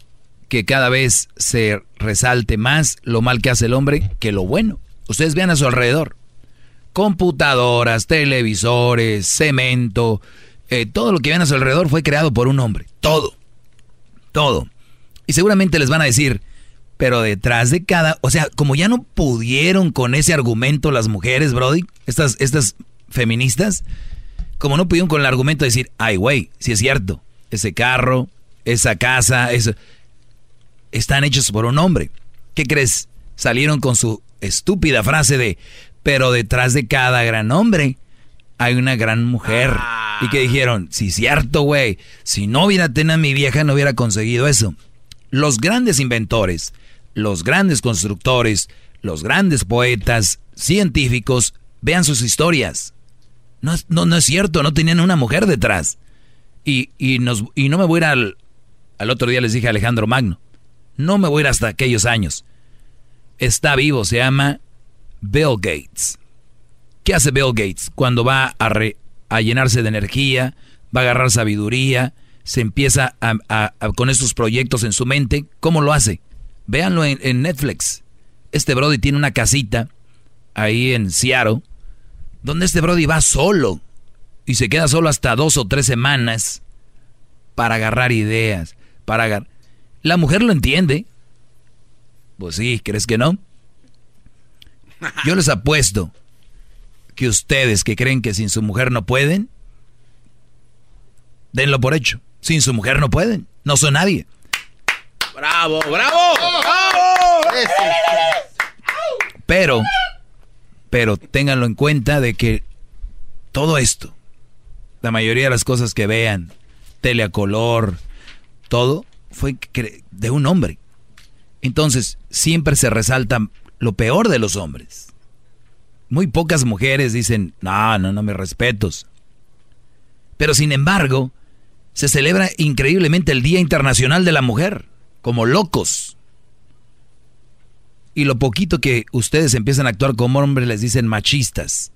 que cada vez se resalte más lo mal que hace el hombre que lo bueno. Ustedes vean a su alrededor. Computadoras, televisores, cemento, eh, todo lo que ven a su alrededor fue creado por un hombre. Todo. Todo. Y seguramente les van a decir, pero detrás de cada, o sea, como ya no pudieron con ese argumento las mujeres, Brody, estas, estas feministas, como no pudieron con el argumento de decir, ay, güey, si es cierto, ese carro, esa casa, eso, están hechos por un hombre. ¿Qué crees? Salieron con su estúpida frase de, pero detrás de cada gran hombre hay una gran mujer. Y que dijeron, sí, cierto, güey, si no hubiera tenido a mi vieja no hubiera conseguido eso. Los grandes inventores, los grandes constructores, los grandes poetas, científicos, vean sus historias. No, no, no es cierto, no tenían una mujer detrás. Y, y, nos, y no me voy a ir al, al otro día, les dije a Alejandro Magno, no me voy a ir hasta aquellos años. Está vivo, se llama Bill Gates. ¿Qué hace Bill Gates cuando va a, re- a llenarse de energía, va a agarrar sabiduría, se empieza a, a- a- con estos proyectos en su mente? ¿Cómo lo hace? Véanlo en, Netflix. Este Brody tiene una casita ahí en Seattle, donde este Brody va solo y se queda solo hasta dos o tres semanas para agarrar ideas, para agarrar... La mujer lo entiende. Pues sí, ¿crees que no? Yo les apuesto que ustedes que creen que sin su mujer no pueden, denlo por hecho. Sin su mujer no pueden. No son nadie. ¡Bravo, bravo! ¡Bravo! Pero, pero ténganlo en cuenta de que todo esto, la mayoría de las cosas que vean, tele a color, todo, fue de un hombre. Entonces, siempre se resalta lo peor de los hombres. Muy pocas mujeres dicen, no, no, no me respetos. Pero sin embargo, se celebra increíblemente el Día Internacional de la Mujer, como locos. Y lo poquito que ustedes empiezan a actuar como hombres les dicen machistas.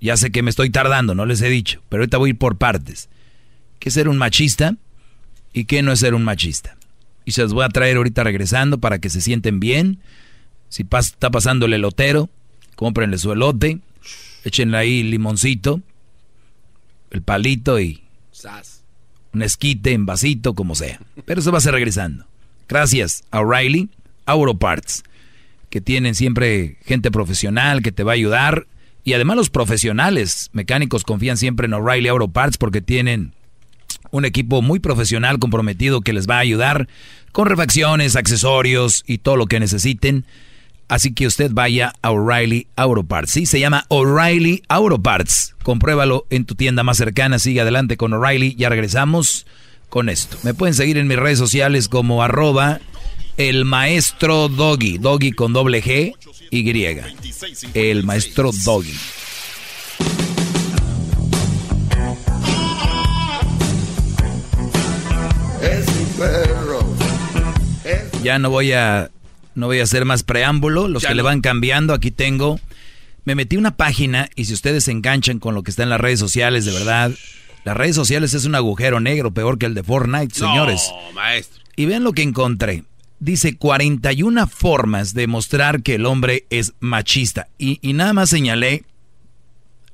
Ya sé que me estoy tardando, no les he dicho, pero ahorita voy a ir por partes. ¿Qué es ser un machista y qué no es ser un machista? Y se los voy a traer ahorita regresando para que se sienten bien. Si está pasando el elotero, cómprenle su elote, échenle ahí limoncito, el palito y un esquite en vasito, como sea. Pero eso va a ser regresando. Gracias a O'Reilly, Auroparts, que tienen siempre gente profesional que te va a ayudar. Y además los profesionales mecánicos confían siempre en O'Reilly Auto Parts porque tienen un equipo muy profesional comprometido que les va a ayudar con refacciones, accesorios y todo lo que necesiten. Así que usted vaya a O'Reilly Auto Parts. Sí, se llama O'Reilly Auto Parts. Compruébalo en tu tienda más cercana. Sigue adelante con O'Reilly. Ya regresamos con esto. Me pueden seguir en mis redes sociales como arroba el maestro Doggy. Doggy con doble G y. El maestro Doggy. Ya no voy a no voy a hacer más preámbulo. Los que le van cambiando, aquí tengo. Me metí una página y si ustedes se enganchan con lo que está en las redes sociales, de verdad, las redes sociales es un agujero negro peor que el de Fortnite, señores. No, maestro. Y ven lo que encontré dice 41 formas de mostrar que el hombre es machista. Y, nada más señalé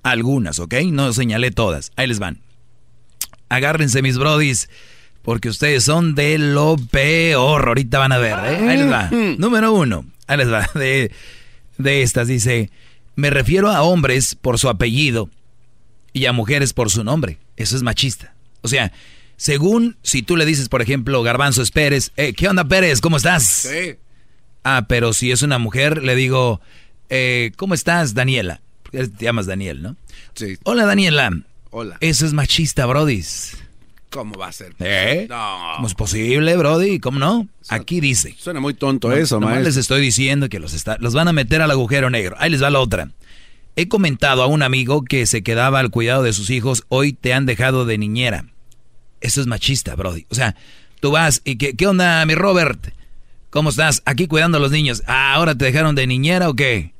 algunas, ¿ok? No señalé todas. Ahí les van. Agárrense mis brodis, porque ustedes son de lo peor. Ahorita van a ver, ¿eh? Ahí les va. Número uno. Ahí les va. De, de estas dice, me refiero a hombres por su apellido y a mujeres por su nombre. Eso es machista. O sea, según si tú le dices, por ejemplo, Garbanzo es Pérez, eh, ¿qué onda Pérez? ¿Cómo estás? Sí. Ah, pero si es una mujer, le digo, eh, ¿cómo estás, Daniela? Porque te llamas Daniel, ¿no? Sí. Hola, Daniela. Hola. Eso es machista, brodis. ¿Cómo va a ser? ¿Eh? No. ¿Cómo es posible, Brody? ¿Cómo no? Aquí dice. Suena muy tonto eso, no, les estoy diciendo que los, está, los van a meter al agujero negro. Ahí les va la otra. He comentado a un amigo que se quedaba al cuidado de sus hijos, hoy te han dejado de niñera. Eso es machista, Brody. O sea, tú vas y ¿qué, qué onda, mi Robert? ¿Cómo estás? Aquí cuidando a los niños. Ah, ¿ahora te dejaron de niñera o qué?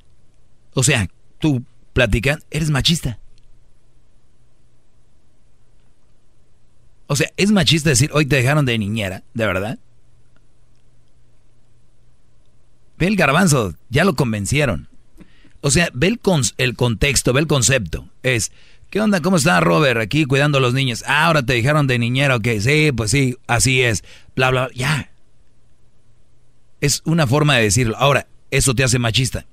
O sea, tú platicas, eres machista. O sea, es machista decir, hoy te dejaron de niñera, ¿de verdad? Ve el garbanzo, ya lo convencieron. O sea, ve el, el contexto, ve el concepto. Es, ¿Qué onda? ¿Cómo está Robert aquí cuidando a los niños? Ah, ahora te dijeron de niñera, ok. Sí, pues sí, así es. Bla, bla, ya. Es una forma de decirlo. Ahora, eso te hace machista.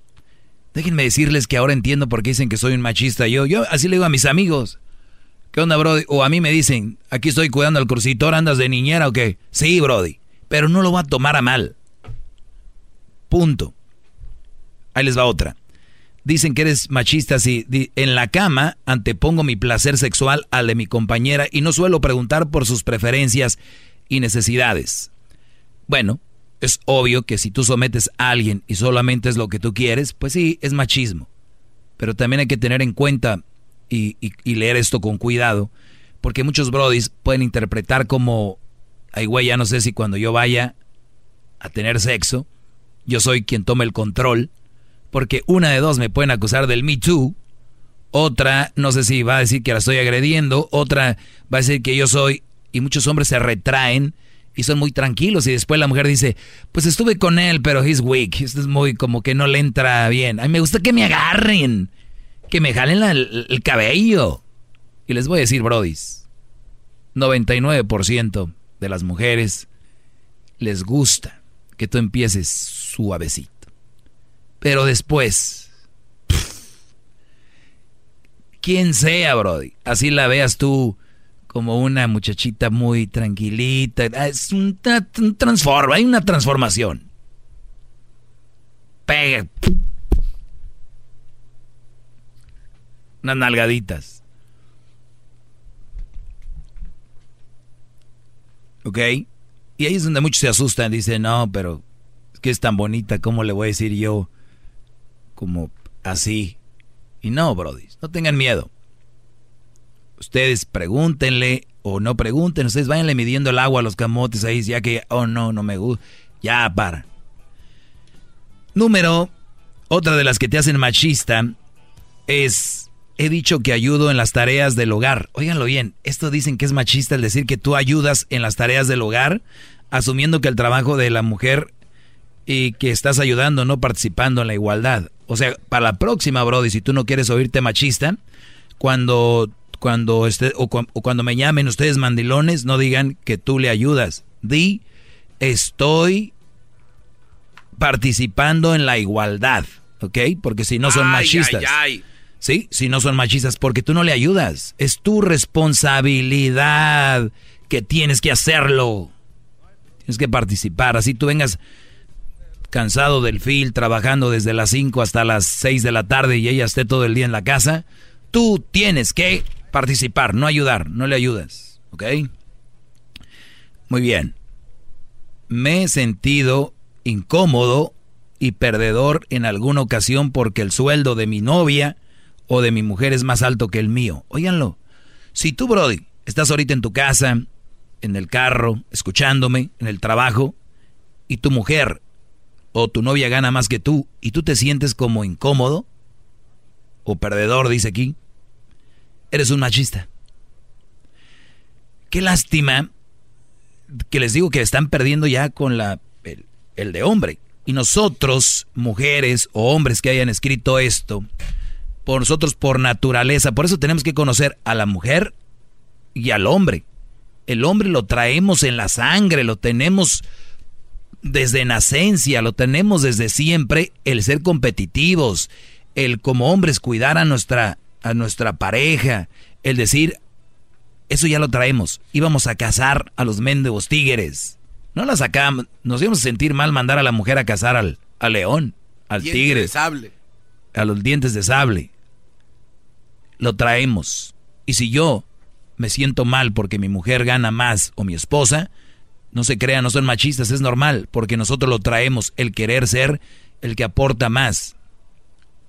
Déjenme decirles que ahora entiendo por qué dicen que soy un machista. Yo, yo así le digo a mis amigos. ¿Qué onda, Brody? O a mí me dicen, aquí estoy cuidando al cursitor, ¿andas de niñera o qué? Sí, Brody. Pero no lo va a tomar a mal. Punto. Ahí les va otra. Dicen que eres machista si en la cama antepongo mi placer sexual al de mi compañera y no suelo preguntar por sus preferencias y necesidades. Bueno, es obvio que si tú sometes a alguien y solamente es lo que tú quieres, pues sí, es machismo. Pero también hay que tener en cuenta y, leer esto con cuidado, porque muchos brodis pueden interpretar como, ay güey, ya no sé si cuando yo vaya a tener sexo, yo soy quien toma el control porque una de dos me pueden acusar del Me Too, otra no sé si va a decir que la estoy agrediendo, otra va a decir que yo soy, y muchos hombres se retraen y son muy tranquilos y después la mujer dice, pues estuve con él, pero he's weak, esto es muy como que no le entra bien, a mí me gusta que me agarren. Que me jalen el, el cabello. Y les voy a decir, brodis, 99% de las mujeres les gusta que tú empieces suavecito. Pero después, quien sea, Brody, así la veas tú como una muchachita muy tranquilita, ah, es un, transforma, hay una transformación. Pega. Unas nalgaditas. ¿Ok? Y ahí es donde muchos se asustan, dicen, no, pero es que es tan bonita, ¿cómo le voy a decir yo? Como así. Y no, Brody, no tengan miedo. Ustedes pregúntenle o no pregunten, ustedes váyanle midiendo el agua a los camotes ahí, ya que, oh no, no me gusta. Ya, para. Número, otra de las que te hacen machista es, he dicho que ayudo en las tareas del hogar. Óiganlo bien, esto dicen que es machista el decir que tú ayudas en las tareas del hogar, asumiendo que el trabajo de la mujer y que estás ayudando, no participando en la igualdad. O sea, para la próxima, Brody, si tú no quieres oírte machista, cuando, cuando, esté, o, cuando me llamen ustedes mandilones, no digan que tú le ayudas. Di, estoy participando en la igualdad, ¿ok? Porque si no son machistas. Sí, si no son machistas, porque tú no le ayudas. Es tu responsabilidad que tienes que hacerlo. Tienes que participar. Así tú vengas cansado del fil, trabajando desde las 5 hasta las 6 de la tarde y ella esté todo el día en la casa, tú tienes que participar, no ayudar, no le ayudas, ¿ok? Muy bien. Me he sentido incómodo y perdedor en alguna ocasión porque el sueldo de mi novia o de mi mujer es más alto que el mío. Óiganlo. Si tú, Brody, estás ahorita en tu casa, en el carro, escuchándome, en el trabajo, y tu mujer o tu novia gana más que tú y tú te sientes como incómodo o perdedor, dice aquí, eres un machista. Qué lástima que les digo que están perdiendo ya con la, el, de hombre. Y nosotros, mujeres o hombres que hayan escrito esto, por nosotros por naturaleza, por eso tenemos que conocer a la mujer y al hombre. El hombre lo traemos en la sangre, lo tenemos desde nacencia, lo tenemos desde siempre, el ser competitivos, el como hombres cuidar a nuestra, a nuestra pareja, el decir, eso ya lo traemos, íbamos a cazar a los mendigos tigres. No la sacamos, nos íbamos a sentir mal mandar a la mujer a cazar al, al león, al tigre, a los dientes de sable. Lo traemos. Y si yo me siento mal porque mi mujer gana más o mi esposa, no se crean, no son machistas, es normal, porque nosotros lo traemos, el querer ser el que aporta más.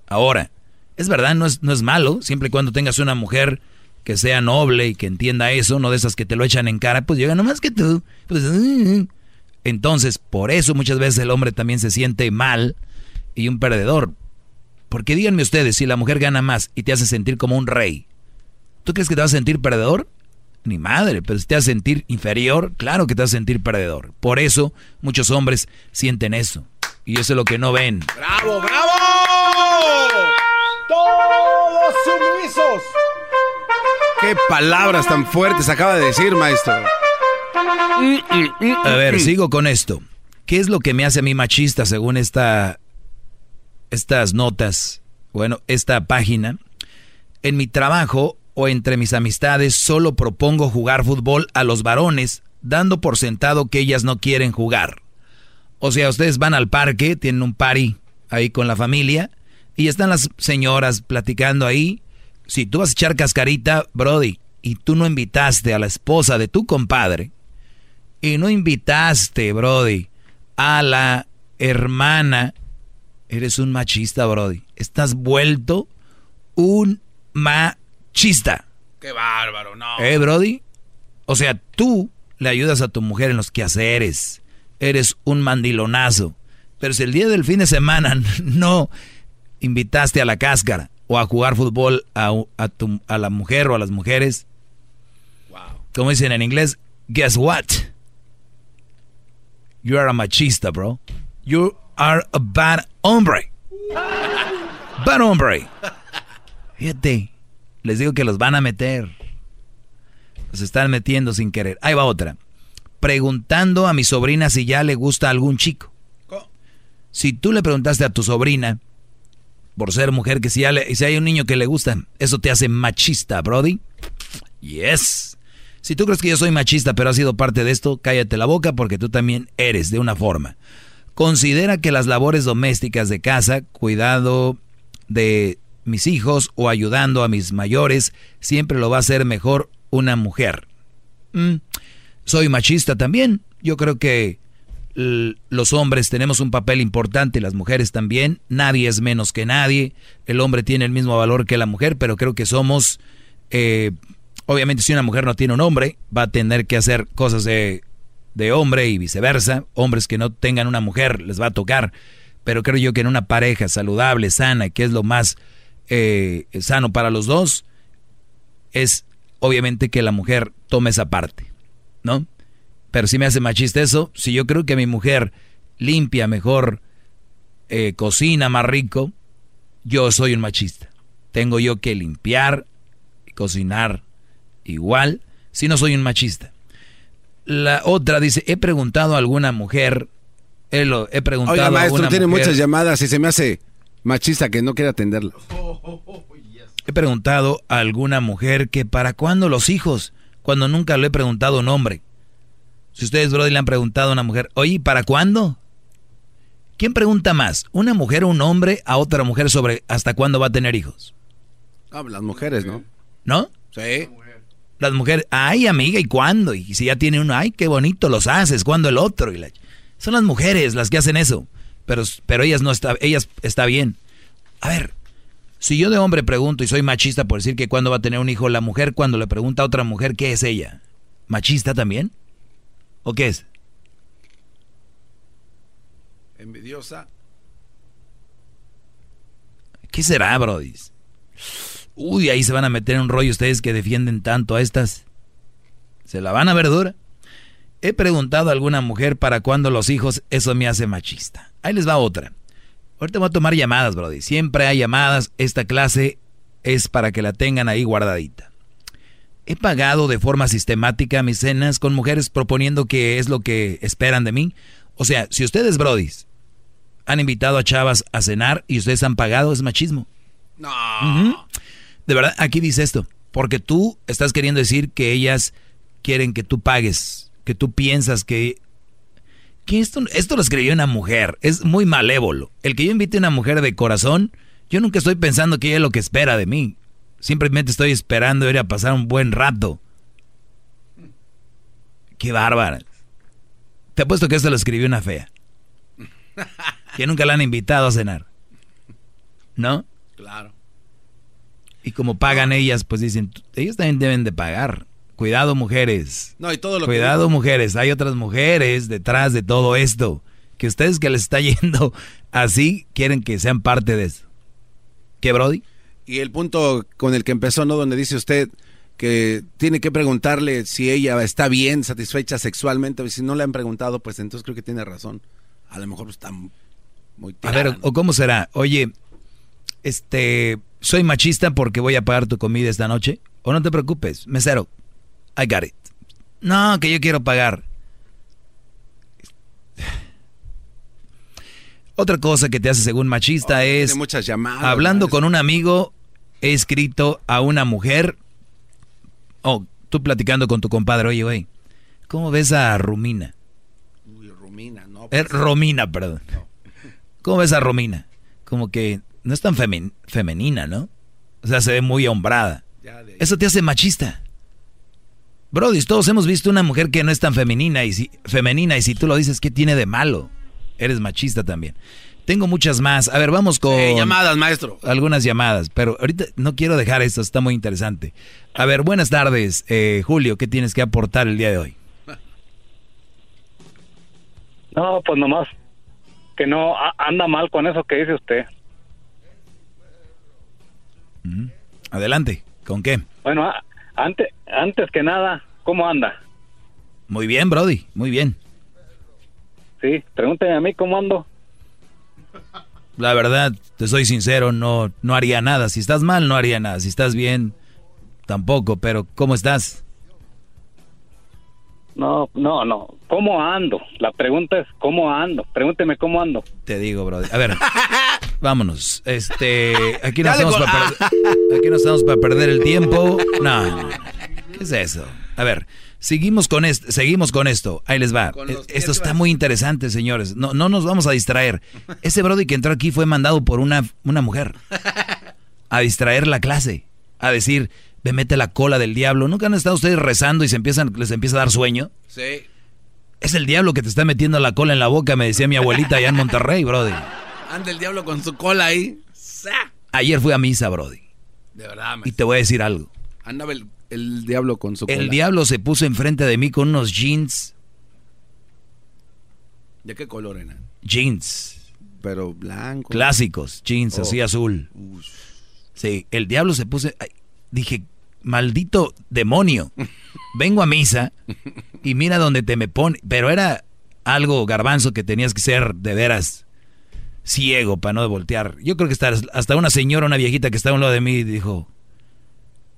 Ahora, es verdad, no es, no es malo, siempre y cuando tengas una mujer que sea noble y que entienda eso, no de esas que te lo echan en cara, pues llega nomás que tú. Pues, entonces, por eso muchas veces el hombre también se siente mal y un perdedor. Porque díganme ustedes, si la mujer gana más y te hace sentir como un rey, ¿tú crees que te vas a sentir perdedor? Ni madre, pero si te hace sentir inferior, claro que te vas a sentir perdedor. Por eso muchos hombres sienten eso. Y eso es lo que no ven. ¡Bravo, bravo! ¡Todos sumisos! ¡Qué palabras tan fuertes acaba de decir, maestro! A ver, sigo con esto. ¿Qué es lo que me hace a mí machista según esta, estas notas? Bueno, esta página. En mi trabajo o entre mis amistades solo propongo jugar fútbol a los varones, dando por sentado que ellas no quieren jugar. O sea, ustedes van al parque, tienen un party ahí con la familia, y están las señoras platicando ahí. Si tú vas a echar cascarita, Brody, y tú no invitaste a la esposa de tu compadre, y no invitaste, Brody, a la hermana, eres un machista, Brody. Estás vuelto un machista chista. Qué bárbaro, no. ¿Eh, Brody? O sea, tú le ayudas a tu mujer en los quehaceres. Eres un mandilonazo. Pero si el día del fin de semana no invitaste a la cáscara o a jugar fútbol a, a la mujer o a las mujeres, wow. como dicen en inglés, guess what? You are a machista, bro. You are a bad hombre. bad hombre. Fíjate, les digo que los van a meter. Los están metiendo sin querer. Ahí va otra. Preguntando a mi sobrina si ya le gusta algún chico. Si tú le preguntaste a tu sobrina, por ser mujer, que si, ya le, si hay un niño que le gusta, ¿eso te hace machista, Brody? Yes. Si tú crees que yo soy machista, pero has sido parte de esto, cállate la boca porque tú también eres de una forma. Considera que las labores domésticas de casa, cuidado de mis hijos o ayudando a mis mayores, siempre lo va a hacer mejor una mujer. Mm, soy machista también. Yo creo que los hombres tenemos un papel importante, las mujeres también. Nadie es menos que nadie. El hombre tiene el mismo valor que la mujer, pero creo que somos... Eh, obviamente si una mujer no tiene un hombre, va a tener que hacer cosas de, de hombre y viceversa. Hombres que no tengan una mujer les va a tocar. Pero creo yo que en una pareja saludable, sana, que es lo más eh, sano para los dos, es obviamente que la mujer tome esa parte, ¿no? Pero si me hace machista eso, si yo creo que mi mujer limpia mejor, eh, cocina más rico, yo soy un machista. Tengo yo que limpiar y cocinar igual, si no soy un machista. La otra dice, he preguntado a alguna mujer, he, lo, he preguntado Oiga, maestro, a alguna tiene mujer, muchas llamadas y se me hace machista que no quiere atenderla. He preguntado a alguna mujer que para cuándo los hijos, cuando nunca le he preguntado un hombre. Si ustedes, Brody, le han preguntado a una mujer, oye, ¿para cuándo? ¿Quién pregunta más? ¿Una mujer o un hombre a otra mujer sobre hasta cuándo va a tener hijos? Ah, las mujeres, ¿no? ¿No? Sí. Las mujeres, ay amiga, ¿y cuándo? Y si ya tiene uno, ay, qué bonito los haces, ¿cuándo el otro? Y la- Son las mujeres las que hacen eso. Pero, pero ellas no está, ellas está bien. A ver, si yo de hombre pregunto y soy machista por decir que cuándo va a tener un hijo, la mujer cuando le pregunta a otra mujer qué es ella, ¿machista también? ¿O qué es? Envidiosa. ¿Qué será, Brody? Uy, ahí se van a meter en un rollo ustedes que defienden tanto a estas. Se la van a ver dura. He preguntado a alguna mujer para cuándo los hijos, eso me hace machista. Ahí les va otra. Ahorita voy a tomar llamadas, Brody. Siempre hay llamadas. Esta clase es para que la tengan ahí guardadita. He pagado de forma sistemática mis cenas con mujeres proponiendo que es lo que esperan de mí. O sea, si ustedes, Brody, han invitado a chavas a cenar y ustedes han pagado, es machismo. No. De verdad, aquí dice esto. Porque tú estás queriendo decir que ellas quieren que tú pagues, que tú piensas que... que esto, esto lo escribió una mujer, es muy malévolo. El que yo invite a una mujer de corazón, yo nunca estoy pensando que ella es lo que espera de mí. Simplemente estoy esperando ir a pasar un buen rato. Qué bárbara. Te apuesto que esto lo escribió una fea. Que nunca la han invitado a cenar. ¿No? Claro. Y como pagan ellas, pues dicen, ellas también deben de pagar. Cuidado mujeres. No, y todo lo que Cuidado mujeres. Hay otras mujeres detrás de todo esto. Que ustedes que les está yendo así, quieren que sean parte de eso. ¿Qué, Brody? Y el punto con el que empezó, ¿no? Donde dice usted que tiene que preguntarle si ella está bien, satisfecha sexualmente. Y si no le han preguntado, pues entonces creo que tiene razón. A lo mejor está muy A tirada, ver, ¿o cómo será? Oye, este, soy machista porque voy a pagar tu comida esta noche. O no te preocupes, mesero. I got it. No, que yo quiero pagar. Otra cosa que te hace según machista es tiene muchas llamadas, hablando con un amigo, he escrito a una mujer. Oh, tú platicando con tu compadre, oye, güey, ¿cómo ves a Rumina? Uy, Romina, no. Eh, Romina, perdón. ¿Cómo ves a Romina? Como que no es tan femen- femenina, ¿no? O sea, se ve muy hombrada. Eso te hace machista. Brody, todos hemos visto una mujer que no es tan femenina y si, femenina y si tú lo dices, ¿qué tiene de malo? Eres machista también. Tengo muchas más. A ver, vamos con... Sí, llamadas, maestro. Algunas llamadas, pero ahorita no quiero dejar esto, está muy interesante. A ver, buenas tardes, eh, Julio, ¿qué tienes que aportar el día de hoy? No, pues nomás que no a- anda mal con eso que dice usted. Adelante, ¿con qué? Bueno, antes antes que nada, ¿cómo anda? Muy bien, Brody, muy bien. Sí, pregúnteme a mí cómo ando. La verdad, te soy sincero, no, no haría nada. Si estás mal, no haría nada. Si estás bien, tampoco. Pero, ¿cómo estás? No, no, no. ¿Cómo ando? La pregunta es ¿cómo ando? Pregúnteme cómo ando. Te digo, brother. A ver, vámonos. Este, aquí no, estamos para perder, aquí no estamos para perder el tiempo. No, ¿qué es eso? A ver, seguimos con esto, seguimos con esto. Ahí les va. Esto está muy interesante, señores. No, no nos vamos a distraer. Ese brody que entró aquí fue mandado por una, una mujer a distraer la clase, a decir, ve mete la cola del diablo. ¿Nunca han estado ustedes rezando y se empiezan, les empieza a dar sueño? Sí. Es el diablo que te está metiendo la cola en la boca, me decía mi abuelita allá en Monterrey, brody. Anda el diablo con su cola ahí. Ayer fui a misa, brody. De verdad, Y te voy a decir algo. Andaba el, el diablo con su cola. El diablo se puso enfrente de mí con unos jeans. ¿De qué color eran? Jeans. Pero blanco. Clásicos, jeans, Oh. así azul. Sí, el diablo se puso... ay, Dije, maldito demonio. Vengo a misa y mira donde te me pone. Pero era algo garbanzo que tenías que ser de veras ciego para no voltear. Yo creo que hasta, hasta una señora, una viejita que estaba a un lado de mí dijo,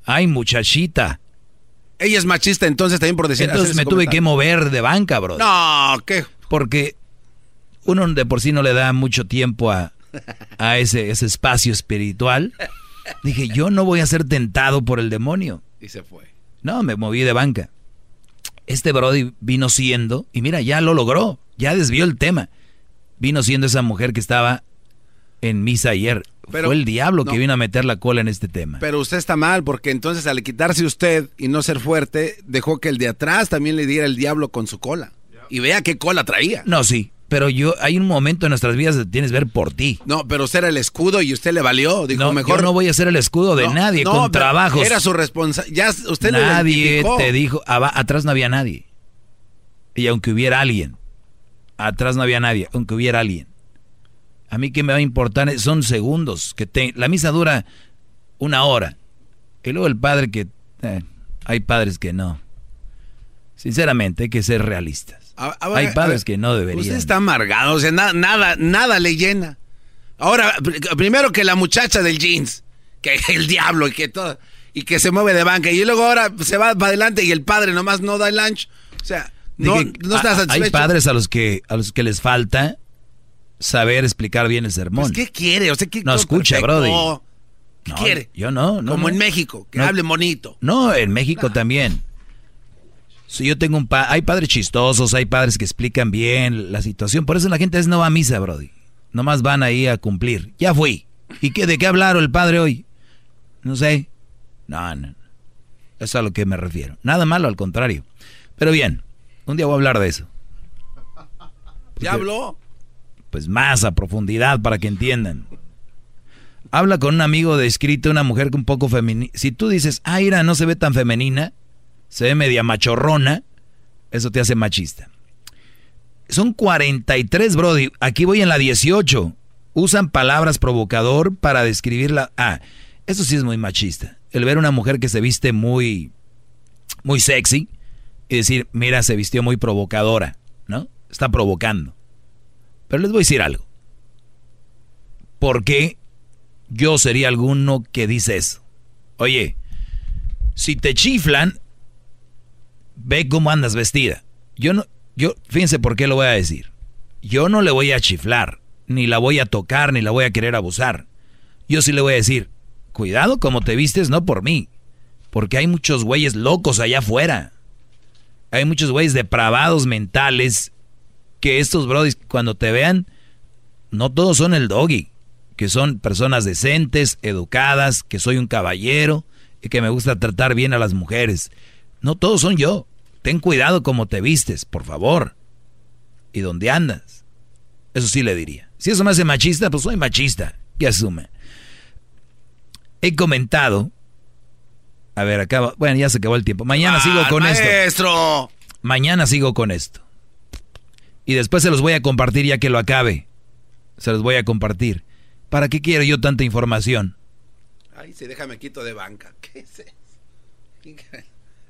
ay muchachita. Ella es machista, entonces también por decir. Entonces me tuve que mover de banca, bro. No, ¿qué? Porque uno de por sí no le da mucho tiempo a, a ese, ese espacio espiritual. Dije, yo no voy a ser tentado por el demonio. Y se fue. No, me moví de banca. Este Brody vino siendo, y mira, ya lo logró, ya desvió el tema. Vino siendo esa mujer que estaba en misa ayer. Pero- Fue el diablo que no. vino a meter la cola en este tema. Pero usted está mal, porque entonces al quitarse usted y no ser fuerte, dejó que el de atrás también le diera el diablo con su cola. Y vea qué cola traía. No, sí, pero yo, hay un momento en nuestras vidas que tienes que ver por ti. No, pero usted era el escudo y usted le valió. Dijo, No, mejor. yo no voy a ser el escudo de No, nadie no, con trabajos. Era su responsabilidad. Ya usted nadie te dijo, atrás no había nadie. Y aunque hubiera alguien, atrás no había nadie, aunque hubiera alguien. A mí que me va a importar, son segundos. que te, La misa dura una hora. Y luego el padre que... eh, hay padres que no. Sinceramente, hay que ser realistas. A- a ver, hay padres que no deberían. Usted está amargado, o sea, na- nada, nada le llena. Ahora, pr- primero que la muchacha del jeans, que el diablo y que todo, y que se mueve de banca, y luego ahora se va para adelante y el padre nomás no da el lunch. O sea, no, está satisfecho. Hay padres a los que a los que les falta saber explicar bien el sermón. Pues, ¿Qué quiere? O sea, ¿qué, No escucha. Brody. ¿Qué No, quiere? Yo no, no. Como no. en México, que No. hable bonito. No, en México también. Si yo tengo un pa hay padres chistosos, hay padres que explican bien la situación, por eso la gente a veces no va a misa, brody. Nomás van ahí a cumplir. Ya fui. ¿Y qué de qué hablaron el padre hoy? No sé. No, no. Eso es a lo que me refiero. Nada malo, al contrario. Pero bien, un día voy a hablar de eso. ¿Ya habló? Pues más a profundidad para que entiendan. Habla con un amigo de escrito, una mujer que un poco femenina. Si tú dices, ah, Ira, no se ve tan femenina, se ve media machorrona, eso te hace machista. Son 43, Brody. Aquí voy en la 18. Usan palabras provocador para describirla. Ah, eso sí es muy machista. El ver una mujer que se viste muy, muy sexy y decir, mira, se vistió muy provocadora, ¿no? Está provocando. Pero les voy a decir algo. ¿Por qué yo sería alguno que dice eso? Oye, si te chiflan, ve cómo andas vestida. Yo no, yo, fíjense por qué lo voy a decir. Yo no le voy a chiflar, ni la voy a tocar, ni la voy a querer abusar. Yo sí le voy a decir, cuidado como te vistes, no por mí. Porque hay muchos güeyes locos allá afuera. Hay muchos güeyes depravados mentales que estos brodis cuando te vean, no todos son el doggy, que son personas decentes, educadas, que soy un caballero y que me gusta tratar bien a las mujeres. No todos son yo. Ten cuidado como te vistes, por favor. ¿Y dónde andas? Eso sí le diría. Si eso me hace machista, pues soy machista. Que asume. He comentado. A ver, acaba. Bueno, ya se acabó el tiempo. Mañana sigo ¡Ah, con esto. maestro! Mañana sigo con esto. Y después se los voy a compartir ya que lo acabe. Se los voy a compartir. ¿Para qué quiero yo tanta información? Ay, sí, déjame quito de banca. ¿Qué es eso?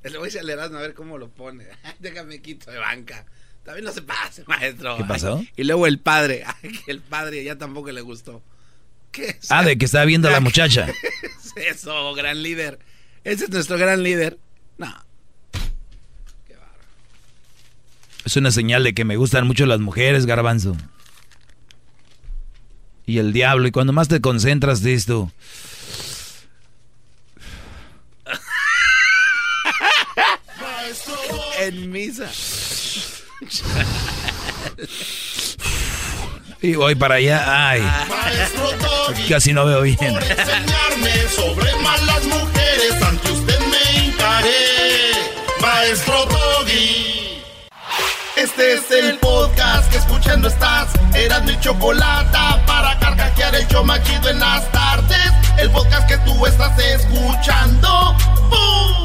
Le voy a decir a ver cómo lo pone. Déjame quito de banca. También no se pase, maestro. ¿Qué pasó? y luego el padre. Que el padre ya tampoco le gustó. ¿Qué Ah, de que estaba viendo a la muchacha. ¿Qué es eso, gran líder? Ese es nuestro gran líder. No. Es una señal de que me gustan mucho las mujeres, garbanzo. Y el diablo, y cuando más te concentras, dices tú. En misa. Y voy para allá, ay. Maestro Doggy. Casi no veo bien. Por enseñarme sobre malas mujeres, ante usted me hincaré. Maestro Doggy. Este es el podcast que escuchando estás. Eran mi chocolate para carcajear el yo machido en las tardes. El podcast que tú estás escuchando. ¡Bum!